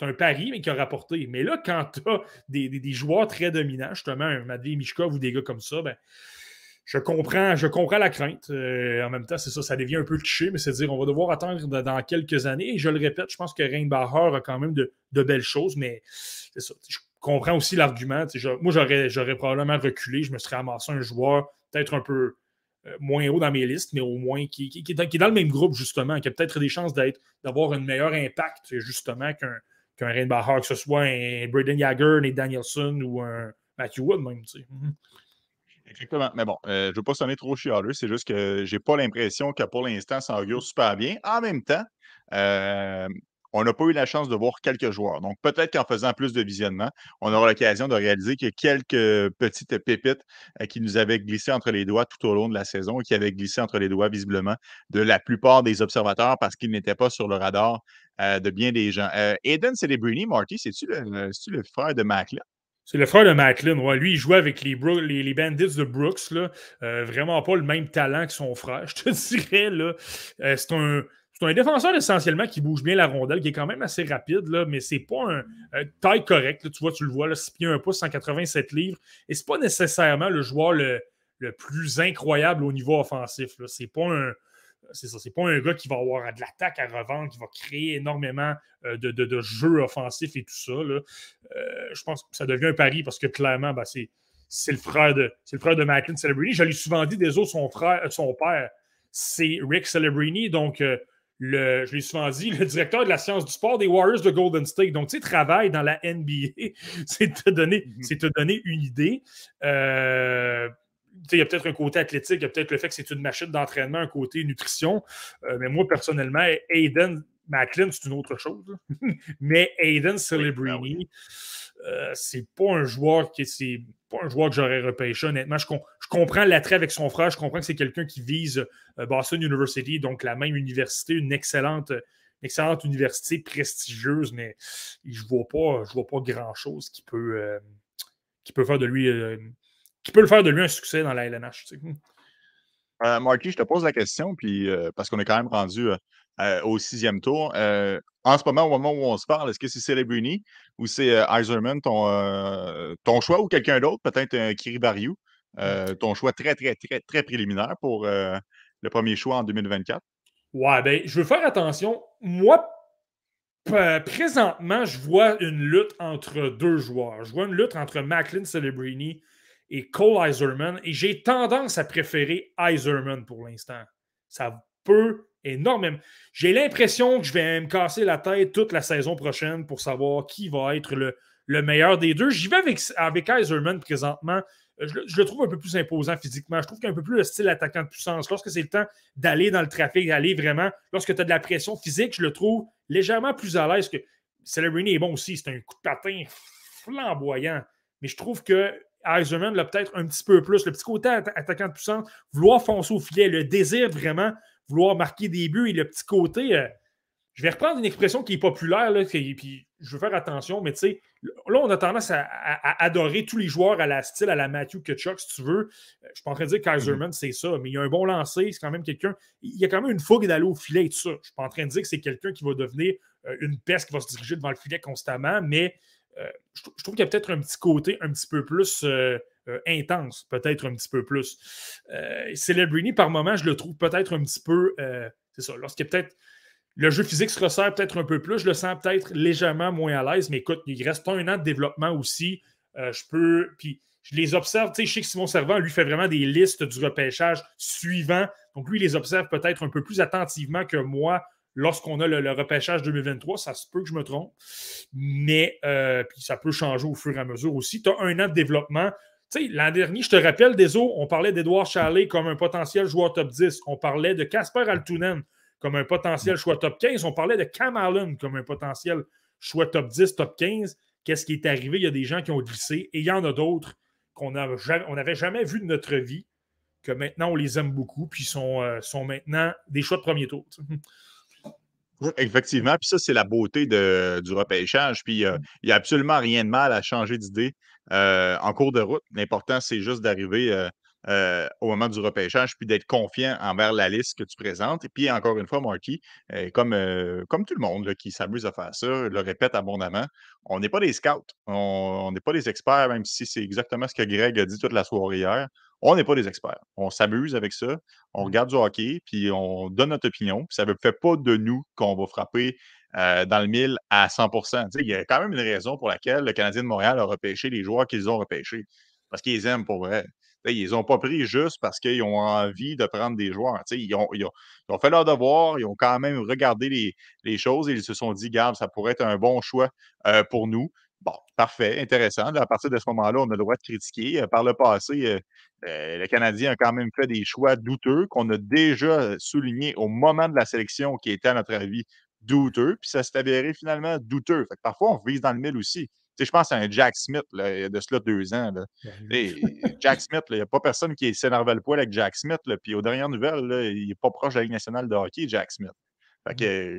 un pari, mais qui a rapporté. Mais là, quand tu as des, joueurs très dominants, justement, un Mishkov ou des gars comme ça, ben, je comprends, je comprends la crainte. Euh, en même temps, c'est ça, ça devient un peu cliché, mais c'est dire on va devoir attendre dans quelques années. Et je le répète, je pense que Reinbacher a quand même de, belles choses, mais c'est ça. Je comprends aussi l'argument. Moi, j'aurais probablement reculé, je me serais amassé un joueur peut-être un peu euh, moins haut dans mes listes, mais au moins qui, qui, est, dans, le même groupe, justement, qui a peut-être des chances d'avoir un meilleur impact, justement, qu'un qu'un Reinbacher, que ce soit un Braden Jagger, Nate Danielson ou un Matthew Wood, même. Tu sais. Mhm. Exactement. Mais bon, euh, je ne veux pas sonner trop chialeux, c'est juste que j'ai pas l'impression que pour l'instant, ça augure super bien. En même temps, euh, on n'a pas eu la chance de voir quelques joueurs. Donc, peut-être qu'en faisant plus de visionnement, on aura l'occasion de réaliser qu'il y a quelques petites pépites euh, qui nous avaient glissé entre les doigts tout au long de la saison qui avaient glissé entre les doigts, visiblement, de la plupart des observateurs parce qu'ils n'étaient pas sur le radar de bien des gens. Aiden Celebrini, Marty, c'est-tu le, le, frère de Macklin? C'est le frère de Macklin. Ouais. Lui, il jouait avec les, Bandits de Brooks. Euh, vraiment pas le même talent que son frère, je te dirais. Là. Euh, c'est un. Un défenseur essentiellement qui bouge bien la rondelle, qui est quand même assez rapide, là, mais c'est pas un, taille correcte. tu vois, tu le vois, là, 6 pieds 1 pouce, 187 livres. Et c'est pas nécessairement le joueur le, le, plus incroyable au niveau offensif. C'est pas un, c'est ça. C'est pas un gars qui va avoir de l'attaque à revendre, qui va créer énormément euh, de, jeux offensifs et tout ça. Euh, je pense que ça devient un pari parce que clairement, ben, c'est, le frère de c'est le frère de Macklin Celebrini. Je l'ai souvent dit des autres, son frère, euh, son père, c'est Rick Celebrini. Donc, le, je l'ai souvent dit, le directeur de la science du sport des Warriors de Golden State. Donc, tu sais, travaille dans la NBA. c'est te donner, mm-hmm. c'est te donner une idée. Euh, il y a peut-être un côté athlétique, il y a peut-être le fait que c'est une machine d'entraînement, un côté nutrition. Euh, mais moi, personnellement, Aiden Macklin, c'est une autre chose. mais Aiden ben Celebrini, euh, c'est pas un joueur qui c'est pas un joueur que j'aurais repêché. Honnêtement, je, comprends l'attrait avec son frère. Je comprends que c'est quelqu'un qui vise euh, Boston University, donc la même université, une excellente, excellente université prestigieuse, mais je vois pas, je vois pas grand-chose qui peut, qui peut faire de lui qui peut le faire de lui un succès dans la LNH. Euh, Marky, je te pose la question, puis euh, parce qu'on est quand même rendu euh, au sixième tour. en ce moment, au moment où on se parle, est-ce que c'est Celebrini ou c'est Iserman ton, ton choix ou quelqu'un d'autre, peut-être Kiribariou, ton choix très, très, très, très préliminaire pour le premier choix en 2024? Ouais, ben, je veux faire attention. Moi, présentement, je vois une lutte entre deux joueurs. Je vois une lutte entre Macklin Celebrini et Cole Iserman. Et j'ai tendance à préférer Iserman pour l'instant. Ça peut énormément. J'ai l'impression que je vais me casser la tête toute la saison prochaine pour savoir qui va être le, meilleur des deux. J'y vais avec, avec Iserman présentement. Je, le trouve un peu plus imposant physiquement. Je trouve qu'il a un peu plus le style attaquant de puissance. Lorsque c'est le temps d'aller dans le trafic, d'aller vraiment, lorsque tu as de la pression physique, je le trouve légèrement plus à l'aise que Celebrini est bon aussi. C'est un coup de patin flamboyant. Mais je trouve que Eiserman l'a peut-être un petit peu plus. Le petit côté attaquant de puissance, vouloir foncer au filet, le désir vraiment vouloir marquer des buts et le petit côté. Euh, je vais reprendre une expression qui est populaire, là, puis je veux faire attention, mais tu sais, là, on a tendance à, adorer tous les joueurs à la style, à la Matthew Kutchuk, si tu veux. Euh, je suis pas en train de dire qu'Eiserman, c'est ça, mais il a un bon lancer, c'est quand même quelqu'un. Il y a quand même une fougue d'aller au filet et tout ça. Je suis pas en train de dire que c'est quelqu'un qui va devenir euh, une peste qui va se diriger devant le filet constamment, mais euh, je, trouve qu'il y a peut-être un petit côté un petit peu plus euh, euh, intense, peut-être un petit peu plus. Celebrini, par moment, je le trouve peut-être un petit peu. c'est ça, lorsqu'il peut-être. Le jeu physique se resserre peut-être un peu plus, je le sens peut-être légèrement moins à l'aise, mais écoute, il reste un an de développement aussi. je peux. Puis je les observe. Tu sais, je sais que Simon Servant, lui, fait vraiment des listes du repêchage suivant. Donc, lui, il les observe peut-être un peu plus attentivement que moi lorsqu'on a le, repêchage 2023. Ça se peut que je me trompe, mais euh, puis ça peut changer au fur et à mesure aussi. Tu as un an de développement. L'an dernier, je te rappelle, des on parlait d'Edouard Charlet comme un potentiel joueur top 10. On parlait de Casper Altunen comme un potentiel choix top 15. On parlait de Cam Allen comme un potentiel choix top 10, top 15. Qu'est-ce qui est arrivé? Il y a des gens qui ont glissé et il y en a d'autres qu'on n'avait jamais vu de notre vie, que maintenant on les aime beaucoup, puis sont, euh, sont maintenant des choix de premier tour. Effectivement, puis ça, c'est la beauté de, du repêchage. Puis il n'y a absolument rien de mal à changer d'idée en cours de route. L'important, c'est juste d'arriver euh, au moment du repêchage, puis d'être confiant envers la liste que tu présentes. Et puis, encore une fois, Marky, euh, comme, euh, comme tout le monde qui s'amuse à faire ça, le répète abondamment, on n'est pas des scouts, on n'est pas des experts, même si c'est exactement ce que Greg a dit toute la soirée hier. On n'est pas des experts. On s'amuse avec ça, on mmh. regarde du hockey, puis on donne notre opinion. Puis ça ne fait pas de nous qu'on va frapper dans le mille à 100% Il y a quand même une raison pour laquelle le Canadien de Montréal a repêché les joueurs qu'ils ont repêchés. Parce qu'ils aiment pour vrai. Ils ont pas pris juste parce qu'ils ont envie de prendre des joueurs. Ils ont, ils, ont, fait leur devoir, ils ont quand même regardé les, choses et ils se sont dit, garde, ça pourrait être un bon choix euh, pour nous. Bon, parfait, intéressant. à partir de ce moment-là, on a le droit de critiquer. Euh, par le passé, euh, le Canadien a quand même fait des choix douteux qu'on a déjà souligné au moment de la sélection qui était, à notre avis, douteux. Puis ça s'est avéré finalement douteux. parfois, on vise dans le mille aussi je pense à un Jack Smith là, de cela deux ans. Là. Ben Jack Smith, il n'y a pas personne qui s'énervait le poil avec Jack Smith. Là, puis aux dernières nouvelles, il n'est pas proche de la Ligue nationale de hockey, Jack Smith. Fait que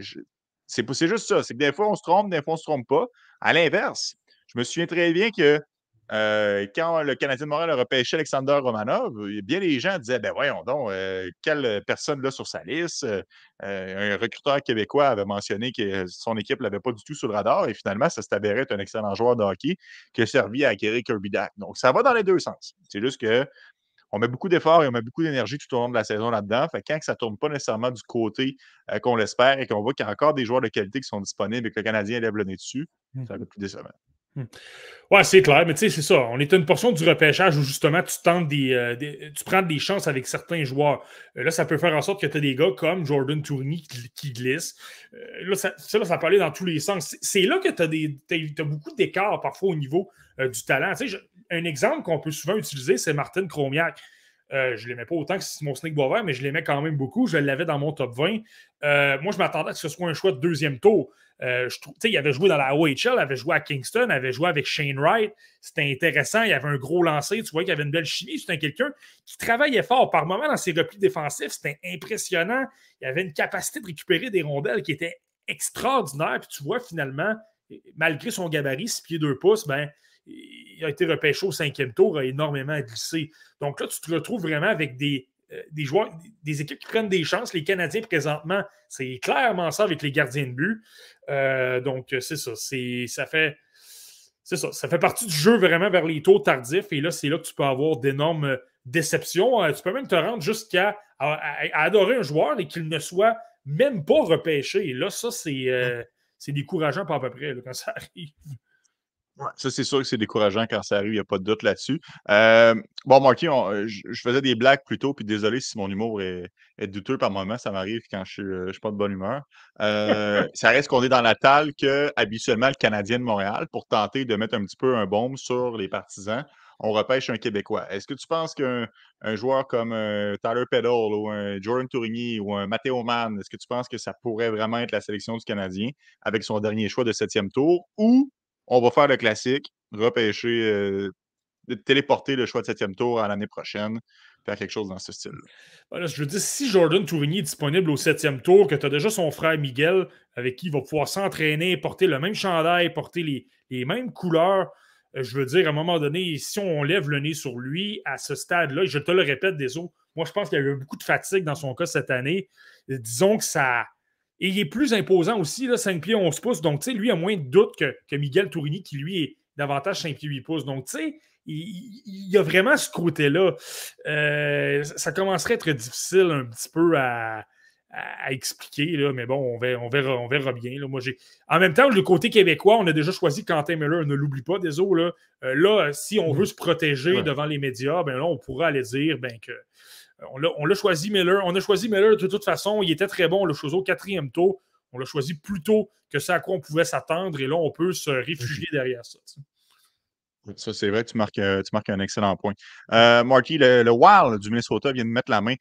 c'est juste ça. C'est que des fois, on se trompe, des fois, on ne se trompe pas. À l'inverse, je me souviens très bien que euh, quand le Canadien de Montréal a repêché Alexander Romanov, bien les gens disaient Ben voyons donc, euh, quelle personne là sur sa liste. Euh, un recruteur québécois avait mentionné que son équipe ne l'avait pas du tout sur le radar et finalement, ça s'est avéré être un excellent joueur de hockey qui a servi à acquérir Kirby Dack. Donc, ça va dans les deux sens. C'est juste que on met beaucoup d'efforts et on met beaucoup d'énergie tout au long de la saison là-dedans. Fait quand ça ne tourne pas nécessairement du côté qu'on l'espère et qu'on voit qu'il y a encore des joueurs de qualité qui sont disponibles et que le Canadien lève le nez dessus, mmh. ça va être plus décevant. Hmm. Ouais, c'est clair, mais tu sais, c'est ça. On est à une portion du repêchage où justement tu tentes des, euh, tu prends des chances avec certains joueurs. Euh, là, ça peut faire en sorte que tu as des gars comme Jordan Tourney qui, glissent. Euh, là, ça, ça, ça, peut aller dans tous les sens. C'est là que tu as, beaucoup d'écart parfois au niveau du talent. Tu sais, un exemple qu'on peut souvent utiliser, c'est Martin Kromiak. je ne l'aimais pas autant que mon Snake Boisvert, mais je l'aimais quand même beaucoup. Je l'avais dans mon top 20. moi, je m'attendais à ce que ce soit un choix de deuxième tour. Euh, il avait joué dans la OHL, il avait joué à Kingston, il avait joué avec Shane Wright. C'était intéressant. Il avait un gros lancer. Tu vois qu'il avait une belle chimie. C'était quelqu'un qui travaillait fort. Par moments, dans ses replis défensifs, c'était impressionnant. Il avait une capacité de récupérer des rondelles qui était extraordinaire. Puis tu vois, finalement, malgré son gabarit, 6 pieds 2 pouces, ben, il a été repêché au cinquième tour, a énormément glissé. Donc là, tu te retrouves vraiment avec des, euh, des joueurs, des équipes qui prennent des chances. Les Canadiens, présentement, c'est clairement ça avec les gardiens de but. Euh, donc, c'est ça. Ça fait. C'est ça. Ça fait partie du jeu vraiment vers les tours tardifs. Et là, c'est là que tu peux avoir d'énormes déceptions. Euh, tu peux même te rendre jusqu'à adorer un joueur et qu'il ne soit même pas repêché. Et là, ça, c'est décourageant pas à peu près quand ça arrive. Ça, c'est sûr que c'est décourageant quand ça arrive, il n'y a pas de doute là-dessus. Euh, bon, Marky, euh, je, faisais des blagues plus tôt, puis désolé si mon humour est, douteux par moment, ça m'arrive quand je ne euh, suis, pas de bonne humeur. ça reste qu'on est dans la talle que habituellement le Canadien de Montréal, pour tenter de mettre un petit peu un baume sur les partisans, on repêche un Québécois. Est-ce que tu penses qu'un joueur comme Tyler Peddle ou un Jordan Tourigny ou un Matteo Mann, est-ce que tu penses que ça pourrait vraiment être la sélection du Canadien avec son dernier choix de septième tour ou on va faire le classique, repêcher, euh, téléporter le choix de septième tour à l'année prochaine, faire quelque chose dans ce style-là. je veux dire, si Jordan Tourigny est disponible au septième tour, que tu as déjà son frère Miguel avec qui il va pouvoir s'entraîner, porter le même chandail, porter les, mêmes couleurs, euh, je veux dire, à un moment donné, si on lève le nez sur lui à ce stade-là, je te le répète, des moi je pense qu'il y a eu beaucoup de fatigue dans son cas cette année. Disons que ça et il est plus imposant aussi, là, 5 pieds 11 pouces. Donc, tu sais, lui a moins de doute que, Miguel Tourini, qui lui est davantage 5 pieds 8 pouces. Donc, tu sais, il, y a vraiment ce côté-là. Euh, ça commencerait à être difficile un petit peu à, expliquer, là, mais bon, on verra, on verra, on verra bien. Là. Moi, en même temps, le côté québécois, on a déjà choisi Quentin Miller, ne l'oublie pas, désolé. Là, euh, là si on mm. veut se protéger devant les médias, ben là, on pourra aller dire ben, que on l'a choisi Miller. On a choisi Miller de toute façon. Il était très bon. On l'a choisi au quatrième tour. On l'a choisi plus tôt que ça à quoi on pouvait s'attendre. Et là, on peut se réfugier derrière ça. Ça, c'est vrai, tu marques, euh, tu marques un excellent point. Euh, Marky, le, le, Wild du Minnesota vient de mettre la main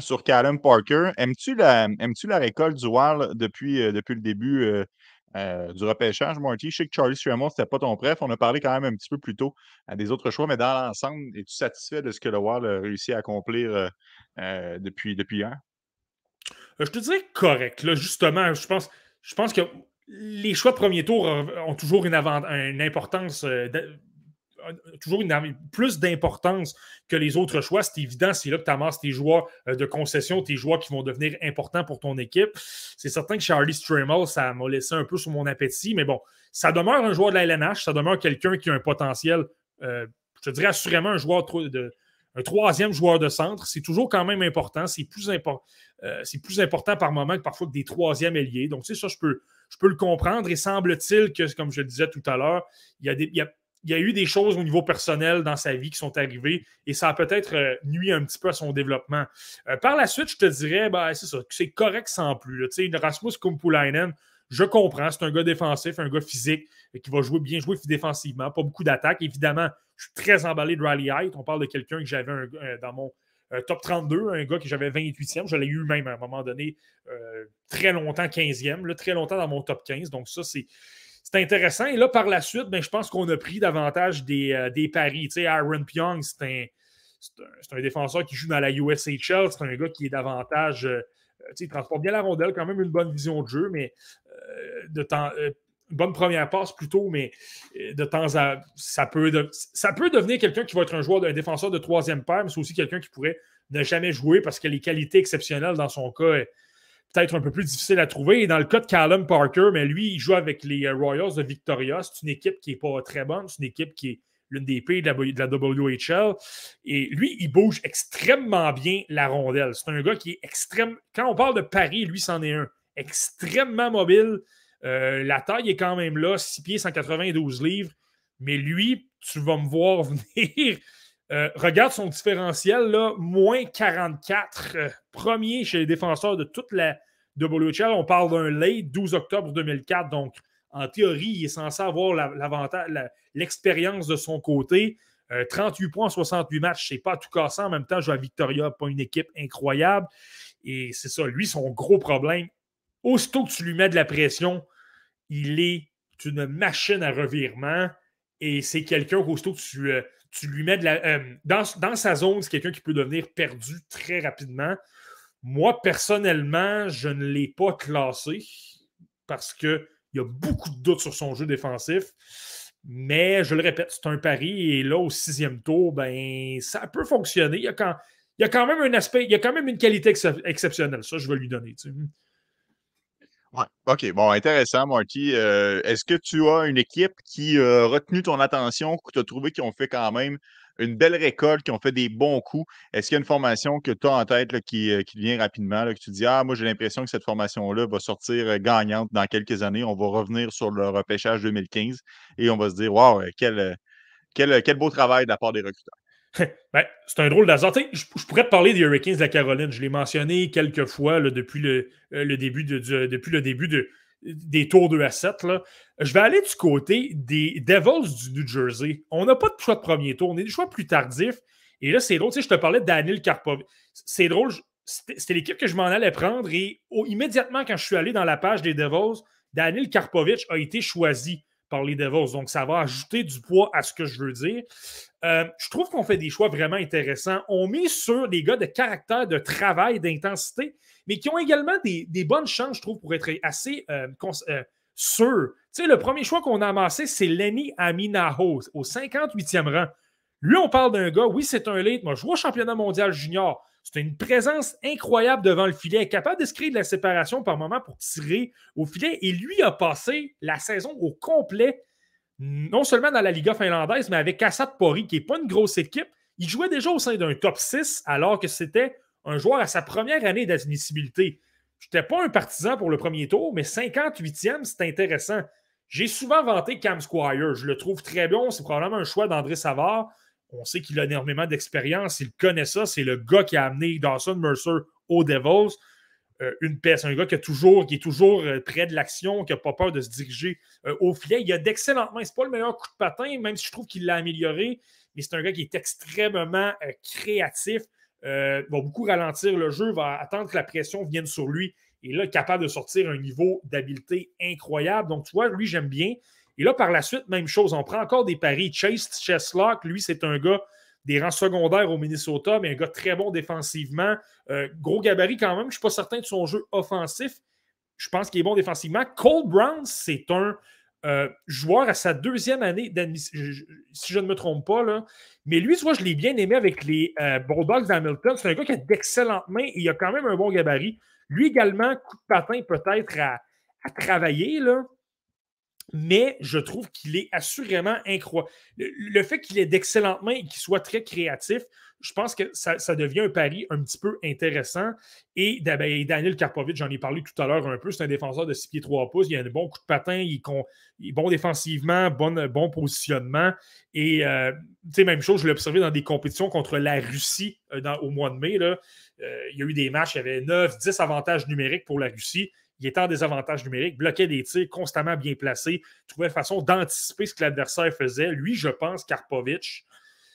sur Callum Parker. Aimes-tu la, aimes la récolte du Wild depuis, euh, depuis le début euh, du repêchage, Marty. Je sais que Charlie Stremel, ce n'était pas ton préf. On a parlé quand même un petit peu plus tôt des autres choix, mais dans l'ensemble, es-tu satisfait de ce que le Wild a réussi à accomplir depuis, depuis hier? je te dirais correct. Là, justement, je pense, je pense que les choix de premier tour ont toujours une, une importance toujours une, plus d'importance que les autres choix. C'est évident, c'est là que tu amasses tes joueurs de concession, tes joueurs qui vont devenir importants pour ton équipe. C'est certain que Charlie Stramel, ça m'a laissé un peu sur mon appétit, mais bon, ça demeure un joueur de la LNH, ça demeure quelqu'un qui a un potentiel, euh, je dirais assurément un joueur de, un troisième joueur de centre. C'est toujours quand même important. C'est plus, euh, plus important par moment que parfois que des troisièmes ailiers. Donc, tu sais, ça, je peux, je peux le comprendre. Et semble-t-il que, comme je le disais tout à l'heure, il y a des, il y a, il y a eu des choses au niveau personnel dans sa vie qui sont arrivées et ça a peut-être euh, nuit un petit peu à son développement. Euh, par la suite, je te dirais, ben, c'est ça, c'est correct sans plus. Rasmus Kumpulainen, je comprends, c'est un gars défensif, un gars physique qui va jouer bien jouer défensivement, pas beaucoup d'attaques. Évidemment, je suis très emballé de Riley Height. On parle de quelqu'un que j'avais dans mon euh, top 32, un gars que j'avais 28e. Je l'ai eu même à un moment donné très longtemps 15e, très longtemps dans mon top 15. Donc, ça, c'est c'est intéressant. Et là, par la suite, ben, je pense qu'on a pris davantage des, euh, paris. Tu Aaron Pyong, c'est un, un, défenseur qui joue dans la USHL. C'est un gars qui est davantage. Euh, il transporte bien la rondelle, quand même une bonne vision de jeu, mais euh, de temps. une bonne première passe plutôt, mais de temps à. Ça peut, ça peut devenir quelqu'un qui va être un joueur, un défenseur de troisième paire, mais c'est aussi quelqu'un qui pourrait ne jamais jouer parce que les qualités exceptionnelles dans son cas peut-être un peu plus difficile à trouver. Dans le cas de Callum Parker, mais lui, il joue avec les euh, Royals de Victoria. C'est une équipe qui n'est pas très bonne. C'est une équipe qui est l'une des pays de la, WHL. Et lui, il bouge extrêmement bien la rondelle. C'est un gars qui est extrême. Quand on parle de Paris, lui, c'en est un. Extrêmement mobile. Euh, la taille est quand même là, 6 pieds, 192 livres. Mais lui, tu vas me voir venir euh, regarde son différentiel, là, moins 44, euh, premier chez les défenseurs de toute la WHL. On parle d'un late 12 octobre 2004, donc en théorie, il est censé avoir l'avantage, l'expérience de son côté. 38 euh, points en 68 matchs, c'est pas tout cassant. En même temps, joue à Victoria, pas une équipe incroyable. Et c'est ça, lui, son gros problème. Aussitôt que tu lui mets de la pression, il est une machine à revirement. Et c'est quelqu'un qu'aussitôt que tu, tu lui mets de la. Euh, dans, sa zone, c'est quelqu'un qui peut devenir perdu très rapidement. Moi, personnellement, je ne l'ai pas classé parce qu'il y a beaucoup de doutes sur son jeu défensif. Mais je le répète, c'est un pari. Et là, au sixième tour, ben, ça peut fonctionner. Il y a quand, il y a quand même un aspect, il y a quand même une qualité exceptionnelle. Ça, je vais lui donner. OK, bon, intéressant, Marty. Euh, est-ce que tu as une équipe qui a retenu ton attention, que tu as trouvé qu'ils ont fait quand même une belle récolte, qui ont fait des bons coups? Est-ce qu'il y a une formation que tu as en tête qui, euh, qui vient rapidement, que tu dis Ah, moi, j'ai l'impression que cette formation-là va sortir euh, gagnante dans quelques années. On va revenir sur le repêchage 2015 et on va se dire Waouh, quel, quel, quel beau travail de la part des recruteurs. Ben, c'est un drôle d'hasard. Je, pourrais te parler des Hurricanes de la Caroline. Je l'ai mentionné quelques fois depuis, le, euh, début, de, depuis le début de, des tours 2 à 7. Là. Je vais aller du côté des Devils du New Jersey. On n'a pas de choix de premier tour. On est des choix plus tardifs. Et là, c'est drôle. Tu sais, je te parlais de Daniel Karpov. C'est drôle. C'était l'équipe que je m'en allais prendre. Et immédiatement, quand je suis allé dans la page des Devils, Daniel Karpovich a été choisi par les Devils. Donc, ça va ajouter du poids à ce que je veux dire. Euh, je trouve qu'on fait des choix vraiment intéressants. On met sur des gars de caractère, de travail, d'intensité, mais qui ont également des, bonnes chances, je trouve, pour être assez euh, euh, sûrs. Tu sais, le premier choix qu'on a amassé, c'est Lenny Aminaho, au 58e rang. Lui, on parle d'un gars, oui, c'est un late, moi, je vois championnat mondial junior. C'est une présence incroyable devant le filet, capable de créer de la séparation par moment pour tirer au filet. Et lui a passé la saison au complet non seulement dans la Liga finlandaise, mais avec Kassat Pori, qui n'est pas une grosse équipe. Il jouait déjà au sein d'un top 6 alors que c'était un joueur à sa première année d'admissibilité. Je n'étais pas un partisan pour le premier tour, mais 58e, c'est intéressant. J'ai souvent vanté Cam Squire. Je le trouve très bon. C'est probablement un choix d'André Savard. On sait qu'il a énormément d'expérience. Il connaît ça. C'est le gars qui a amené Dawson Mercer aux Devils. Euh, une pièce. Un gars qui, toujours, qui est toujours euh, près de l'action, qui n'a pas peur de se diriger euh, au filet. Il a d'excellentes mains. Ce n'est pas le meilleur coup de patin, même si je trouve qu'il l'a amélioré, mais c'est un gars qui est extrêmement créatif. va beaucoup ralentir le jeu, va attendre que la pression vienne sur lui. Et là, capable de sortir un niveau d'habileté incroyable. Donc, tu vois, lui, j'aime bien. Et là, par la suite, même chose. On prend encore des paris. Chase Cheslock, lui, c'est un gars des rangs secondaires au Minnesota, mais un gars très bon défensivement. Euh, gros gabarit quand même. Je ne suis pas certain de son jeu offensif. Je pense qu'il est bon défensivement. Cole Brown, c'est un euh, joueur à sa deuxième année d'admission, si je ne me trompe pas. Mais lui, tu je l'ai bien aimé avec les euh, Bulldogs d'Hamilton. C'est un gars qui a d'excellentes mains et il a quand même un bon gabarit. Lui également, coup de patin peut-être à, à travailler. Mais je trouve qu'il est assurément incroyable. Le, fait qu'il ait d'excellentes mains et qu'il soit très créatif, je pense que ça, devient un pari un petit peu intéressant. Et ben, Daniel Karpovic, j'en ai parlé tout à l'heure un peu, c'est un défenseur de 6 pieds 3 pouces. Il a un bon coup de patin, il, est bon défensivement, bon, positionnement. Et euh, même chose, je l'ai observé dans des compétitions contre la Russie euh, au mois de mai. Euh, il y a eu des matchs, il y avait 9, 10 avantages numériques pour la Russie il était en désavantage numérique, bloquait des tirs constamment bien placés, trouvait façon d'anticiper ce que l'adversaire faisait. Lui, je pense, Karpovic,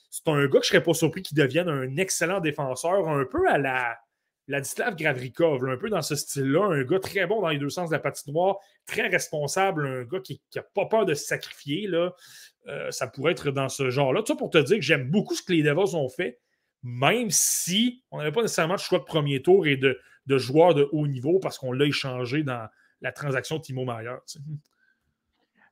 c'est un gars que je serais pas surpris qu'il devienne un excellent défenseur, un peu à la Ladislav Gravrikov, un peu dans ce style-là, un gars très bon dans les deux sens de la patinoire, très responsable, un gars qui n'a pas peur de se sacrifier. Là. Euh, ça pourrait être dans ce genre-là. Tout ça pour te dire que j'aime beaucoup ce que les Devils ont fait, même si on n'avait pas nécessairement de choix de premier tour et de, de joueurs de haut niveau parce qu'on l'a échangé dans la transaction Timo Mayer.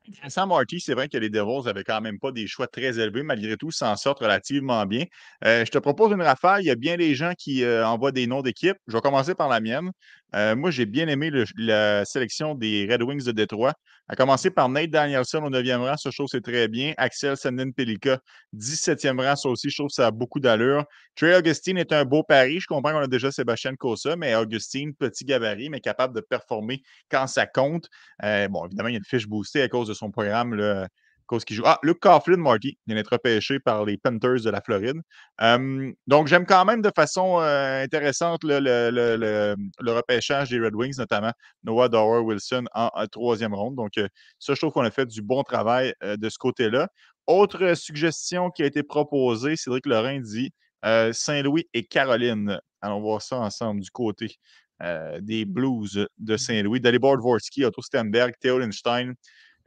Intéressant, Marty, c'est vrai que les Devils n'avaient quand même pas des choix très élevés. Malgré tout, s'en sortent relativement bien. Euh, je te propose une rafale. Il y a bien des gens qui euh, envoient des noms d'équipes. Je vais commencer par la mienne. Euh, moi, j'ai bien aimé la sélection des Red Wings de Détroit. À commencer par Nate Danielson au 9e rang, ça, je trouve c'est très bien. Axel Sandin Pelika, 17e rang, ça aussi, je trouve ça a beaucoup d'allure. Trey Augustine est un beau pari. Je comprends qu'on a déjà Sébastien Kosa, mais Augustine, petit gabarit, mais capable de performer quand ça compte. bon, évidemment, il y a une fiche boostée à cause de son programme là, cause qui joue. Ah, Luke Coughlin, Marty, vient d'être repêché par les Panthers de la Floride. donc, j'aime quand même de façon euh, intéressante le, le, repêchage des Red Wings, notamment Noah Dower Wilson en, troisième ronde. Donc, euh, ça, je trouve qu'on a fait du bon travail euh, de ce côté-là. Autre suggestion qui a été proposée, Cédric Lorrain dit Saint-Louis et Caroline. Allons voir ça ensemble du côté des Blues de mmh Saint-Louis. Dalibor Dvorsky, Otto Stenberg, Theo Lindstein,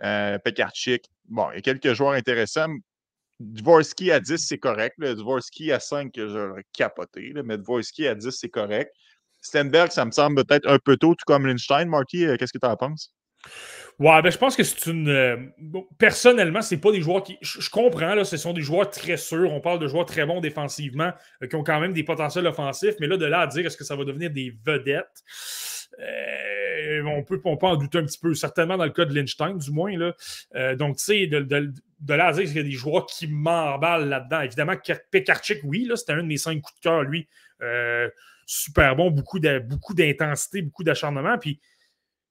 euh, Pekarchik. Bon, il y a quelques joueurs intéressants. Dvorsky à 10, c'est correct. Dvorsky à 5, j'aurais capoté. Mais Dvorsky à 10, c'est correct. Stenberg, ça me semble peut-être un peu tôt, tout comme Lindstein. Marty, euh, qu'est-ce que tu en penses? Ouais, ben je pense que c'est une. Euh, personnellement, c'est pas des joueurs qui. Je, comprends, là, ce sont des joueurs très sûrs. On parle de joueurs très bons défensivement, qui ont quand même des potentiels offensifs. Mais là, de là à dire est-ce que ça va devenir des vedettes euh, on, peut, on en douter un petit peu, certainement dans le cas de Lynchstein, du moins. Là. Euh, donc, tu sais, de, là à dire qu'il y a des joueurs qui m'emballent là-dedans. Évidemment, Pekarchik, oui, c'était un de mes cinq coups de cœur, lui. Euh, super bon, beaucoup d'intensité, beaucoup d'acharnement. Puis,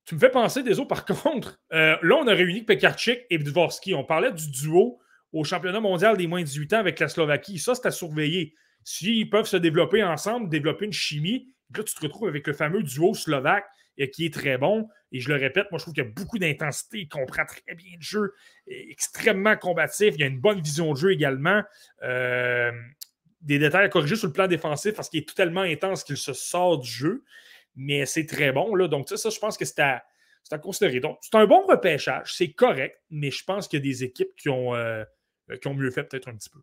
tu me fais penser des autres, par contre, là, on a réuni Pekarchik et Dvorsky. On parlait du duo au championnat mondial des moins de 18 ans avec la Slovaquie. Ça, c'est à surveiller. S'ils peuvent se développer ensemble, développer une chimie, là, tu te retrouves avec le fameux duo slovaque qui est très bon. Et je le répète, moi, je trouve qu'il y a beaucoup d'intensité. Il comprend très bien le jeu, extrêmement combatif. Il y a une bonne vision de jeu également. Euh, des détails à corriger sur le plan défensif parce qu'il est tellement intense qu'il se sort du jeu. Mais c'est très bon. Là. Donc, ça, je pense que c'est à, considérer. Donc, c'est un bon repêchage. C'est correct, mais je pense qu'il y a des équipes qui ont, euh, qui ont mieux fait peut-être un petit peu.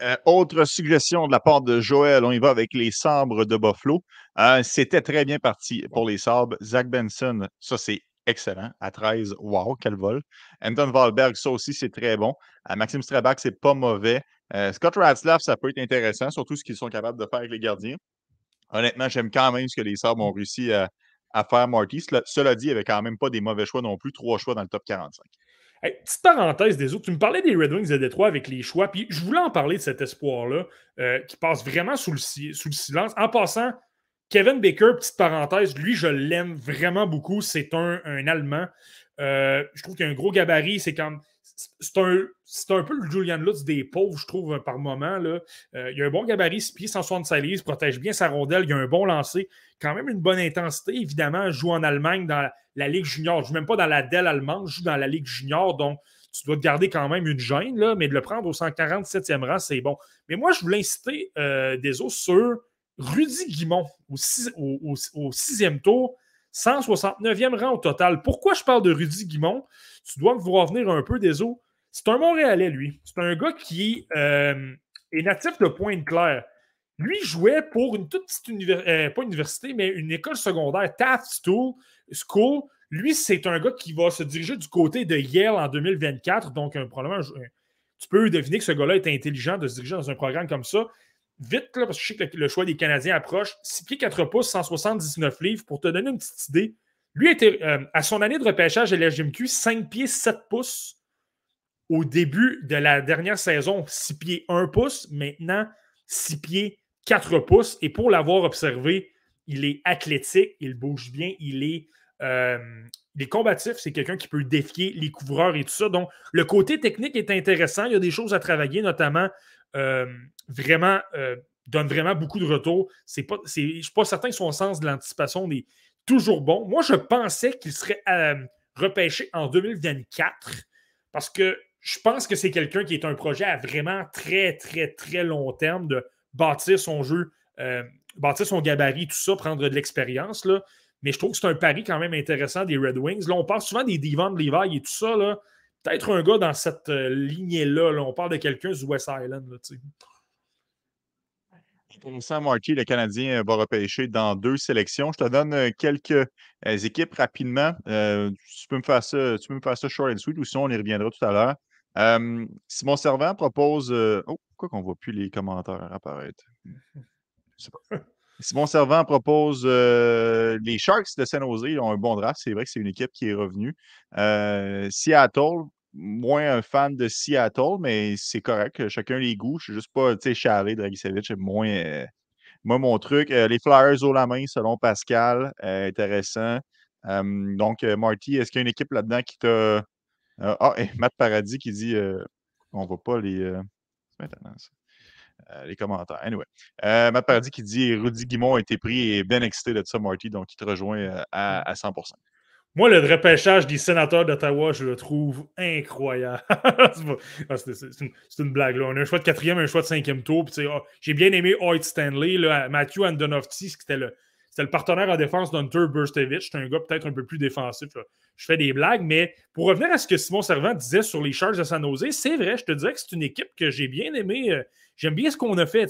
Euh, autre suggestion de la part de Joël, on y va avec les sabres de Buffalo. Euh, c'était très bien parti pour les sabres. Zach Benson, ça c'est excellent. À 13, wow, quel vol. Anton Valberg, ça aussi c'est très bon. Euh, Maxime Strabach, c'est pas mauvais. Scott Ratzlaff, ça peut être intéressant, surtout ce qu'ils sont capables de faire avec les gardiens. Honnêtement, j'aime quand même ce que les sabres ont réussi à, à faire, Marty. Cela, dit, il n'y avait quand même pas des mauvais choix non plus. Trois choix dans le top 45 petite parenthèse des autres, tu me parlais des Red Wings de Détroit avec les choix, puis je voulais en parler de cet espoir-là euh, qui passe vraiment sous le, silence. En passant, Kevin Baker, petite parenthèse, lui, je l'aime vraiment beaucoup. C'est un, un, Allemand. Euh, je trouve qu'il a un gros gabarit. C'est comme. C'est un, peu le Julian Lutz des pauvres, je trouve, par moment. Là. Euh, il a un bon gabarit, 6 pieds, 165 livres, protège bien sa rondelle, il a un bon lancer, quand même une bonne intensité. Évidemment, joue en Allemagne dans la Ligue junior. Je ne joue même pas dans la Dell allemande, je joue dans la Ligue junior. Donc, tu dois te garder quand même une gêne, là, mais de le prendre au 147e rang, c'est bon. Mais moi, je voulais inciter euh, des autres sur Rudy Guimont au, sixième tour, 169e rang au total. Pourquoi je parle de Rudy Guimont? Tu dois me voir venir un peu des eaux. C'est un Montréalais, lui. C'est un gars qui euh, est natif de Pointe-Claire. Lui jouait pour une toute petite université, euh, pas université, mais une école secondaire, Taft School. Lui, c'est un gars qui va se diriger du côté de Yale en 2024. Donc, un, tu peux deviner que ce gars-là est intelligent de se diriger dans un programme comme ça. Vite, là, parce que je sais que le, choix des Canadiens approche. 6 pieds 4 pouces, 179 livres. Pour te donner une petite idée, lui, était, euh, à son année de repêchage à l'HMQ, 5 pieds 7 pouces. Au début de la dernière saison, 6 pieds 1 pouce. Maintenant, 6 pieds 4 pouces. Et pour l'avoir observé, il est athlétique, il bouge bien, il est, euh, combatif. C'est quelqu'un qui peut défier les couvreurs et tout ça. Donc, le côté technique est intéressant. Il y a des choses à travailler, notamment vraiment, euh, donne vraiment beaucoup de retours. Je ne suis pas certain que son sens de l'anticipation est toujours bon. Moi, je pensais qu'il serait repêché en 2024 parce que je pense que c'est quelqu'un qui est un projet à vraiment très, très, très long terme de bâtir son jeu, euh, bâtir son gabarit, tout ça, prendre de l'expérience. Mais je trouve que c'est un pari quand même intéressant des Red Wings. Là, on parle souvent des Devon Levi et tout ça. Peut-être un gars dans cette euh, lignée-là. On parle de quelqu'un du West Island. Là, Intéressant, Marty. Le Canadien va repêcher dans deux sélections. Je te donne euh, quelques équipes rapidement. tu, peux me faire ça, tu peux me faire ça short and sweet ou sinon on y reviendra tout à l'heure. Simon Servant propose. oh, pourquoi qu'on ne voit plus les commentaires apparaître? Simon Servant propose les Sharks de San Jose. Ils ont un bon draft. C'est vrai que c'est une équipe qui est revenue. Seattle, moins un fan de Seattle, mais c'est correct. Chacun les goûts. Je ne suis juste pas, tu sais, Charlie Dragicevic, moins, moi, mon truc. les Flyers au la main, selon Pascal. intéressant. donc, Marty, est-ce qu'il y a une équipe là-dedans qui t'a euh, ah, Matt Paradis qui dit euh, on ne voit pas les. Euh, maintenant, ça. Les commentaires. Anyway. Matt Paradis qui dit Rudy Guimont a été pris et bien excité de ça, Marty, donc il te rejoint à, 100% moi, le repêchage des sénateurs d'Ottawa, je le trouve incroyable. Ah, c'est une, blague. Là. On a un choix de quatrième, un choix de cinquième tour. Ah, j'ai bien aimé Hoyt Stanley, là, Matthew Andonovski, qui était le, c'était le partenaire en défense d'Hunter Burstevich. C'est un gars peut-être un peu plus défensif. Je fais des blagues, mais pour revenir à ce que Simon Servant disait sur les charges de San Jose, c'est vrai, je te dirais que c'est une équipe que j'ai bien aimé. Euh, j'aime bien ce qu'on a fait.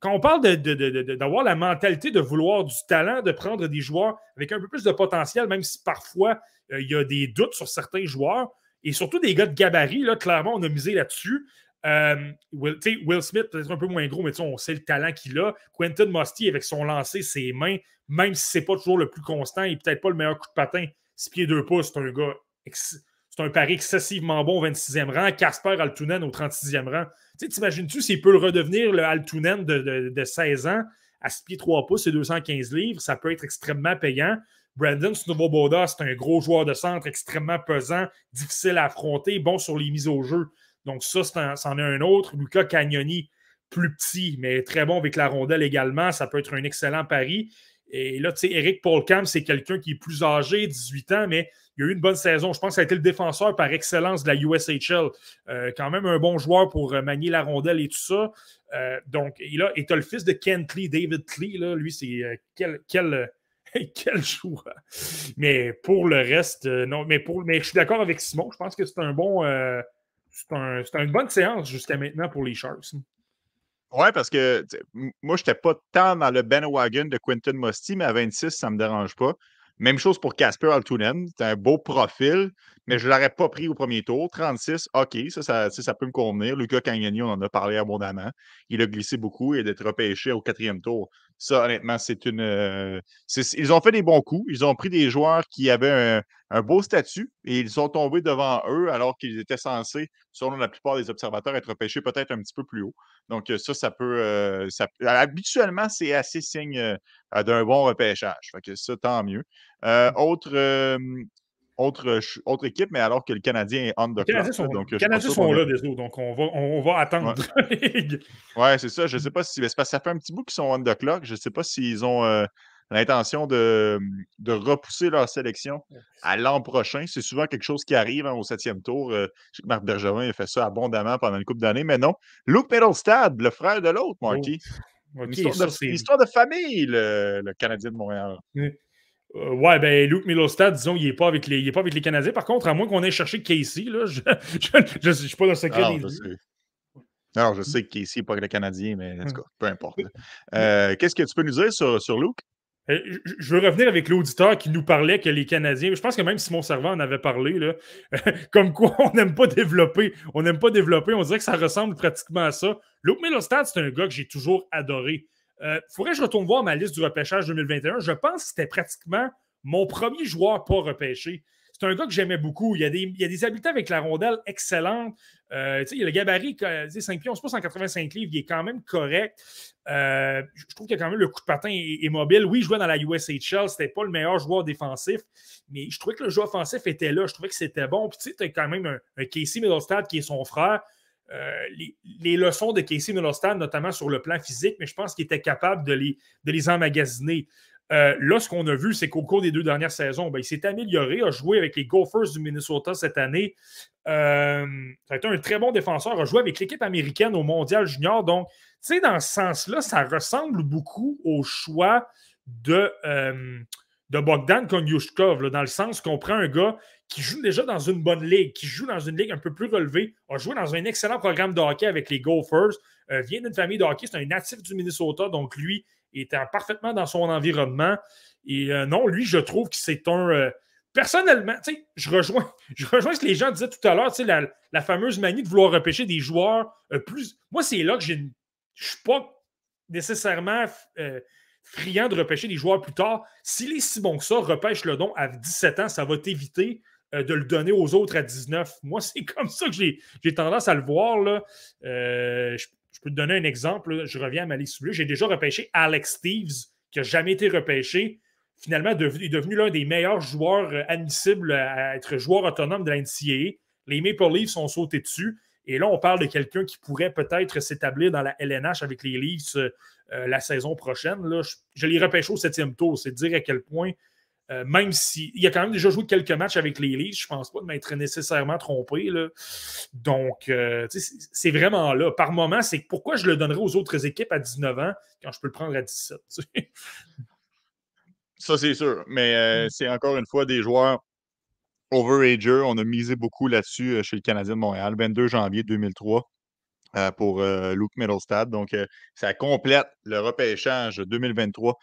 Quand on parle d'avoir la mentalité de vouloir du talent, de prendre des joueurs avec un peu plus de potentiel, même si parfois euh, il y a des doutes sur certains joueurs, et surtout des gars de gabarit, là, clairement, on a misé là-dessus. Euh, Will, Smith, peut-être un peu moins gros, mais on sait le talent qu'il a. Quentin Musty, avec son lancer, ses mains, même si c'est pas toujours le plus constant et peut-être pas le meilleur coup de patin, 6 pieds 2 pouces, c'est un gars. C'est un pari excessivement bon au 26e rang. Casper Altunen au 36e rang. Tu t'imagines-tu s'il peut redevenir le Altunen de, 16 ans à 6 pieds 3 pouces et 215 livres? Ça peut être extrêmement payant. Brandon Snowboda, c'est un gros joueur de centre extrêmement pesant, difficile à affronter, bon sur les mises au jeu. Donc, ça, c'en est un autre. Luca Cagnoni, plus petit, mais très bon avec la rondelle également. Ça peut être un excellent pari. Et là, tu sais, Eric Paulcam, c'est quelqu'un qui est plus âgé, 18 ans, mais il a eu une bonne saison. Je pense que ça a été le défenseur par excellence de la USHL. Euh, quand même un bon joueur pour euh, manier la rondelle et tout ça. Euh, donc, et là, et as le fils de Kent Lee, David Lee, là, lui, c'est quel, quel, quel joueur. Mais pour le reste, non, mais, pour, mais je suis d'accord avec Simon. Je pense que c'est un bon. c'est un, une bonne séance jusqu'à maintenant pour les Sharks. Ouais, parce que moi, je n'étais pas tant dans le bandwagon de Quentin Musty, mais à 26, ça ne me dérange pas. Même chose pour Casper Altunen. C'est un beau profil, mais je ne l'aurais pas pris au premier tour. 36, OK, ça, ça, ça peut me convenir. Lucas Cagnani, on en a parlé abondamment. Il a glissé beaucoup et d'être repêché au quatrième tour. Ça, honnêtement, c'est une. Euh, ils ont fait des bons coups. Ils ont pris des joueurs qui avaient un, beau statut et ils sont tombés devant eux alors qu'ils étaient censés, selon la plupart des observateurs, être repêchés peut-être un petit peu plus haut. Donc, ça, ça peut. Euh, habituellement, c'est assez signe euh, d'un bon repêchage. Fait que ça, tant mieux. Mmh. autre. Autre, autre, équipe, mais alors que le Canadien est on the Les Canadiens sont, donc, les Canadiens sont là, désolé, donc on va, on va attendre. Ouais, c'est ça. Je ne sais pas si. Ça fait un petit bout qu'ils sont on the clock. Je ne sais pas s'ils ont l'intention de, de, repousser leur sélection à l'an prochain. C'est souvent quelque chose qui arrive hein, au septième tour. je sais que Marc Bergevin a fait ça abondamment pendant une couple d'années, mais non. Luke Middlestad, le frère de l'autre, oh. Marty. une, histoire de, famille, le, Canadien de Montréal. Euh, ouais, ben Luke Middlestad, disons, il n'est pas, avec les, pas avec les Canadiens. Par contre, à moins qu'on ait cherché Casey, là, je ne suis pas dans le secret Alors, ah, des Alors, je sais que Casey n'est pas avec les Canadiens, mais en tout cas, peu importe. Euh, qu'est-ce que tu peux nous dire sur, sur Luke? Euh, je veux revenir avec l'auditeur qui nous parlait que les Canadiens, je pense que même Simon Servant en avait parlé, là, comme quoi on n'aime pas développer, on n'aime pas développer, on dirait que ça ressemble pratiquement à ça. Luke Middlestad, c'est un gars que j'ai toujours adoré. Euh, faudrait que je retourne voir ma liste du repêchage 2021. Je pense que c'était pratiquement mon premier joueur pas repêché. C'est un gars que j'aimais beaucoup. Il y, a des, il habiletés avec la rondelle excellentes. Euh, il y a le gabarit, 5 pieds, on se passe 185 livres, il est quand même correct. Euh, je trouve qu'il a quand même le coup de patin est, mobile. Oui, il jouait dans la USHL, c'était pas le meilleur joueur défensif, mais je trouvais que le jeu offensif était là. Je trouvais que c'était bon. Puis tu as quand même un, un Casey Middlestad qui est son frère. Euh, les, leçons de Casey Middleton, notamment sur le plan physique, mais je pense qu'il était capable de les, de les emmagasiner. Euh, là, ce qu'on a vu, c'est qu'au cours des deux dernières saisons, ben, il s'est amélioré, a joué avec les Gophers du Minnesota cette année. Euh, ça a été un très bon défenseur, a joué avec l'équipe américaine au Mondial Junior. Donc, tu sais, dans ce sens-là, ça ressemble beaucoup au choix de, de Bogdan Konyushkov, dans le sens qu'on prend un gars qui joue déjà dans une bonne ligue, qui joue dans une ligue un peu plus relevée, a joué dans un excellent programme de hockey avec les Gophers, euh, vient d'une famille de hockey, c'est un natif du Minnesota, donc lui était parfaitement dans son environnement. Et euh, non, lui, je trouve que c'est un. Euh, personnellement, je rejoins, je rejoins ce que les gens disaient tout à l'heure, la, la, fameuse manie de vouloir repêcher des joueurs plus. Moi, c'est là que j'ai. Je ne suis pas nécessairement friand de repêcher des joueurs plus tard. S'il est si bon que ça, repêche le don à 17 ans, ça va t'éviter euh, de le donner aux autres à 19. Moi, c'est comme ça que j'ai tendance à le voir. Euh, je, peux te donner un exemple. Je reviens à ma liste J'ai déjà repêché Alex Steves, qui n'a jamais été repêché. Finalement, il est devenu l'un des meilleurs joueurs euh, admissibles à être joueur autonome de la NCAA. Les Maple Leafs sont sautés dessus. Et là, on parle de quelqu'un qui pourrait peut-être s'établir dans la LNH avec les Leafs la saison prochaine. Là, je, je l'ai repêché au septième tour. C'est dire à quel point euh, même s'il il a quand même déjà joué quelques matchs avec les Leafs, je ne pense pas de m'être nécessairement trompé. Là. Donc, euh, c'est vraiment là. Par moment, c'est pourquoi je le donnerais aux autres équipes à 19 ans quand je peux le prendre à 17. Ça, c'est sûr. Mais euh, mm. c'est encore une fois des joueurs overager. On a misé beaucoup là-dessus chez le Canadien de Montréal. 22 janvier 2003. Euh, pour euh, Luke Middlestad. Donc, euh, ça complète le repêchage 2023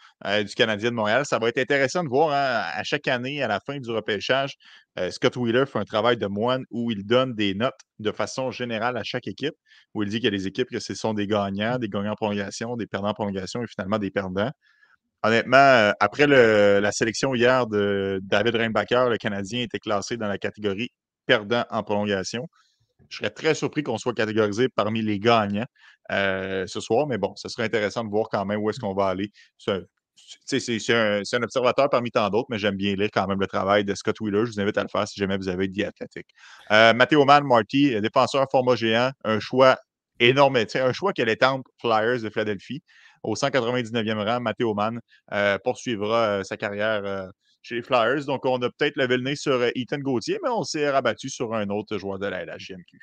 du Canadien de Montréal. Ça va être intéressant de voir hein, à chaque année, à la fin du repêchage, Scott Wheeler fait un travail de moine où il donne des notes de façon générale à chaque équipe, où il dit qu'il y a des équipes que ce sont des gagnants, des gagnants en prolongation, des perdants en prolongation et finalement des perdants. Honnêtement, après la sélection hier de David Reinbacher, le Canadien était classé dans la catégorie perdant en prolongation. Je serais très surpris qu'on soit catégorisé parmi les gagnants euh, ce soir, mais bon, ce serait intéressant de voir quand même où est-ce qu'on va aller. C'est un, observateur parmi tant d'autres, mais j'aime bien lire quand même le travail de Scott Wheeler. Je vous invite à le faire si jamais vous avez dit athlétique. Euh, Mathéo Mann, Marty, défenseur format géant, un choix énorme, un choix qu'elle est entre Flyers de Philadelphie. Au 199e rang, Mathéo Mann euh, poursuivra sa carrière chez les Flyers. Donc, on a peut-être levé le nez sur euh, Ethan Gauthier, mais on s'est rabattu sur un autre joueur de la LHJMQ.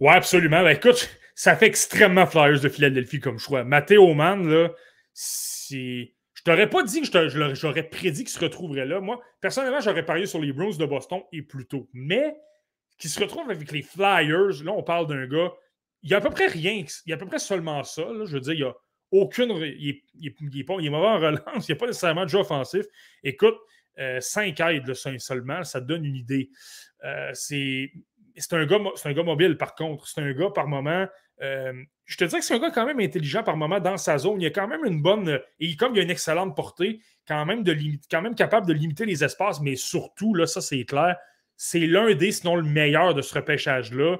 Oui, absolument. Ben, écoute, ça fait extrêmement Flyers de Philadelphie comme choix. Matteo Mann, là, si. Je t'aurais pas dit que j'aurais prédit qu'il se retrouverait là. Moi, personnellement, j'aurais parié sur les Bruins de Boston et plus tôt. Mais qu'il se retrouve avec les Flyers, là, on parle d'un gars. Il y a à peu près rien. Il y a à peu près seulement ça. Je veux dire, il y a aucune. Il est, il, est, pas, il est mauvais en relance, il a pas nécessairement de jeu offensif. Écoute, 5 euh, aides seulement, ça te donne une idée. Euh, c'est un, gars, un gars mobile, par contre. C'est un gars par moment. Euh, je te dirais que c'est un gars quand même intelligent par moment dans sa zone. Il a quand même une bonne. Et comme il a une excellente portée, quand même, de quand même capable de limiter les espaces, mais surtout, là, ça c'est clair, c'est l'un des, sinon le meilleur de ce repêchage-là.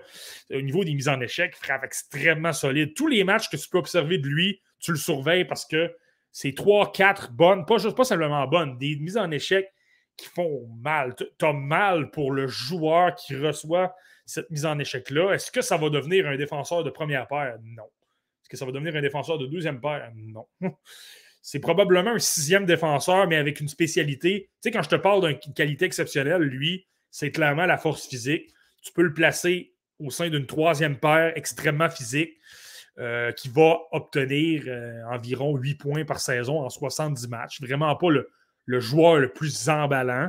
Au niveau des mises en échec, frappe extrêmement solide. Tous les matchs que tu peux observer de lui, tu le surveilles parce que c'est trois, quatre bonnes, pas juste pas simplement bonnes, des mises en échec qui font mal. Tu as mal pour le joueur qui reçoit cette mise en échec-là. Est-ce que ça va devenir un défenseur de première paire? Non. Est-ce que ça va devenir un défenseur de deuxième paire? Non. c'est probablement un sixième défenseur, mais avec une spécialité. Tu sais, quand je te parle d'une qualité exceptionnelle, lui, c'est clairement la force physique. Tu peux le placer au sein d'une troisième paire extrêmement physique euh, qui va obtenir euh, environ 8 points par saison en 70 matchs. Vraiment pas le, joueur le plus emballant,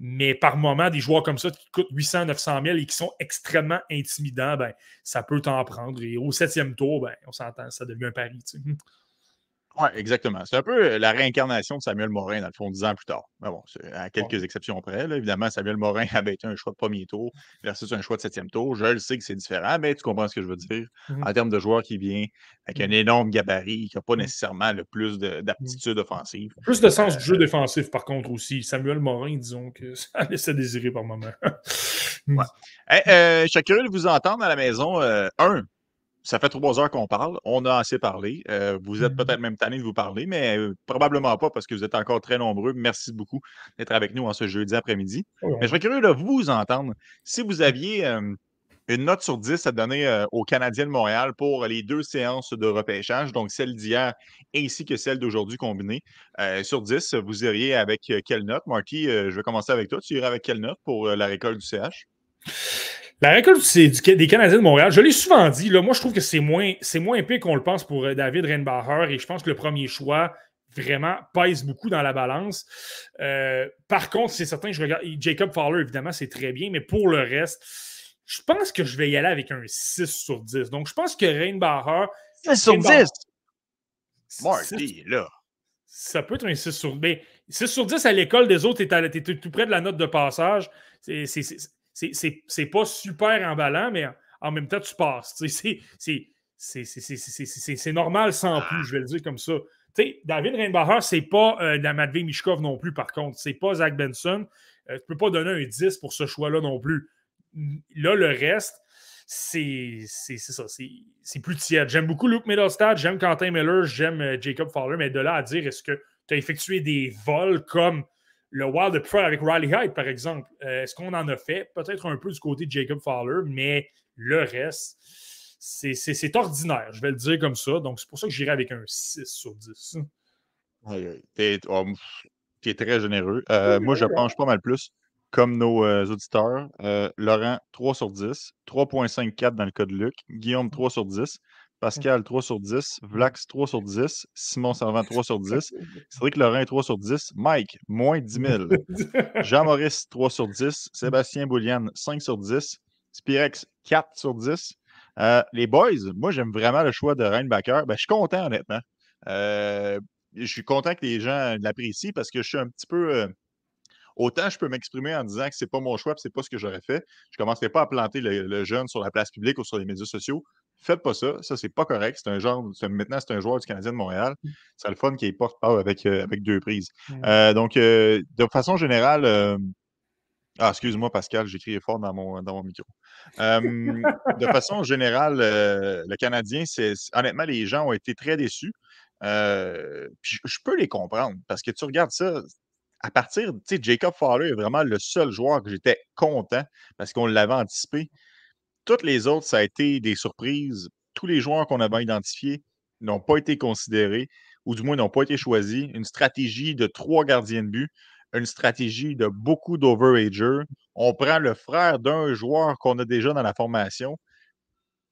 mais par moment, des joueurs comme ça qui coûtent 800, 900 000 et qui sont extrêmement intimidants, ben, ça peut t'en prendre. Et au septième tour, ben, on s'entend, ça devient un pari. Oui, exactement. C'est un peu euh, la réincarnation de Samuel Morin, dans le fond, dix ans plus tard. Mais bon, à quelques exceptions près. évidemment, Samuel Morin avait été un choix de premier tour versus un choix de septième tour. Je le sais que c'est différent, mais tu comprends ce que je veux dire. Mmh en termes de joueur qui vient avec un mmh. énorme gabarit, qui n'a pas mmh. nécessairement le plus d'aptitude offensive. Plus de sens du jeu euh, défensif, par contre, aussi. Samuel Morin, disons que ça laissait désirer par moment. ouais. euh, je suis curieux de vous entendre à la maison. Euh, un, ça fait trois heures qu'on parle. On a assez parlé. Euh, vous êtes mmh peut-être même tanné de vous parler, mais euh, probablement pas parce que vous êtes encore très nombreux. Merci beaucoup d'être avec nous en ce jeudi après-midi. Mais je serais curieux de vous entendre. Si vous aviez une note sur 10 à donner euh, aux Canadiens de Montréal pour les deux séances de repêchage, donc celle d'hier ainsi que celle d'aujourd'hui combinée, sur 10, vous iriez avec quelle note? Marty, je vais commencer avec toi. Tu irais avec quelle note pour la récolte du CH? La récolte des Canadiens de Montréal, je l'ai souvent dit, là, moi je trouve que c'est moins, c'est moins épais qu'on le pense pour euh, David Reinbacher et je pense que le premier choix vraiment pèse beaucoup dans la balance. Euh, par contre, c'est certain, je regarde Jacob Fowler, évidemment, c'est très bien, mais pour le reste, je pense que je vais y aller avec un 6 sur 10. Donc, je pense que Reinbacher. 6 sur 10 Marty, là. Ça peut être un 6 sur 10. 6 sur 10 à l'école des autres, tu es, tout près de la note de passage. C'est c'est pas super emballant, mais en même temps, tu passes. C'est normal sans plus, je vais le dire comme ça. David Reinbacher, c'est pas euh, la Matvey Mishkov non plus, par contre. C'est pas Zach Benson. Euh, tu peux pas donner un 10 pour ce choix-là non plus. Là, le reste, c'est ça. C'est plus tiède. J'aime beaucoup Luke Middlestad, j'aime Quentin Miller, j'aime euh, Jacob Fowler, mais de là à dire, est-ce que tu as effectué des vols comme le Wild Pride avec Riley Hyde, par exemple, euh, est-ce qu'on en a fait? Peut-être un peu du côté de Jacob Fowler, mais le reste, c'est ordinaire, je vais le dire comme ça. Donc, c'est pour ça que j'irai avec un 6 sur 10. Tu es, très généreux. Euh, moi, je penche pas mal plus comme nos euh, auditeurs. Laurent, 3 sur 10. 3.54 dans le cas de Luc. Guillaume, 3 sur 10. Pascal, 3 sur 10. Vlax, 3 sur 10. Simon Servant, 3 sur 10. Cédric Lorrain, 3 sur 10. Mike, moins 10 000. Jean-Maurice, 3 sur 10. Sébastien Boulian, 5 sur 10. Spirex, 4 sur 10. Euh, les boys, moi, j'aime vraiment le choix de Reinbacker. Ben, je suis content, honnêtement. Euh, je suis content que les gens l'apprécient parce que je suis un petit peu. Euh, autant je peux m'exprimer en disant que c'est pas mon choix et c'est pas ce que j'aurais fait. Je ne commencerai pas à planter le, le, jeune sur la place publique ou sur les médias sociaux. Faites pas ça. Ça, c'est pas correct. C'est un genre. Maintenant, c'est un joueur du Canadien de Montréal. Mmh. C'est le fun qu'il porte pas avec, euh, avec deux prises. Euh, donc, euh, de façon générale. ah, excuse-moi, Pascal, j'écris fort dans mon, dans mon micro. de façon générale, le Canadien, c'est honnêtement, les gens ont été très déçus. puis je peux les comprendre parce que tu regardes ça, à partir, tu sais, Jacob Fowler est vraiment le seul joueur que j'étais content parce qu'on l'avait anticipé. Toutes les autres, ça a été des surprises. Tous les joueurs qu'on avait identifiés n'ont pas été considérés, ou du moins n'ont pas été choisis. Une stratégie de trois gardiens de but, une stratégie de beaucoup d'overagers. On prend le frère d'un joueur qu'on a déjà dans la formation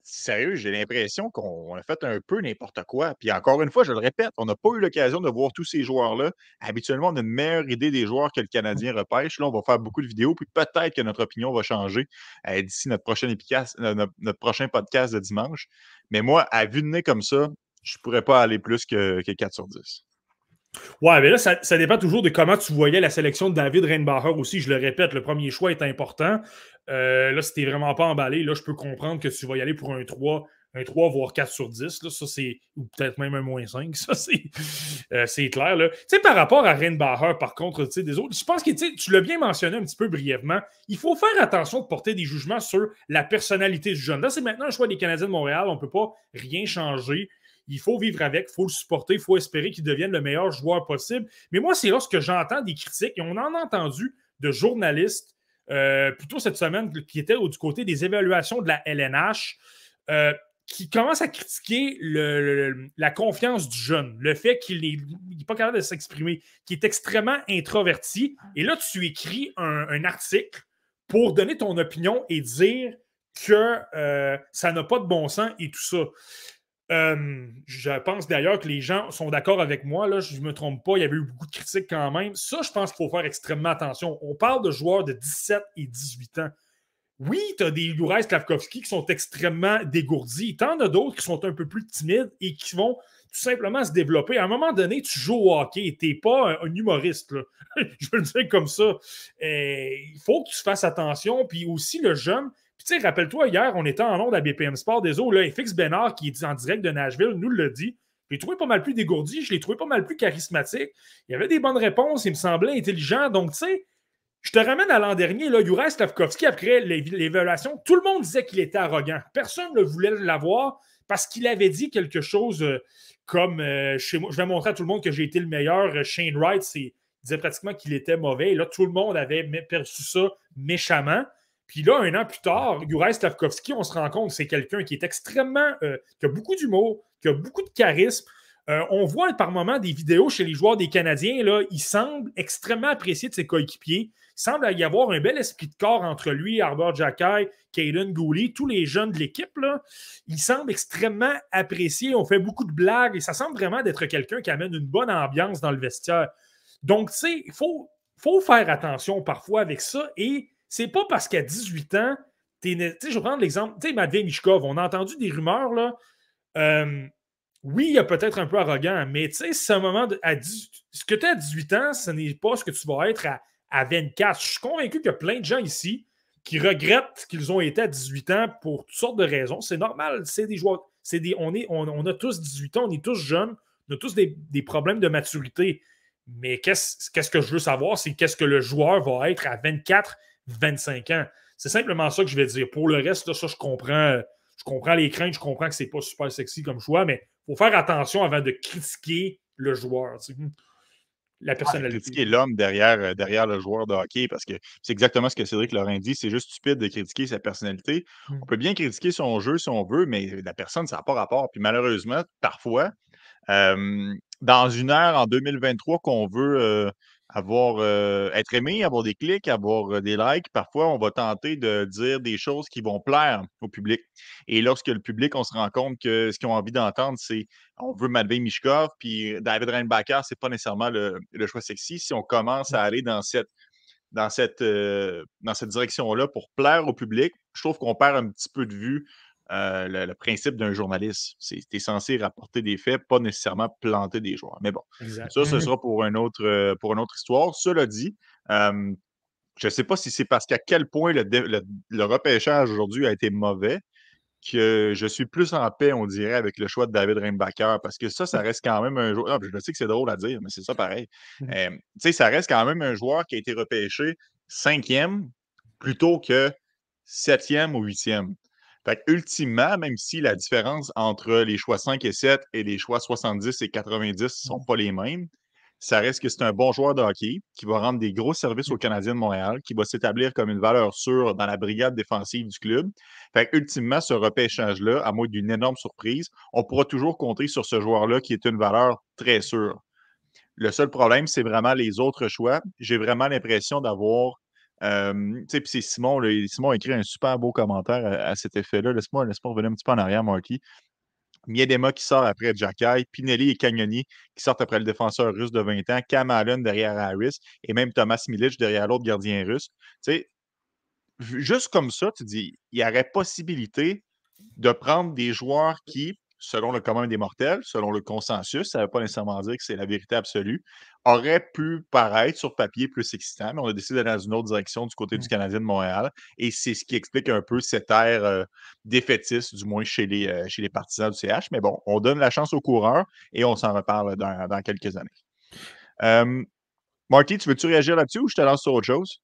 sérieux, j'ai l'impression qu'on a fait un peu n'importe quoi. Puis encore une fois, je le répète, on n'a pas eu l'occasion de voir tous ces joueurs-là. Habituellement, on a une meilleure idée des joueurs que le Canadien repêche. Là, on va faire beaucoup de vidéos, puis peut-être que notre opinion va changer euh, d'ici notre prochain, notre, prochain podcast de dimanche. Mais moi, à vue de nez comme ça, je ne pourrais pas aller plus que, que 4 sur 10. Ouais, mais là, ça, dépend toujours de comment tu voyais la sélection de David Reinbacher aussi. Je le répète, le premier choix est important. Euh, là, si t'es vraiment pas emballé, là, je peux comprendre que tu vas y aller pour un 3, un 3 voire 4 sur 10. Là, ça, c'est. Ou peut-être même un moins 5. Ça, c'est, euh, clair. Tu sais, par rapport à Reinbacher, par contre, tu sais, des autres, je pense que tu l'as bien mentionné un petit peu brièvement. Il faut faire attention de porter des jugements sur la personnalité du jeune. Là, c'est maintenant un choix des Canadiens de Montréal. On ne peut pas rien changer. Il faut vivre avec, il faut le supporter, il faut espérer qu'il devienne le meilleur joueur possible. Mais moi, c'est lorsque j'entends des critiques, et on en a entendu de journalistes euh, plutôt cette semaine qui étaient du côté des évaluations de la LNH. Euh, qui commence à critiquer la confiance du jeune, le fait qu'il n'est pas capable de s'exprimer, qu'il est extrêmement introverti. Et là, tu écris un, article pour donner ton opinion et dire que euh, ça n'a pas de bon sens et tout ça. Je pense d'ailleurs que les gens sont d'accord avec moi. Là, je ne me trompe pas, il y avait eu beaucoup de critiques quand même. Ça, je pense qu'il faut faire extrêmement attention. On parle de joueurs de 17 et 18 ans. Oui, tu as des Juraj Klavkovski qui sont extrêmement dégourdis. Tu en as d'autres qui sont un peu plus timides et qui vont tout simplement se développer. À un moment donné, tu joues au hockey. Tu n'es pas un, humoriste. je veux le dire comme ça. Euh, il faut que tu fasses attention. Puis aussi, le jeune, puis, tu sais, rappelle-toi, hier, on était en onde à BPM Sport des eaux, là, FX Bénard, qui est en direct de Nashville, nous l'a dit. Je l'ai trouvé pas mal plus dégourdi, je l'ai trouvé pas mal plus charismatique. Il y avait des bonnes réponses, il me semblait intelligent. Donc, tu sais, je te ramène à l'an dernier, là, Juraj Slavkovski, après l'évaluation, tout le monde disait qu'il était arrogant. Personne ne voulait l'avoir parce qu'il avait dit quelque chose euh, comme euh, chez moi. Je vais montrer à tout le monde que j'ai été le meilleur. Euh, Shane Wright il disait pratiquement qu'il était mauvais. Et là, tout le monde avait perçu ça méchamment. Puis là, un an plus tard, Juraj Slavkovski, on se rend compte c'est quelqu'un qui est extrêmement. Euh, qui a beaucoup d'humour, qui a beaucoup de charisme. Euh, on voit par moments des vidéos chez les joueurs des Canadiens, là, il semble extrêmement apprécié de ses coéquipiers. Il semble y avoir un bel esprit de corps entre lui, Arbor Jacky, Caden Gooley, tous les jeunes de l'équipe. Il semble extrêmement apprécié. On fait beaucoup de blagues et ça semble vraiment d'être quelqu'un qui amène une bonne ambiance dans le vestiaire. Donc, tu sais, il faut, faut faire attention parfois avec ça et c'est pas parce qu'à 18 ans, tu sais, je vais prendre l'exemple, tu sais, Matvey Mishkov, on a entendu des rumeurs, là. Euh, oui, il est peut-être un peu arrogant, mais tu sais, c'est un moment de, à ce que tu as à 18 ans, ce n'est pas ce que tu vas être à, 24. Je suis convaincu qu'il y a plein de gens ici qui regrettent qu'ils ont été à 18 ans pour toutes sortes de raisons. C'est normal, c'est des joueurs, c'est des, on, est, on, a tous 18 ans, on est tous jeunes, on a tous des, des problèmes de maturité. Mais qu'est-ce, qu'est-ce que je veux savoir, c'est qu'est-ce que le joueur va être à 24 25 ans. C'est simplement ça que je vais dire. Pour le reste, ça, je comprends, je comprends les craintes, je comprends que c'est pas super sexy comme choix, mais il faut faire attention avant de critiquer le joueur. La personnalité. critiquer l'homme derrière, euh, derrière le joueur de hockey, parce que c'est exactement ce que Cédric Laurent dit. C'est juste stupide de critiquer sa personnalité. Mmh. On peut bien critiquer son jeu si on veut, mais la personne, ça n'a pas rapport. Puis malheureusement, parfois, dans une ère en 2023 qu'on veut euh, avoir euh, être aimé, avoir des clics, avoir euh, des likes. Parfois, on va tenter de dire des choses qui vont plaire au public. Et lorsque le public, on se rend compte que ce qu'ils ont envie d'entendre, c'est on veut Matvey Mishkov, puis David Reinbacher, c'est pas nécessairement le, choix sexy. Si on commence à aller dans cette dans cette, euh, dans cette direction-là pour plaire au public, je trouve qu'on perd un petit peu de vue euh, le, principe d'un journaliste. C'est tu es censé rapporter des faits, pas nécessairement planter des joueurs. Mais bon, ça, ce mmh sera pour, un autre, euh, pour une autre histoire. Cela dit, je ne sais pas si c'est parce qu'à quel point le, le, repêchage aujourd'hui a été mauvais que je suis plus en paix, on dirait, avec le choix de David Reimbacher, parce que ça, ça reste quand même un joueur. je sais que c'est drôle à dire, mais c'est ça pareil. Mmh. tu sais, ça reste quand même un joueur qui a été repêché cinquième plutôt que septième ou huitième. Fait ultimement, même si la différence entre les choix 5 et 7 et les choix 70 et 90 ne sont mmh. pas les mêmes, ça reste que c'est un bon joueur de hockey qui va rendre des gros services aux mmh. Canadiens de Montréal, qui va s'établir comme une valeur sûre dans la brigade défensive du club. Fait ultimement, ce repêchage-là, à moins d'une énorme surprise, on pourra toujours compter sur ce joueur-là qui est une valeur très sûre. Le seul problème, c'est vraiment les autres choix. J'ai vraiment l'impression d'avoir c'est Simon, Simon a écrit un super beau commentaire à, cet effet-là. Laisse-moi laisse revenir un petit peu en arrière, Marky. Miedema qui sort après Jacky, Pinelli et Cagnoni qui sortent après le défenseur russe de 20 ans, Cam derrière Harris et même Thomas Milic derrière l'autre gardien russe. juste comme ça, tu dis, il y aurait possibilité de prendre des joueurs qui, selon le commun des mortels, selon le consensus, ça ne veut pas nécessairement dire que c'est la vérité absolue, aurait pu paraître sur papier plus excitant, mais on a décidé d'aller dans une autre direction du côté du mmh. Canadien de Montréal. Et c'est ce qui explique un peu cette ère euh, défaitiste, du moins chez les, euh, chez les partisans du CH. Mais bon, on donne la chance aux coureurs et on s'en reparle dans, quelques années. Marty, tu veux-tu réagir là-dessus ou je te lance sur autre chose?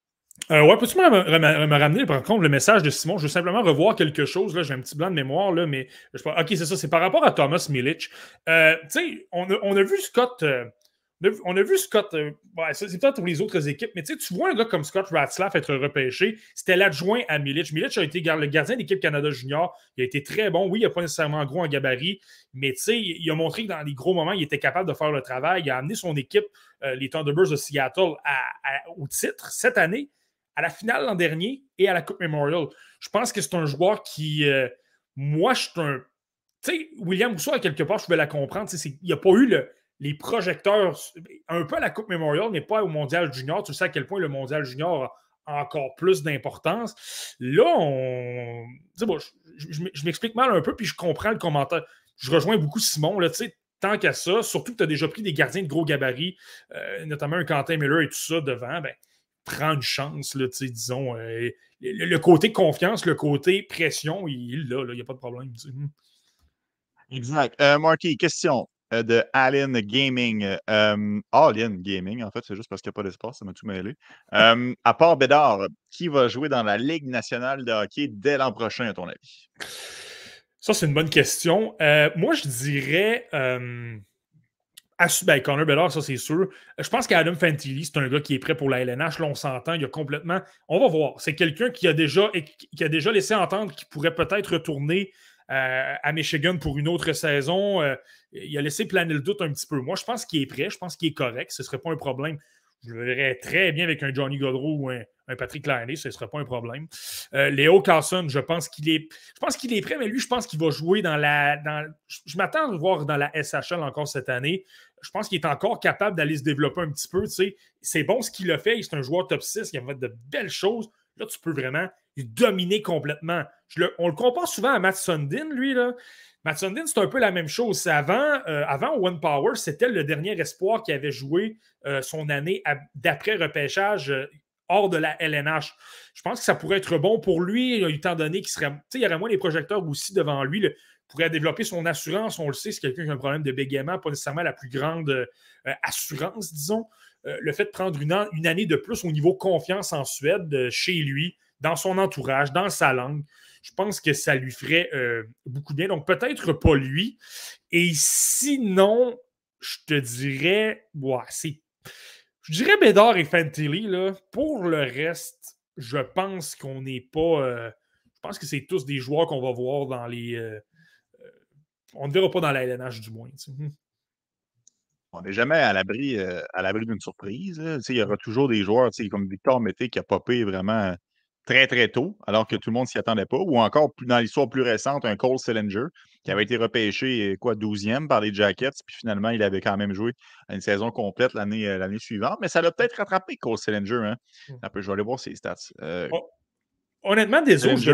Euh, ouais, peux-tu me, ramener, par contre, le message de Simon? Je veux simplement revoir quelque chose. J'ai un petit blanc de mémoire, là, mais je... OK, c'est ça. C'est par rapport à Thomas Milic. Euh, tu sais, on a, vu Scott. Euh, on a vu Scott, euh, c'est peut-être pour les autres équipes, mais tu vois un gars comme Scott Ratzlaff être repêché. C'était l'adjoint à Milic. Milic a été le gardien d'équipe Canada Junior. Il a été très bon. Oui, il n'a pas nécessairement gros en gabarit, mais il a montré que dans les gros moments, il était capable de faire le travail. Il a amené son équipe, euh, les Thunderbirds de Seattle, au titre cette année, à la finale l'an dernier et à la Coupe Memorial. Je pense que c'est un joueur qui. Euh, moi, je suis un. Tu sais, William Rousseau, à quelque part, je pouvais la comprendre. Il n'y a pas eu le les projecteurs, un peu à la Coupe Memorial, mais pas au Mondial Junior. Tu sais à quel point le Mondial Junior a encore plus d'importance. Là, on. Bon, je, m'explique mal un peu, puis je comprends le commentaire. Je rejoins beaucoup Simon. Là, tant qu'à ça, surtout que tu as déjà pris des gardiens de gros gabarits, euh, notamment un Quentin Miller et tout ça devant, ben, prends une chance, là, disons. Euh, le, côté confiance, le côté pression, il est là, il n'y a pas de problème. Exact. Euh, Marty, question. Euh, de Allen Gaming. Allen Gaming, en fait, c'est juste parce qu'il n'y a pas d'espace, ça m'a tout mêlé. à part Bédard, qui va jouer dans la Ligue nationale de hockey dès l'an prochain, à ton avis? Ça, c'est une bonne question. Euh, moi, je dirais. Ben, Connor Bedard, ça c'est sûr. Je pense qu'Adam Fantilli, c'est un gars qui est prêt pour la LNH. Là, on s'entend, il a complètement. On va voir. C'est quelqu'un qui a déjà qui a déjà laissé entendre qu'il pourrait peut-être retourner euh, à Michigan pour une autre saison. Euh, il a laissé planer le doute un petit peu. Moi, je pense qu'il est prêt, je pense qu'il est correct, ce ne serait pas un problème. Je le verrais très bien avec un Johnny Godreau ou un, Patrick Liney, ce ne serait pas un problème. Euh, Léo Carlson, je pense qu'il est. Je pense qu'il est prêt, mais lui, je pense qu'il va jouer dans la. Je m'attends à le voir dans la SHL encore cette année. Je pense qu'il est encore capable d'aller se développer un petit peu. C'est bon ce qu'il a fait. C'est un joueur top 6. Il a fait de belles choses. Là, tu peux vraiment dominer complètement. on le compare souvent à Matt Sundin, lui. Là. Matt Sundin, c'est un peu la même chose. Avant, euh, One Power, c'était le dernier espoir qui avait joué euh, son année d'après repêchage euh, hors de la LNH. Je pense que ça pourrait être bon pour lui, étant donné qu'il serait. Il y aurait moins les projecteurs aussi devant lui. Pourrait développer son assurance. On le sait, c'est quelqu'un qui a un problème de bégaiement, pas nécessairement la plus grande assurance, disons. le fait de prendre une, une, année de plus au niveau confiance en Suède chez lui, dans son entourage, dans sa langue. Je pense que ça lui ferait euh, beaucoup bien. Donc, peut-être pas lui. Et sinon, je te dirais. Je dirais Bédard et Fantilly, là. Pour le reste, je pense qu'on n'est pas. Euh, je pense que c'est tous des joueurs qu'on va voir dans les. Euh, on ne verra pas dans la LNH du moins. Hmm. On n'est jamais à l'abri à l'abri d'une surprise. Il y aura toujours des joueurs comme Victor Mété qui a popé vraiment très, très tôt, alors que tout le monde ne s'y attendait pas. Ou encore, dans l'histoire plus récente, un Cole Sillinger qui avait été repêché, quoi, 12e par les Jackets, puis finalement, il avait quand même joué une saison complète l'année euh, l'année suivante. Mais ça l'a peut-être rattrapé, Cole Sillinger. Hein? Mmh. je vais aller voir ses stats. Euh, honnêtement, des autres, je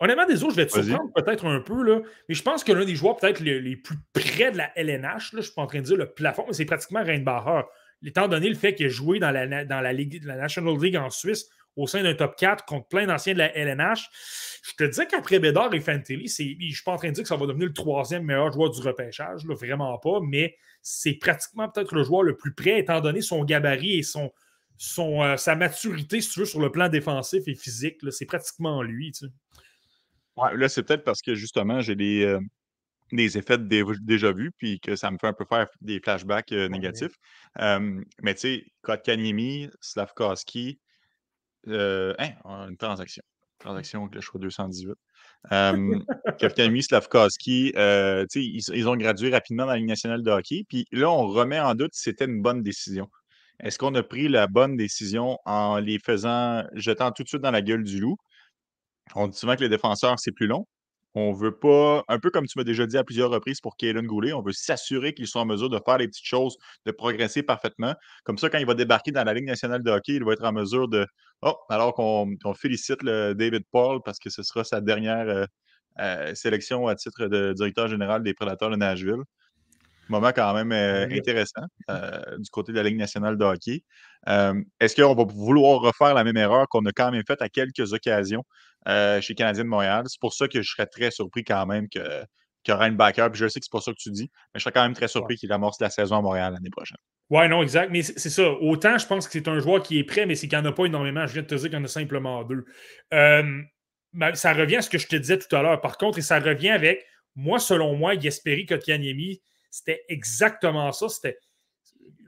Honnêtement, des autres, je vais te surprendre peut-être un peu, là, mais je pense que l'un des joueurs peut-être les, plus près de la LNH, là, je ne suis pas en train de dire le plafond, mais c'est pratiquement Reinbacher. Étant donné le fait qu'il a joué dans la, dans la, Ligue, la National League en Suisse, au sein d'un top 4 contre plein d'anciens de la LNH. Je te dis qu'après Bédard et Fantilly, je ne suis pas en train de dire que ça va devenir le troisième meilleur joueur du repêchage, vraiment pas, mais c'est pratiquement peut-être le joueur le plus prêt, étant donné son gabarit et son, son, euh, sa maturité, si tu veux, sur le plan défensif et physique. C'est pratiquement lui. Là, c'est peut-être parce que justement, j'ai des, euh, des effets déjà vus, puis que ça me fait un peu faire des flashbacks euh, négatifs. mais tu sais, Kotkaniemi, Slavkowski, euh, hein, une transaction. Transaction avec le choix 218. Euh, Kafkami, Slavkowski, euh, ils, ils, ont gradué rapidement dans la Ligue nationale de hockey. Puis là, on remet en doute si c'était une bonne décision. Est-ce qu'on a pris la bonne décision en les faisant, jetant tout de suite dans la gueule du loup? On dit souvent que les défenseurs, c'est plus long. On veut pas, un peu comme tu m'as déjà dit à plusieurs reprises pour Kaylin Goulet, on veut s'assurer qu'ils sont en mesure de faire les petites choses, de progresser parfaitement. Comme ça, quand il va débarquer dans la Ligue nationale de hockey, il va être en mesure de. Oh, alors qu'on félicite le David Paul parce que ce sera sa dernière euh, euh, sélection à titre de directeur général des Prédateurs de Nashville. Moment quand même euh, intéressant du côté de la Ligue nationale de hockey. Est-ce qu'on va vouloir refaire la même erreur qu'on a quand même faite à quelques occasions? Euh, chez Canadien de Montréal. C'est pour ça que je serais très surpris quand même que, qu'il y aura une backer. Puis je sais que c'est pas ça que tu dis, mais je serais quand même très surpris qu'il amorce la saison à Montréal l'année prochaine. Ouais, non, exact. Mais c'est ça. Autant je pense que c'est un joueur qui est prêt, mais c'est qu'il n'y en a pas énormément. Je viens de te dire qu'il y en a simplement deux. Euh, ça revient à ce que je te disais tout à l'heure. Par contre, et ça revient avec, moi, selon moi, Yesperi Kotkaniemi, c'était exactement ça. C'était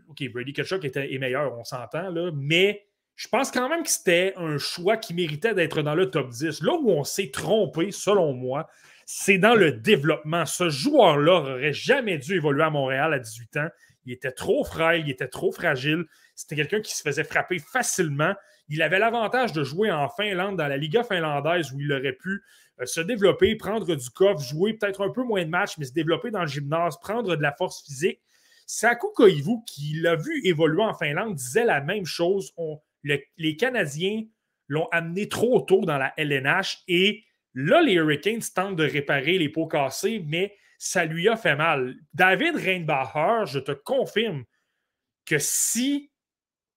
OK, Brady était, est meilleur, on s'entend, là, mais je pense quand même que c'était un choix qui méritait d'être dans le top 10. Là où on s'est trompé, selon moi, c'est dans le développement. Ce joueur-là n'aurait jamais dû évoluer à Montréal à 18 ans. Il était trop frêle, il était trop fragile. C'était quelqu'un qui se faisait frapper facilement. Il avait l'avantage de jouer en Finlande, dans la Liga finlandaise, où il aurait pu euh, se développer, prendre du coffre, jouer peut-être un peu moins de matchs, mais se développer dans le gymnase, prendre de la force physique. Saku Koivu, qui l'a vu évoluer en Finlande, disait la même chose. Les Canadiens l'ont amené trop tôt dans la LNH et là, les Hurricanes tentent de réparer les pots cassés, mais ça lui a fait mal. David Reinbacher, je te confirme que si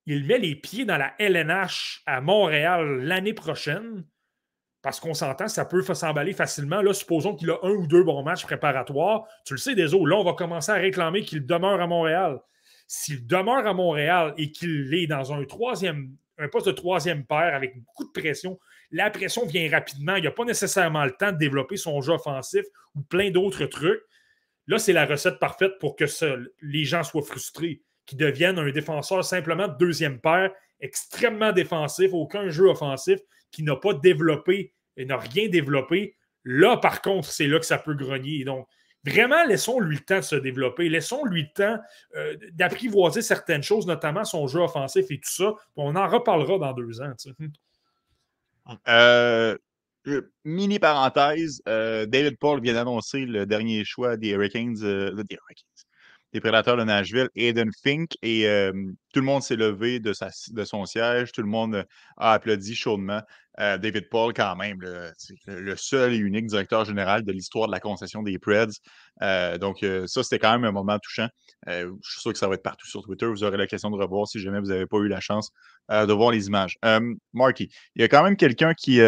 il met les pieds dans la LNH à Montréal l'année prochaine, parce qu'on s'entend, ça peut s'emballer facilement. Là, supposons qu'il a un ou deux bons matchs préparatoires. Tu le sais, des là, on va commencer à réclamer qu'il demeure à Montréal. S'il demeure à Montréal et qu'il est dans un troisième, poste de troisième paire avec beaucoup de pression, la pression vient rapidement. Il n'a pas nécessairement le temps de développer son jeu offensif ou plein d'autres trucs. Là, c'est la recette parfaite pour que les gens soient frustrés, qu'ils deviennent un défenseur simplement de deuxième paire, extrêmement défensif, aucun jeu offensif, qui n'a pas développé et n'a rien développé. Là, par contre, c'est là que ça peut grogner. Donc, vraiment, laissons-lui le temps de se développer. Laissons-lui le temps euh, d'apprivoiser certaines choses, notamment son jeu offensif et tout ça. On en reparlera dans deux ans. Euh, mini parenthèse, euh, David Paul vient d'annoncer le dernier choix des Hurricanes, euh, des Prédateurs de Nashville, Aiden Fink, et tout le monde s'est levé de, sa, de, son siège, tout le monde a applaudi chaudement. David Paul, quand même, le, seul et unique directeur général de l'histoire de la concession des Preds. donc, ça, c'était quand même un moment touchant. je suis sûr que ça va être partout sur Twitter. Vous aurez l'occasion de revoir si jamais vous n'avez pas eu la chance de voir les images. Marky, il y a quand même quelqu'un qui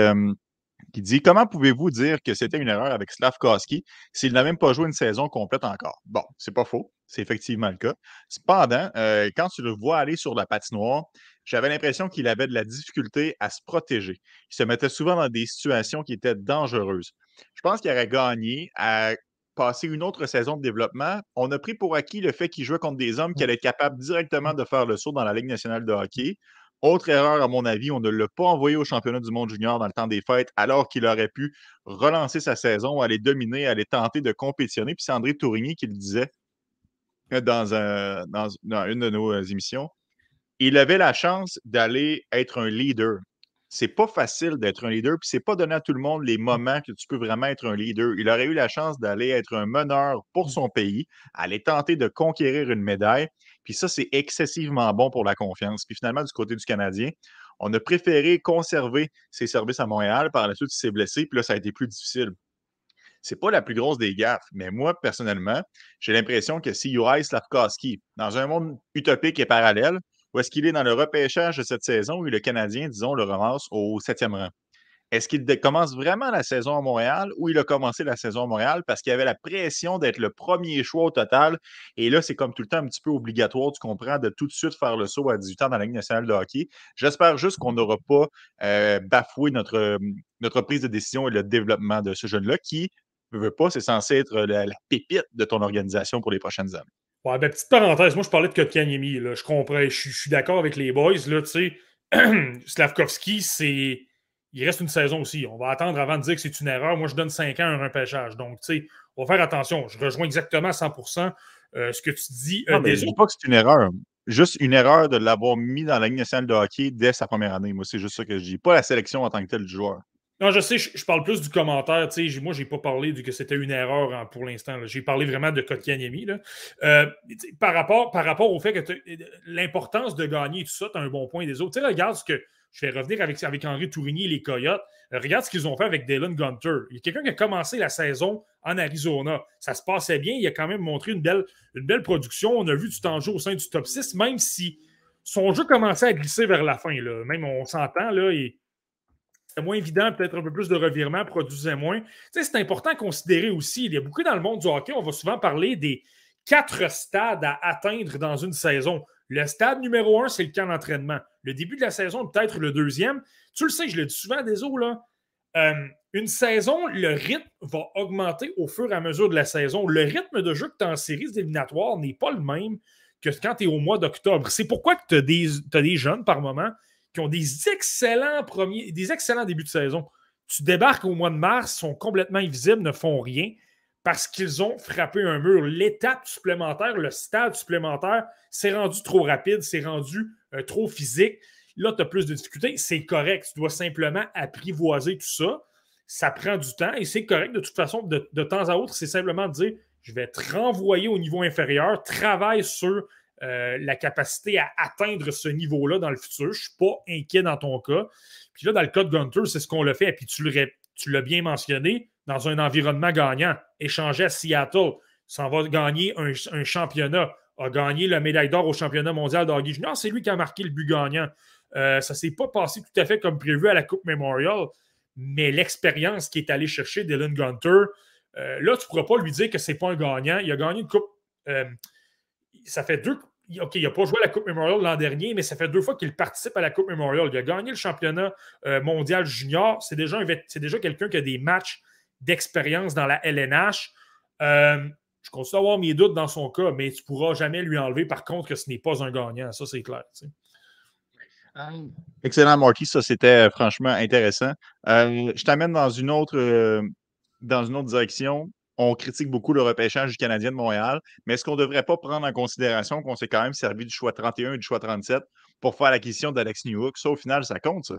qui dit Comment pouvez-vous dire que c'était une erreur avec Slavkowski s'il n'a même pas joué une saison complète encore? Bon, c'est pas faux. C'est effectivement le cas. Cependant, euh, quand tu le vois aller sur la patinoire, j'avais l'impression qu'il avait de la difficulté à se protéger. Il se mettait souvent dans des situations qui étaient dangereuses. Je pense qu'il aurait gagné à passer une autre saison de développement. On a pris pour acquis le fait qu'il jouait contre des hommes qui allaient être capables directement de faire le saut dans la Ligue nationale de hockey. Autre erreur, à mon avis, on ne l'a pas envoyé au championnat du monde junior dans le temps des fêtes, alors qu'il aurait pu relancer sa saison, aller dominer, aller tenter de compétitionner. Puis c'est André Tourigny qui le disait euh, dans, dans, une de nos euh, émissions. Il avait la chance d'aller être un leader. C'est pas facile d'être un leader, puis c'est pas donné à tout le monde les moments que tu peux vraiment être un leader. Il aurait eu la chance d'aller être un meneur pour son pays, aller tenter de conquérir une médaille. Puis ça, c'est excessivement bon pour la confiance. Puis finalement, du côté du Canadien, on a préféré conserver ses services à Montréal. Par la suite, il s'est blessé, puis là, ça a été plus difficile. C'est pas la plus grosse des gaffes, mais moi, personnellement, j'ai l'impression que si Juraj Slavkowski, dans un monde utopique et parallèle, où est-ce qu'il est dans le repêchage de cette saison où le Canadien, disons, le ramasse au septième rang? Est-ce qu'il commence vraiment la saison à Montréal ou il a commencé la saison à Montréal parce qu'il avait la pression d'être le premier choix au total? Et là, c'est comme tout le temps un petit peu obligatoire, tu comprends, de tout de suite faire le saut à 18 ans dans la Ligue nationale de hockey. J'espère juste qu'on n'aura pas euh, bafoué notre, notre prise de décision et le développement de ce jeune-là qui, ne veut pas, c'est censé être la, pépite de ton organisation pour les prochaines années. Ouais, ben, petite parenthèse, moi je parlais de Kotkaniemi, je comprends, je, suis d'accord avec les boys, là, tu sais, Slavkovski, c'est il reste une saison aussi. On va attendre avant de dire que c'est une erreur. Moi, je donne 5 ans à un repêchage. Donc, tu sais, on va faire attention. Je rejoins exactement à 100% euh, ce que tu dis. Euh, non, mais je dis pas que c'est une erreur. Juste une erreur de l'avoir mis dans la Ligue nationale de hockey dès sa première année. Moi, c'est juste ça que je dis. Pas la sélection en tant que tel du joueur. Non, je sais, je, parle plus du commentaire. Moi, je n'ai pas parlé de que c'était une erreur hein, pour l'instant. J'ai parlé vraiment de Kotkaniemi. Euh, par, rapport, par rapport au fait que l'importance de gagner tout ça, tu as un bon point des autres. regarde ce que je vais revenir avec, avec Henri Tourigny et les Coyotes. Euh, regarde ce qu'ils ont fait avec Dylan Gunter. Il y a quelqu'un qui a commencé la saison en Arizona. Ça se passait bien. Il a quand même montré une belle, une belle production. On a vu du temps jeu au sein du top 6, même si son jeu commençait à glisser vers la fin. Là. Même on s'entend, là, et c'était moins évident, peut-être un peu plus de revirement, produisait moins. c'est important à considérer aussi. Il y a beaucoup dans le monde du hockey, on va souvent parler des quatre stades à atteindre dans une saison. Le stade numéro un, c'est le camp d'entraînement. Le début de la saison, peut-être le deuxième. Tu le sais, je le dis souvent des eaux, là. Euh, une saison, le rythme va augmenter au fur et à mesure de la saison. Le rythme de jeu que tu as en séries éliminatoires n'est pas le même que quand tu es au mois d'octobre. C'est pourquoi tu as as des jeunes par moment qui ont des excellents premiers, des excellents débuts de saison. Tu débarques au mois de mars, sont complètement invisibles, ne font rien parce qu'ils ont frappé un mur. L'étape supplémentaire, le stade supplémentaire, c'est rendu trop rapide, c'est rendu euh, trop physique. Là, tu as plus de difficultés. C'est correct. Tu dois simplement apprivoiser tout ça. Ça prend du temps et c'est correct. De toute façon, de, de temps à autre, c'est simplement de dire je vais te renvoyer au niveau inférieur, travaille sur euh, la capacité à atteindre ce niveau-là dans le futur. Je ne suis pas inquiet dans ton cas. Puis là, dans le cas de Gunter, c'est ce qu'on l'a fait. Puis tu l'as bien mentionné, dans un environnement gagnant. Échanger à Seattle, ça va gagner un, championnat, a gagné la médaille d'or au championnat mondial d'hockey junior. C'est lui qui a marqué le but gagnant. Euh, ça ne s'est pas passé tout à fait comme prévu à la Coupe Memorial, mais l'expérience qui est allé chercher Dylan Gunter, euh, là, tu ne pourras pas lui dire que ce n'est pas un gagnant. Il a gagné une Coupe ça fait deux. OK, il n'a pas joué à la Coupe Memorial l'an dernier, mais ça fait deux fois qu'il participe à la Coupe Memorial. Il a gagné le championnat euh, mondial junior. C'est déjà, quelqu'un qui a des matchs d'expérience dans la LNH. Euh, je continue à avoir mes doutes dans son cas, mais tu ne pourras jamais lui enlever, par contre, que ce n'est pas un gagnant. Ça, c'est clair. Excellent, Marty. Ça, c'était franchement intéressant. Euh, je t'amène dans dans une autre direction on critique beaucoup le repêchage du Canadien de Montréal, mais est-ce qu'on ne devrait pas prendre en considération qu'on s'est quand même servi du choix 31 et du choix 37 pour faire l'acquisition d'Alex Newhook? Ça, au final, ça compte, ça.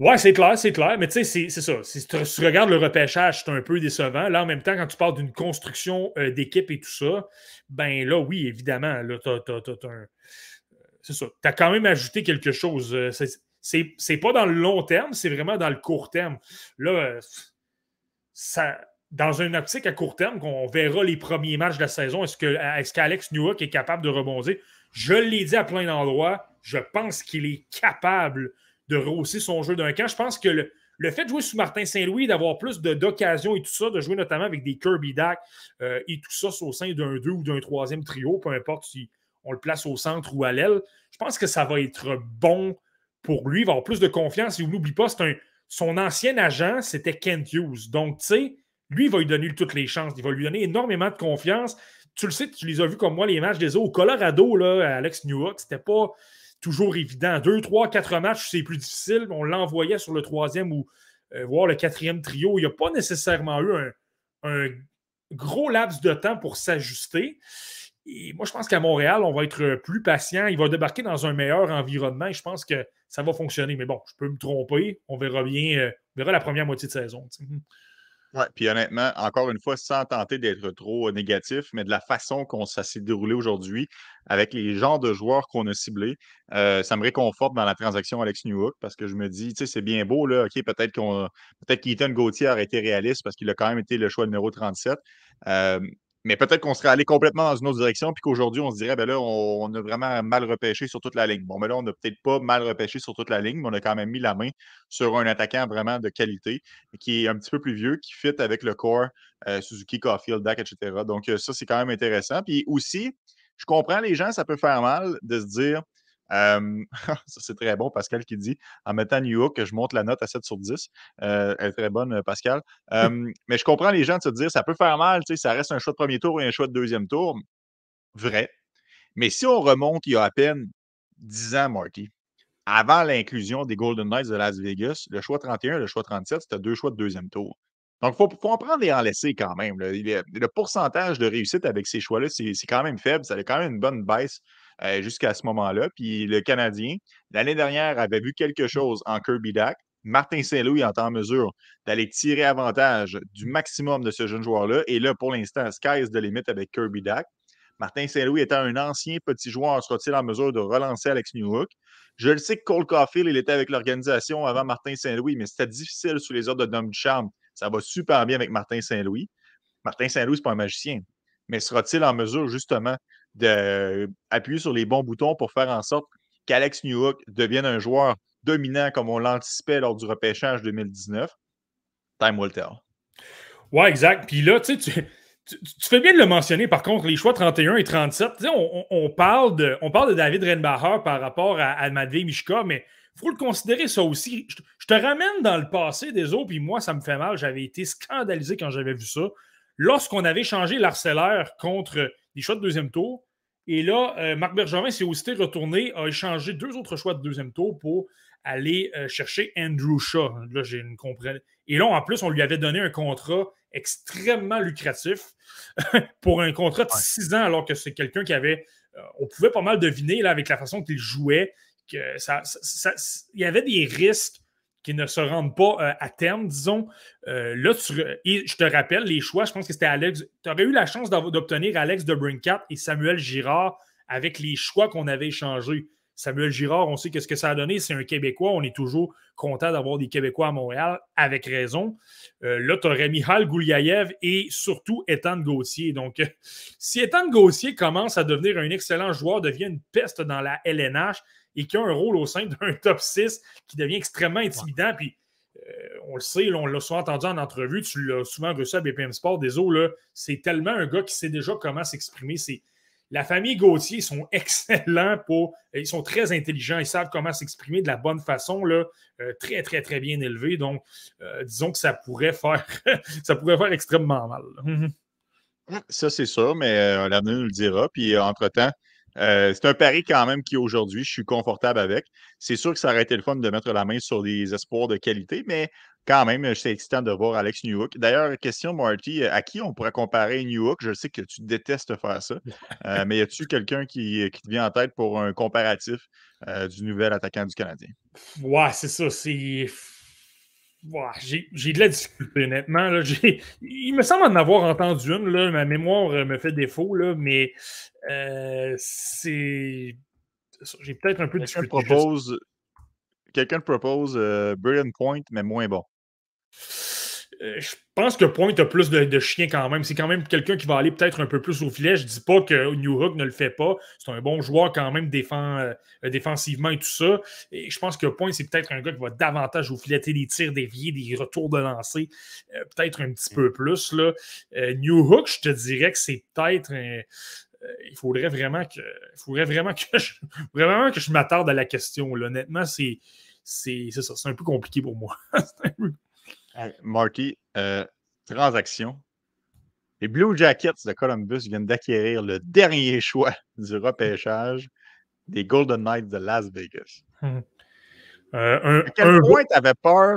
Ouais, c'est clair, c'est clair. Mais tu sais, c'est ça. Si tu, regardes le repêchage, c'est un peu décevant. Là, en même temps, quand tu parles d'une construction euh, d'équipe et tout ça, ben là, oui, évidemment, là, t'as, un... C'est ça. Tu as quand même ajouté quelque chose. Euh, c'est, pas dans le long terme, c'est vraiment dans le court terme. Là, euh, ça dans une optique à court terme, qu'on verra les premiers matchs de la saison, est-ce, que, est-ce qu'Alex Newhook est capable de rebondir? Je l'ai dit à plein d'endroits, je pense qu'il est capable de rehausser son jeu d'un camp. Je pense que le, fait de jouer sous Martin Saint-Louis, d'avoir plus d'occasions et tout ça, de jouer notamment avec des Kirby Dack euh, et tout ça au sein d'un deux ou d'un troisième trio, peu importe si on le place au centre ou à l'aile, je pense que ça va être bon pour lui. Il va avoir plus de confiance. Et n'oublie pas, un, son ancien agent, c'était Kent Hughes. Donc, tu sais, lui, il va lui donner toutes les chances. Il va lui donner énormément de confiance. Tu le sais, tu les as vus comme moi, les matchs des autres. Au Colorado, là, Alex Newhook, c'était pas toujours évident. Deux, trois, quatre matchs, c'est plus difficile. On l'envoyait sur le troisième ou euh, voir le quatrième trio. Il n'y a pas nécessairement eu un, gros laps de temps pour s'ajuster. Et moi, je pense qu'à Montréal, on va être plus patient. Il va débarquer dans un meilleur environnement je pense que ça va fonctionner. Mais bon, je peux me tromper. On verra bien. Euh, on verra la première moitié de saison. Oui, puis honnêtement, encore une fois, sans tenter d'être trop négatif, mais de la façon qu'on ça s'est déroulé aujourd'hui, avec les genres de joueurs qu'on a ciblés, euh, ça me réconforte dans la transaction Alex Newhook parce que je me dis, tu sais, c'est bien beau, là, OK, peut-être qu'on peut-être qu'Ethan Gauthier aurait été réaliste parce qu'il a quand même été le choix numéro 37. Euh, mais peut-être qu'on serait allé complètement dans une autre direction, puis qu'aujourd'hui, on se dirait, ben là, on, a vraiment mal repêché sur toute la ligne. Bon, mais là, on n'a peut-être pas mal repêché sur toute la ligne, mais on a quand même mis la main sur un attaquant vraiment de qualité, qui est un petit peu plus vieux, qui fit avec le corps euh, Suzuki, Caulfield, Dak, etc. Donc, euh, ça, c'est quand même intéressant. Puis aussi, je comprends les gens, ça peut faire mal de se dire, ça, c'est très bon, Pascal qui dit en mettant New York que je monte la note à 7 sur 10. Euh, elle est très bonne, euh, Pascal. mais je comprends les gens de se dire ça peut faire mal, ça reste un choix de premier tour et un choix de deuxième tour. Vrai. Mais si on remonte il y a à peine 10 ans, Marty, avant l'inclusion des Golden Knights de Las Vegas, le choix 31 le choix 37, c'était deux choix de deuxième tour. Donc, il faut, faut, en prendre et en laisser quand même. Le, pourcentage de réussite avec ces choix-là, c'est quand même faible. Ça a quand même une bonne baisse euh, jusqu'à ce moment-là. Puis le Canadien, l'année dernière, avait vu quelque chose en Kirby Dack. Martin Saint-Louis est en mesure d'aller tirer avantage du maximum de ce jeune joueur-là. Et là, pour l'instant, sky is the limit avec Kirby Dack. Martin Saint-Louis étant un ancien petit joueur, sera-t-il en mesure de relancer Alex Newhook? Je le sais que Cole Caulfield, il était avec l'organisation avant Martin Saint-Louis, mais c'était difficile sous les ordres de Dom Ducharme. Ça va super bien avec Martin Saint-Louis. Martin Saint-Louis, ce n'est pas un magicien. Mais sera-t-il en mesure, justement, d'appuyer sur les bons boutons pour faire en sorte qu'Alex Newhook devienne un joueur dominant comme on l'anticipait lors du repêchage 2019? Time will tell. Ouais, exact. Puis là, tu, tu, fais bien de le mentionner, par contre, les choix 31 et 37, on, on, parle de, on parle de David Renbacher par rapport à, à Mishka, mais il faut le considérer ça aussi. Je, te ramène dans le passé des autres, puis moi, ça me fait mal. J'avais été scandalisé quand j'avais vu ça. Lorsqu'on avait changé l'Arcellaire contre des choix de deuxième tour, Et là, Marc Bergevin s'est aussi retourné, a échangé deux autres choix de deuxième tour pour aller chercher Andrew Shaw. Là, j'ai une compréhension. Et là, en plus, on lui avait donné un contrat extrêmement lucratif pour un contrat de six ans, alors que c'est quelqu'un qui avait. on pouvait pas mal deviner là, avec la façon qu'il jouait que ça, il y avait des risques qui ne se rendent pas euh, à terme, disons. Euh, là, je te rappelle, les choix, je pense que c'était Alex. Tu aurais eu la chance d'obtenir Alex de et Samuel Girard avec les choix qu'on avait échangés. Samuel Girard, on sait que ce que ça a donné, c'est un Québécois. On est toujours content d'avoir des Québécois à Montréal, avec raison. Euh, là, tu aurais Michal Gouliaev et surtout Ethan Gauthier. Donc, si Ethan Gauthier commence à devenir un excellent joueur, devient une peste dans la LNH, et qui a un rôle au sein d'un top 6 qui devient extrêmement intimidant. Puis, euh, on le sait, on l'a souvent entendu en entrevue, tu l'as souvent reçu à BPM Sport, des là, c'est tellement un gars qui sait déjà comment s'exprimer. C'est la famille Gauthier, ils sont excellents pour. Ils sont très intelligents, ils savent comment s'exprimer de la bonne façon, là, euh, très, très, très bien élevés. Donc, euh, disons que ça pourrait faire ça pourrait faire extrêmement mal. ça, c'est sûr, mais l'avenir nous le dira. Puis, entre-temps, euh, c'est un pari quand même qui aujourd'hui, je suis confortable avec. C'est sûr que ça aurait été le fun de mettre la main sur des espoirs de qualité, mais quand même, c'est excitant de voir Alex Newhook. D'ailleurs, question, Marty, à qui on pourrait comparer Newhook? Je sais que tu détestes faire ça, euh, mais y a-tu quelqu'un qui, qui, te vient en tête pour un comparatif euh, du nouvel attaquant du Canadien? Ouais, c'est ça. C'est j'ai de la difficulté, honnêtement. Là. Il me semble en avoir entendu une. Là. Ma mémoire me fait défaut, là, mais euh, c'est. J'ai peut-être un peu de difficulté. Propose... Quelqu'un propose euh, Brilliant Point, mais moins bon. Euh, je pense que Point a plus de, chien quand même. C'est quand même quelqu'un qui va aller peut-être un peu plus au filet. Je ne dis pas que New Hook ne le fait pas. C'est un bon joueur quand même défend, euh, défensivement et tout ça. Et je pense que Point, c'est peut-être un gars qui va davantage au filet, des tirs déviés, des retours de lancer, euh, peut-être un petit peu plus. Là. New Hook, je te dirais que c'est peut-être il faudrait vraiment que, il faudrait vraiment que je, vraiment que je m'attarde à la question. Honnêtement, c'est, c'est, ça, c'est un peu compliqué pour moi. Marty, euh, transaction. Les Blue Jackets de Columbus viennent d'acquérir le dernier choix du repêchage des Golden Knights de Las Vegas. Euh, à quel point tu avais peur?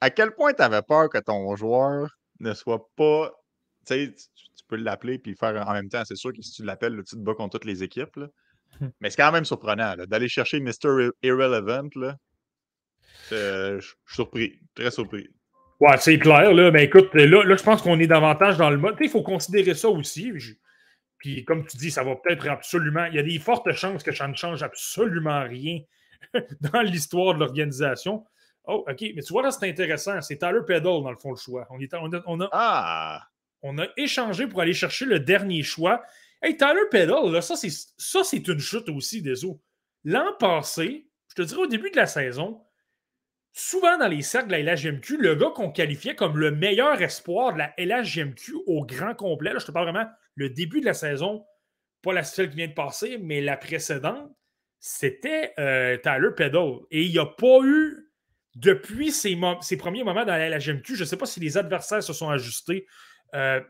À quel point tu avais peur que ton joueur ne soit pas. Tu sais, tu peux l'appeler puis faire en même temps. C'est sûr que si tu l'appelles, tu te bats contre toutes les équipes. Hum. Mais c'est quand même surprenant d'aller chercher Mr. Irrelevant. Là. Euh, je suis surpris, très surpris. Ouais, c'est clair. Là. Ben, écoute, là, là je pense qu'on est davantage dans le mode. Il faut considérer ça aussi. Puis, comme tu dis, ça va peut-être absolument. Il y a des fortes chances que ça ne change absolument rien dans l'histoire de l'organisation. Oh, OK. Mais tu vois, là, c'est intéressant. C'est Tyler Peddle, dans le fond, le choix. On, on, a, ah! on a échangé pour aller chercher le dernier choix. Hey, Tyler Peddle, là, ça, c'est une chute aussi des eaux. L'an passé, je te dirais au début de la saison, souvent dans les cercles de la LHGMQ, le gars qu'on qualifiait comme le meilleur espoir de la LHGMQ au grand complet, là, je te parle vraiment le début de la saison, pas la seule qui vient de passer, mais la précédente, c'était euh, Tyler Peddle. Et il n'y a pas eu, depuis ses, premiers moments dans la LHGMQ, je ne sais pas si les adversaires se sont ajustés, euh,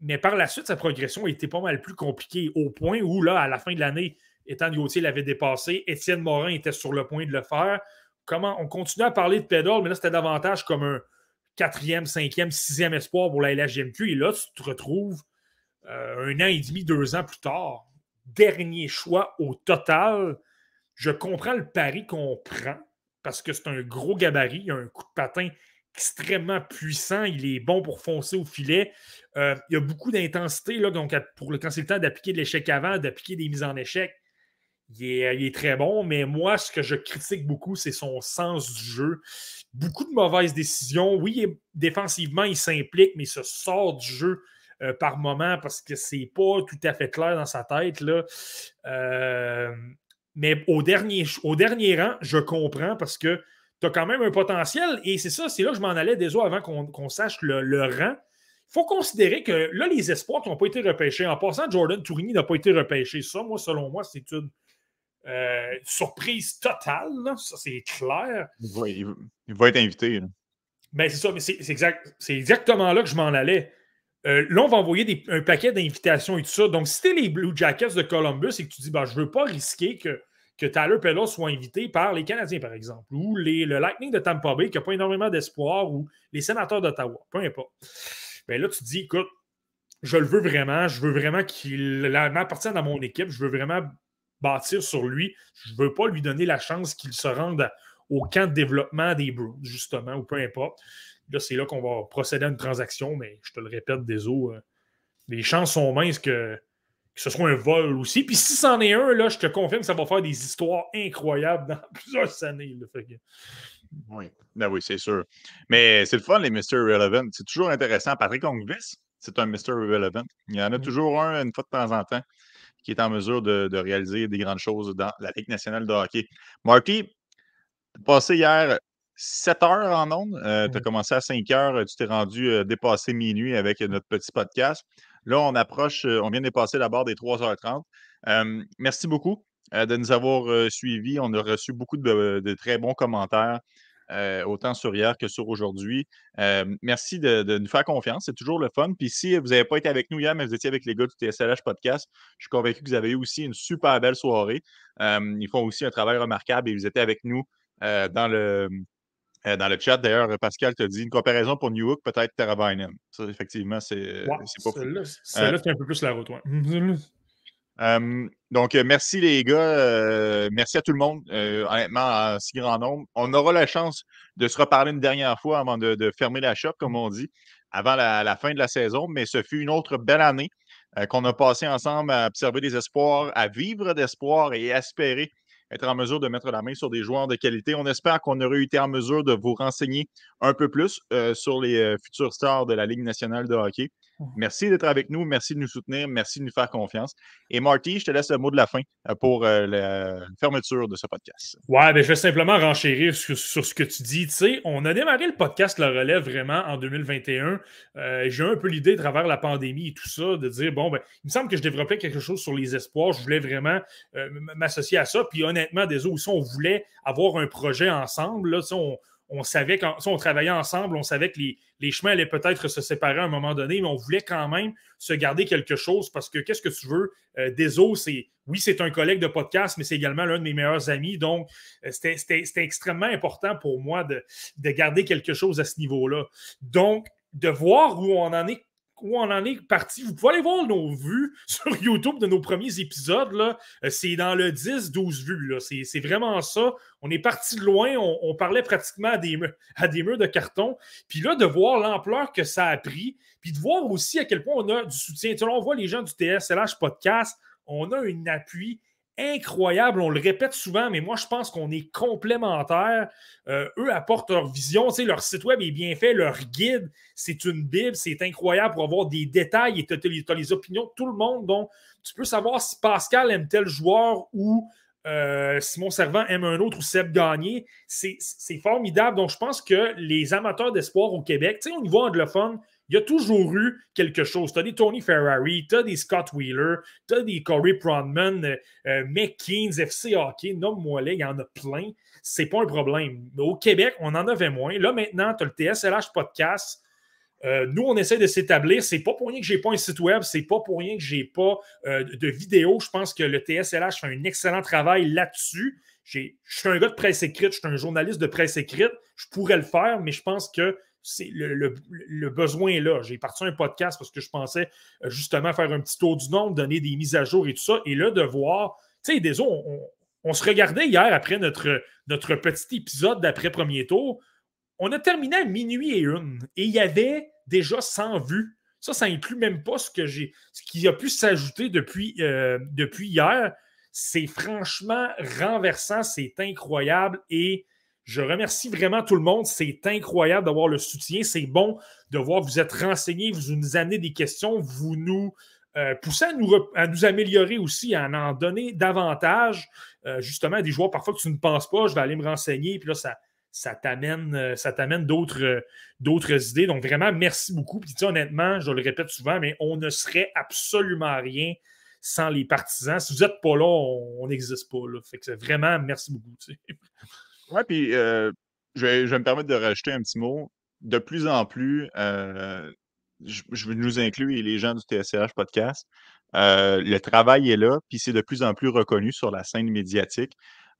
mais par la suite, sa progression a été pas mal plus compliquée, au point où, là, à la fin de l'année, Étant Gauthier l'avait dépassé, Étienne Morin était sur le point de le faire comment on continue à parler de pédale, mais là, c'était davantage comme un quatrième, cinquième, sixième espoir pour la LHGMQ. Et là, tu te retrouves euh, un an et demi, deux ans plus tard. Dernier choix au total. Je comprends le pari qu'on prend parce que c'est un gros gabarit, il a un coup de patin extrêmement puissant, il est bon pour foncer au filet. Euh, il y a beaucoup d'intensité, donc pour le, quand c'est le temps d'appliquer de l'échec avant, d'appliquer des mises en échec, il est, très bon, mais moi, ce que je critique beaucoup, c'est son sens du jeu. Beaucoup de mauvaises décisions. Oui, défensivement, il s'implique, mais il se sort du jeu euh, par moment parce que c'est pas tout à fait clair dans sa tête. Là. Euh, mais au dernier, au dernier rang, je comprends parce que tu as quand même un potentiel et c'est ça, c'est là que je m'en allais déjà avant qu'on sache le, le rang. Il faut considérer que là, les espoirs qui n'ont pas été repêchés, en passant, Jordan Tourigny n'a pas été repêché. Ça, moi, selon moi, c'est une euh, surprise totale, ça c'est clair. Il va, être invité. Ben, c'est ça, mais c'est exact, exactement là que je m'en allais. Euh, là, on va envoyer un paquet d'invitations et tout ça. Donc, si tu es les Blue Jackets de Columbus et que tu dis, ben, je ne veux pas risquer que, que Tyler Pellos soit invité par les Canadiens, par exemple, ou les, le Lightning de Tampa Bay, qui n'a pas énormément d'espoir, ou les sénateurs d'Ottawa, peu importe. Bien là, tu te dis, écoute, je le veux vraiment, je veux vraiment qu'il appartienne à mon équipe, je veux vraiment bâtir sur lui. Je ne veux pas lui donner la chance qu'il se rende au camp de développement des Bruins, justement, ou peu importe. Là, c'est là qu'on va procéder à une transaction, mais je te le répète, des eaux, euh, les chances sont minces que, ce soit un vol aussi. Puis si c'en est un, là, je te confirme que ça va faire des histoires incroyables dans plusieurs années. Oui, ben oui, c'est sûr. Mais c'est le fun, les Mr. Relevant. C'est toujours intéressant. Patrick Ongvis, c'est un Mr. Relevant. Il y en a mm. toujours un une fois de temps en temps qui est en mesure de, de réaliser des grandes choses dans la Ligue nationale de hockey. Marty, passé hier 7 heures en ondes. Euh, tu as commencé à 5 heures, tu t'es rendu euh, dépassé minuit avec notre petit podcast. Là, on approche, euh, on vient de dépasser la barre des 3h30. merci beaucoup de nous avoir suivis. On a reçu beaucoup de, très bons commentaires. Autant sur hier que sur aujourd'hui. merci de, nous faire confiance. C'est toujours le fun. Puis si vous n'avez pas été avec nous hier, mais vous étiez avec les gars du TSLH Podcast, je suis convaincu que vous avez eu aussi une super belle soirée. ils font aussi un travail remarquable et vous étiez avec nous dans le, euh, dans le chat, d'ailleurs, Pascal te dit une comparaison pour New York, peut-être Teravainen. Ça, effectivement, c'est pas Celle-là, euh, c'est un peu plus la route. euh, merci les gars. merci à tout le monde. honnêtement, en si grand nombre. On aura la chance de se reparler une dernière fois avant de, fermer la shop, comme on dit, avant la, fin de la saison. Mais ce fut une autre belle année qu'on a passé ensemble à observer des espoirs, à vivre d'espoir et à espérer être en mesure de mettre la main sur des joueurs de qualité. On espère qu'on aurait été en mesure de vous renseigner un peu plus euh, sur les euh, futurs stars de la Ligue nationale de hockey. Merci d'être avec nous, merci de nous soutenir, merci de nous faire confiance. Et Marty, je te laisse le mot de la fin euh, pour la fermeture de ce podcast. Ouais, ben, je vais simplement renchérir sur, ce que tu dis. Tu sais, on a démarré le podcast Le Relève vraiment en 2021. J'ai un peu l'idée, à travers la pandémie et tout ça, de dire bon, ben, il me semble que je développais quelque chose sur les espoirs. Je voulais vraiment m'associer à ça. Puis honnêtement, des autres, on voulait avoir un projet ensemble. Là, on, on savait quand on travaillait ensemble, on savait que les, chemins allaient peut-être se séparer à un moment donné, mais on voulait quand même se garder quelque chose parce que qu'est-ce que tu veux? Euh, Deso, c'est oui, c'est un collègue de podcast, mais c'est également l'un de mes meilleurs amis. Donc, euh, c'était extrêmement important pour moi de, de garder quelque chose à ce niveau-là. Donc, de voir où on en est où on en est parti. Vous pouvez aller voir nos vues sur YouTube de nos premiers épisodes. Euh, c'est dans le 10-12 vues. C'est, vraiment ça. On est parti de loin. On, parlait pratiquement à des, à des murs de carton. Puis là, de voir l'ampleur que ça a pris, puis de voir aussi à quel point on a du soutien. Tu on voit les gens du TSLH Podcast. On a un appui incroyable. On le répète souvent, mais moi, je pense qu'on est complémentaires. Euh, eux apportent leur vision. Tu leur site web est bien fait, leur guide, c'est une Bible, c'est incroyable pour avoir des détails et tu as, les opinions de tout le monde. Donc, tu peux savoir si Pascal aime tel joueur ou euh, Simon Servant aime un autre ou Seb Gagné. C'est formidable. Donc, je pense que les amateurs d'espoir au Québec, tu sais, au niveau anglophone, il y a toujours eu quelque chose. Tu as des Tony Ferrari, tu as des Scott Wheeler, tu as des Corey Pronman, euh, euh McKeans, FC Hockey, nomme-moi les, il y en a plein. C'est pas un problème. Mais au Québec, on en avait moins. Là, maintenant, tu as le TSLH Podcast. Euh, nous, on essaie de s'établir. C'est pas pour rien que j'ai pas un site web, c'est pas pour rien que j'ai pas euh, de vidéo. Je pense que le TSLH fait un excellent travail là-dessus. Je suis un gars de presse écrite, je suis un journaliste de presse écrite. Je pourrais le faire, mais je pense que c'est le, besoin est là. J'ai parti un podcast parce que je pensais euh, justement faire un petit tour du nombre, donner des mises à jour et tout ça. Et là, de voir, tu sais, des on, on, se regardait hier après notre, notre petit épisode d'après premier tour. On a terminé à minuit et une. Et il y avait déjà 100 vues. Ça, ça inclut même pas ce que j'ai, ce qui a pu s'ajouter depuis, euh, depuis hier. C'est franchement renversant, c'est incroyable et je remercie vraiment tout le monde. C'est incroyable d'avoir le soutien. C'est bon de voir que vous êtes renseignés, vous nous amenez des questions, vous nous euh, poussez à nous, améliorer aussi, à en donner davantage, euh, justement, des joueurs parfois que tu ne penses pas. Je vais aller me renseigner, puis là, ça, ça t'amène, euh, d'autres idées. Donc, vraiment, merci beaucoup. Puis, honnêtement, je le répète souvent, mais on ne serait absolument rien sans les partisans. Si vous n'êtes pas là, on n'existe pas. Là. Fait que vraiment, merci beaucoup. Oui, puis euh, je, vais, me permettre de rajouter un petit mot. De plus en plus, euh, je, je nous inclus et les gens du TSCH podcast, le travail est là, puis c'est de plus en plus reconnu sur la scène médiatique.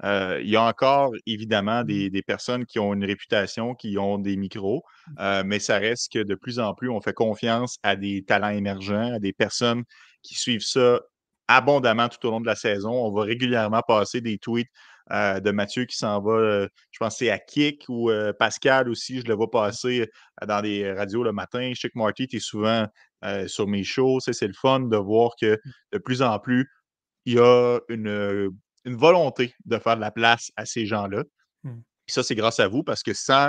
Euh, il y a encore évidemment mmh. des, personnes qui ont une réputation, qui ont des micros, mmh. euh, mais ça reste que de plus en plus, on fait confiance à des talents émergents, à des personnes qui suivent ça abondamment tout au long de la saison. On va régulièrement passer des tweets euh, de Mathieu qui s'en va, je pense c'est à Kik ou Pascal aussi, je le vois passer dans des radios le matin. Je sais que Marty, tu es souvent sur mes shows. C'est le fun de voir que mmh. de plus en plus, il y a une une volonté de faire de la place à ces gens-là. Mmh. ça, c'est grâce à vous parce que sans,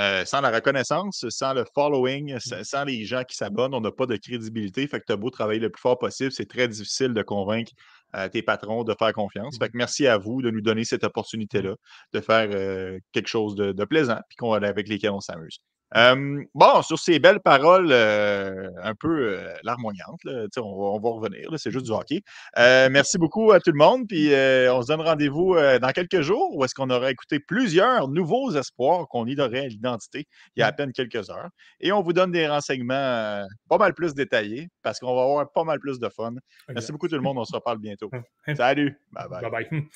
euh, sans la reconnaissance, sans le following, mmh. sans, les gens qui s'abonnent, on n'a pas de crédibilité. Fait que tu as beau travailler le plus fort possible, c'est très difficile de convaincre euh, tes patrons de faire confiance. Fait mmh. que merci à vous de nous donner cette opportunité-là de faire euh, quelque chose de, de plaisant puis avec lesquels on s'amuse bon, sur ces belles paroles un peu larmoyantes, on, va revenir, c'est juste du hockey. merci beaucoup à tout le monde, puis on se donne rendez-vous dans quelques jours où est-ce qu'on aura écouté plusieurs nouveaux espoirs qu'on idorait à l'identité il y a à peine quelques heures. Et on vous donne des renseignements pas mal plus détaillés parce qu'on va avoir pas mal plus de fun. Merci beaucoup tout le monde, on se reparle bientôt. Salut! bye. bye, bye.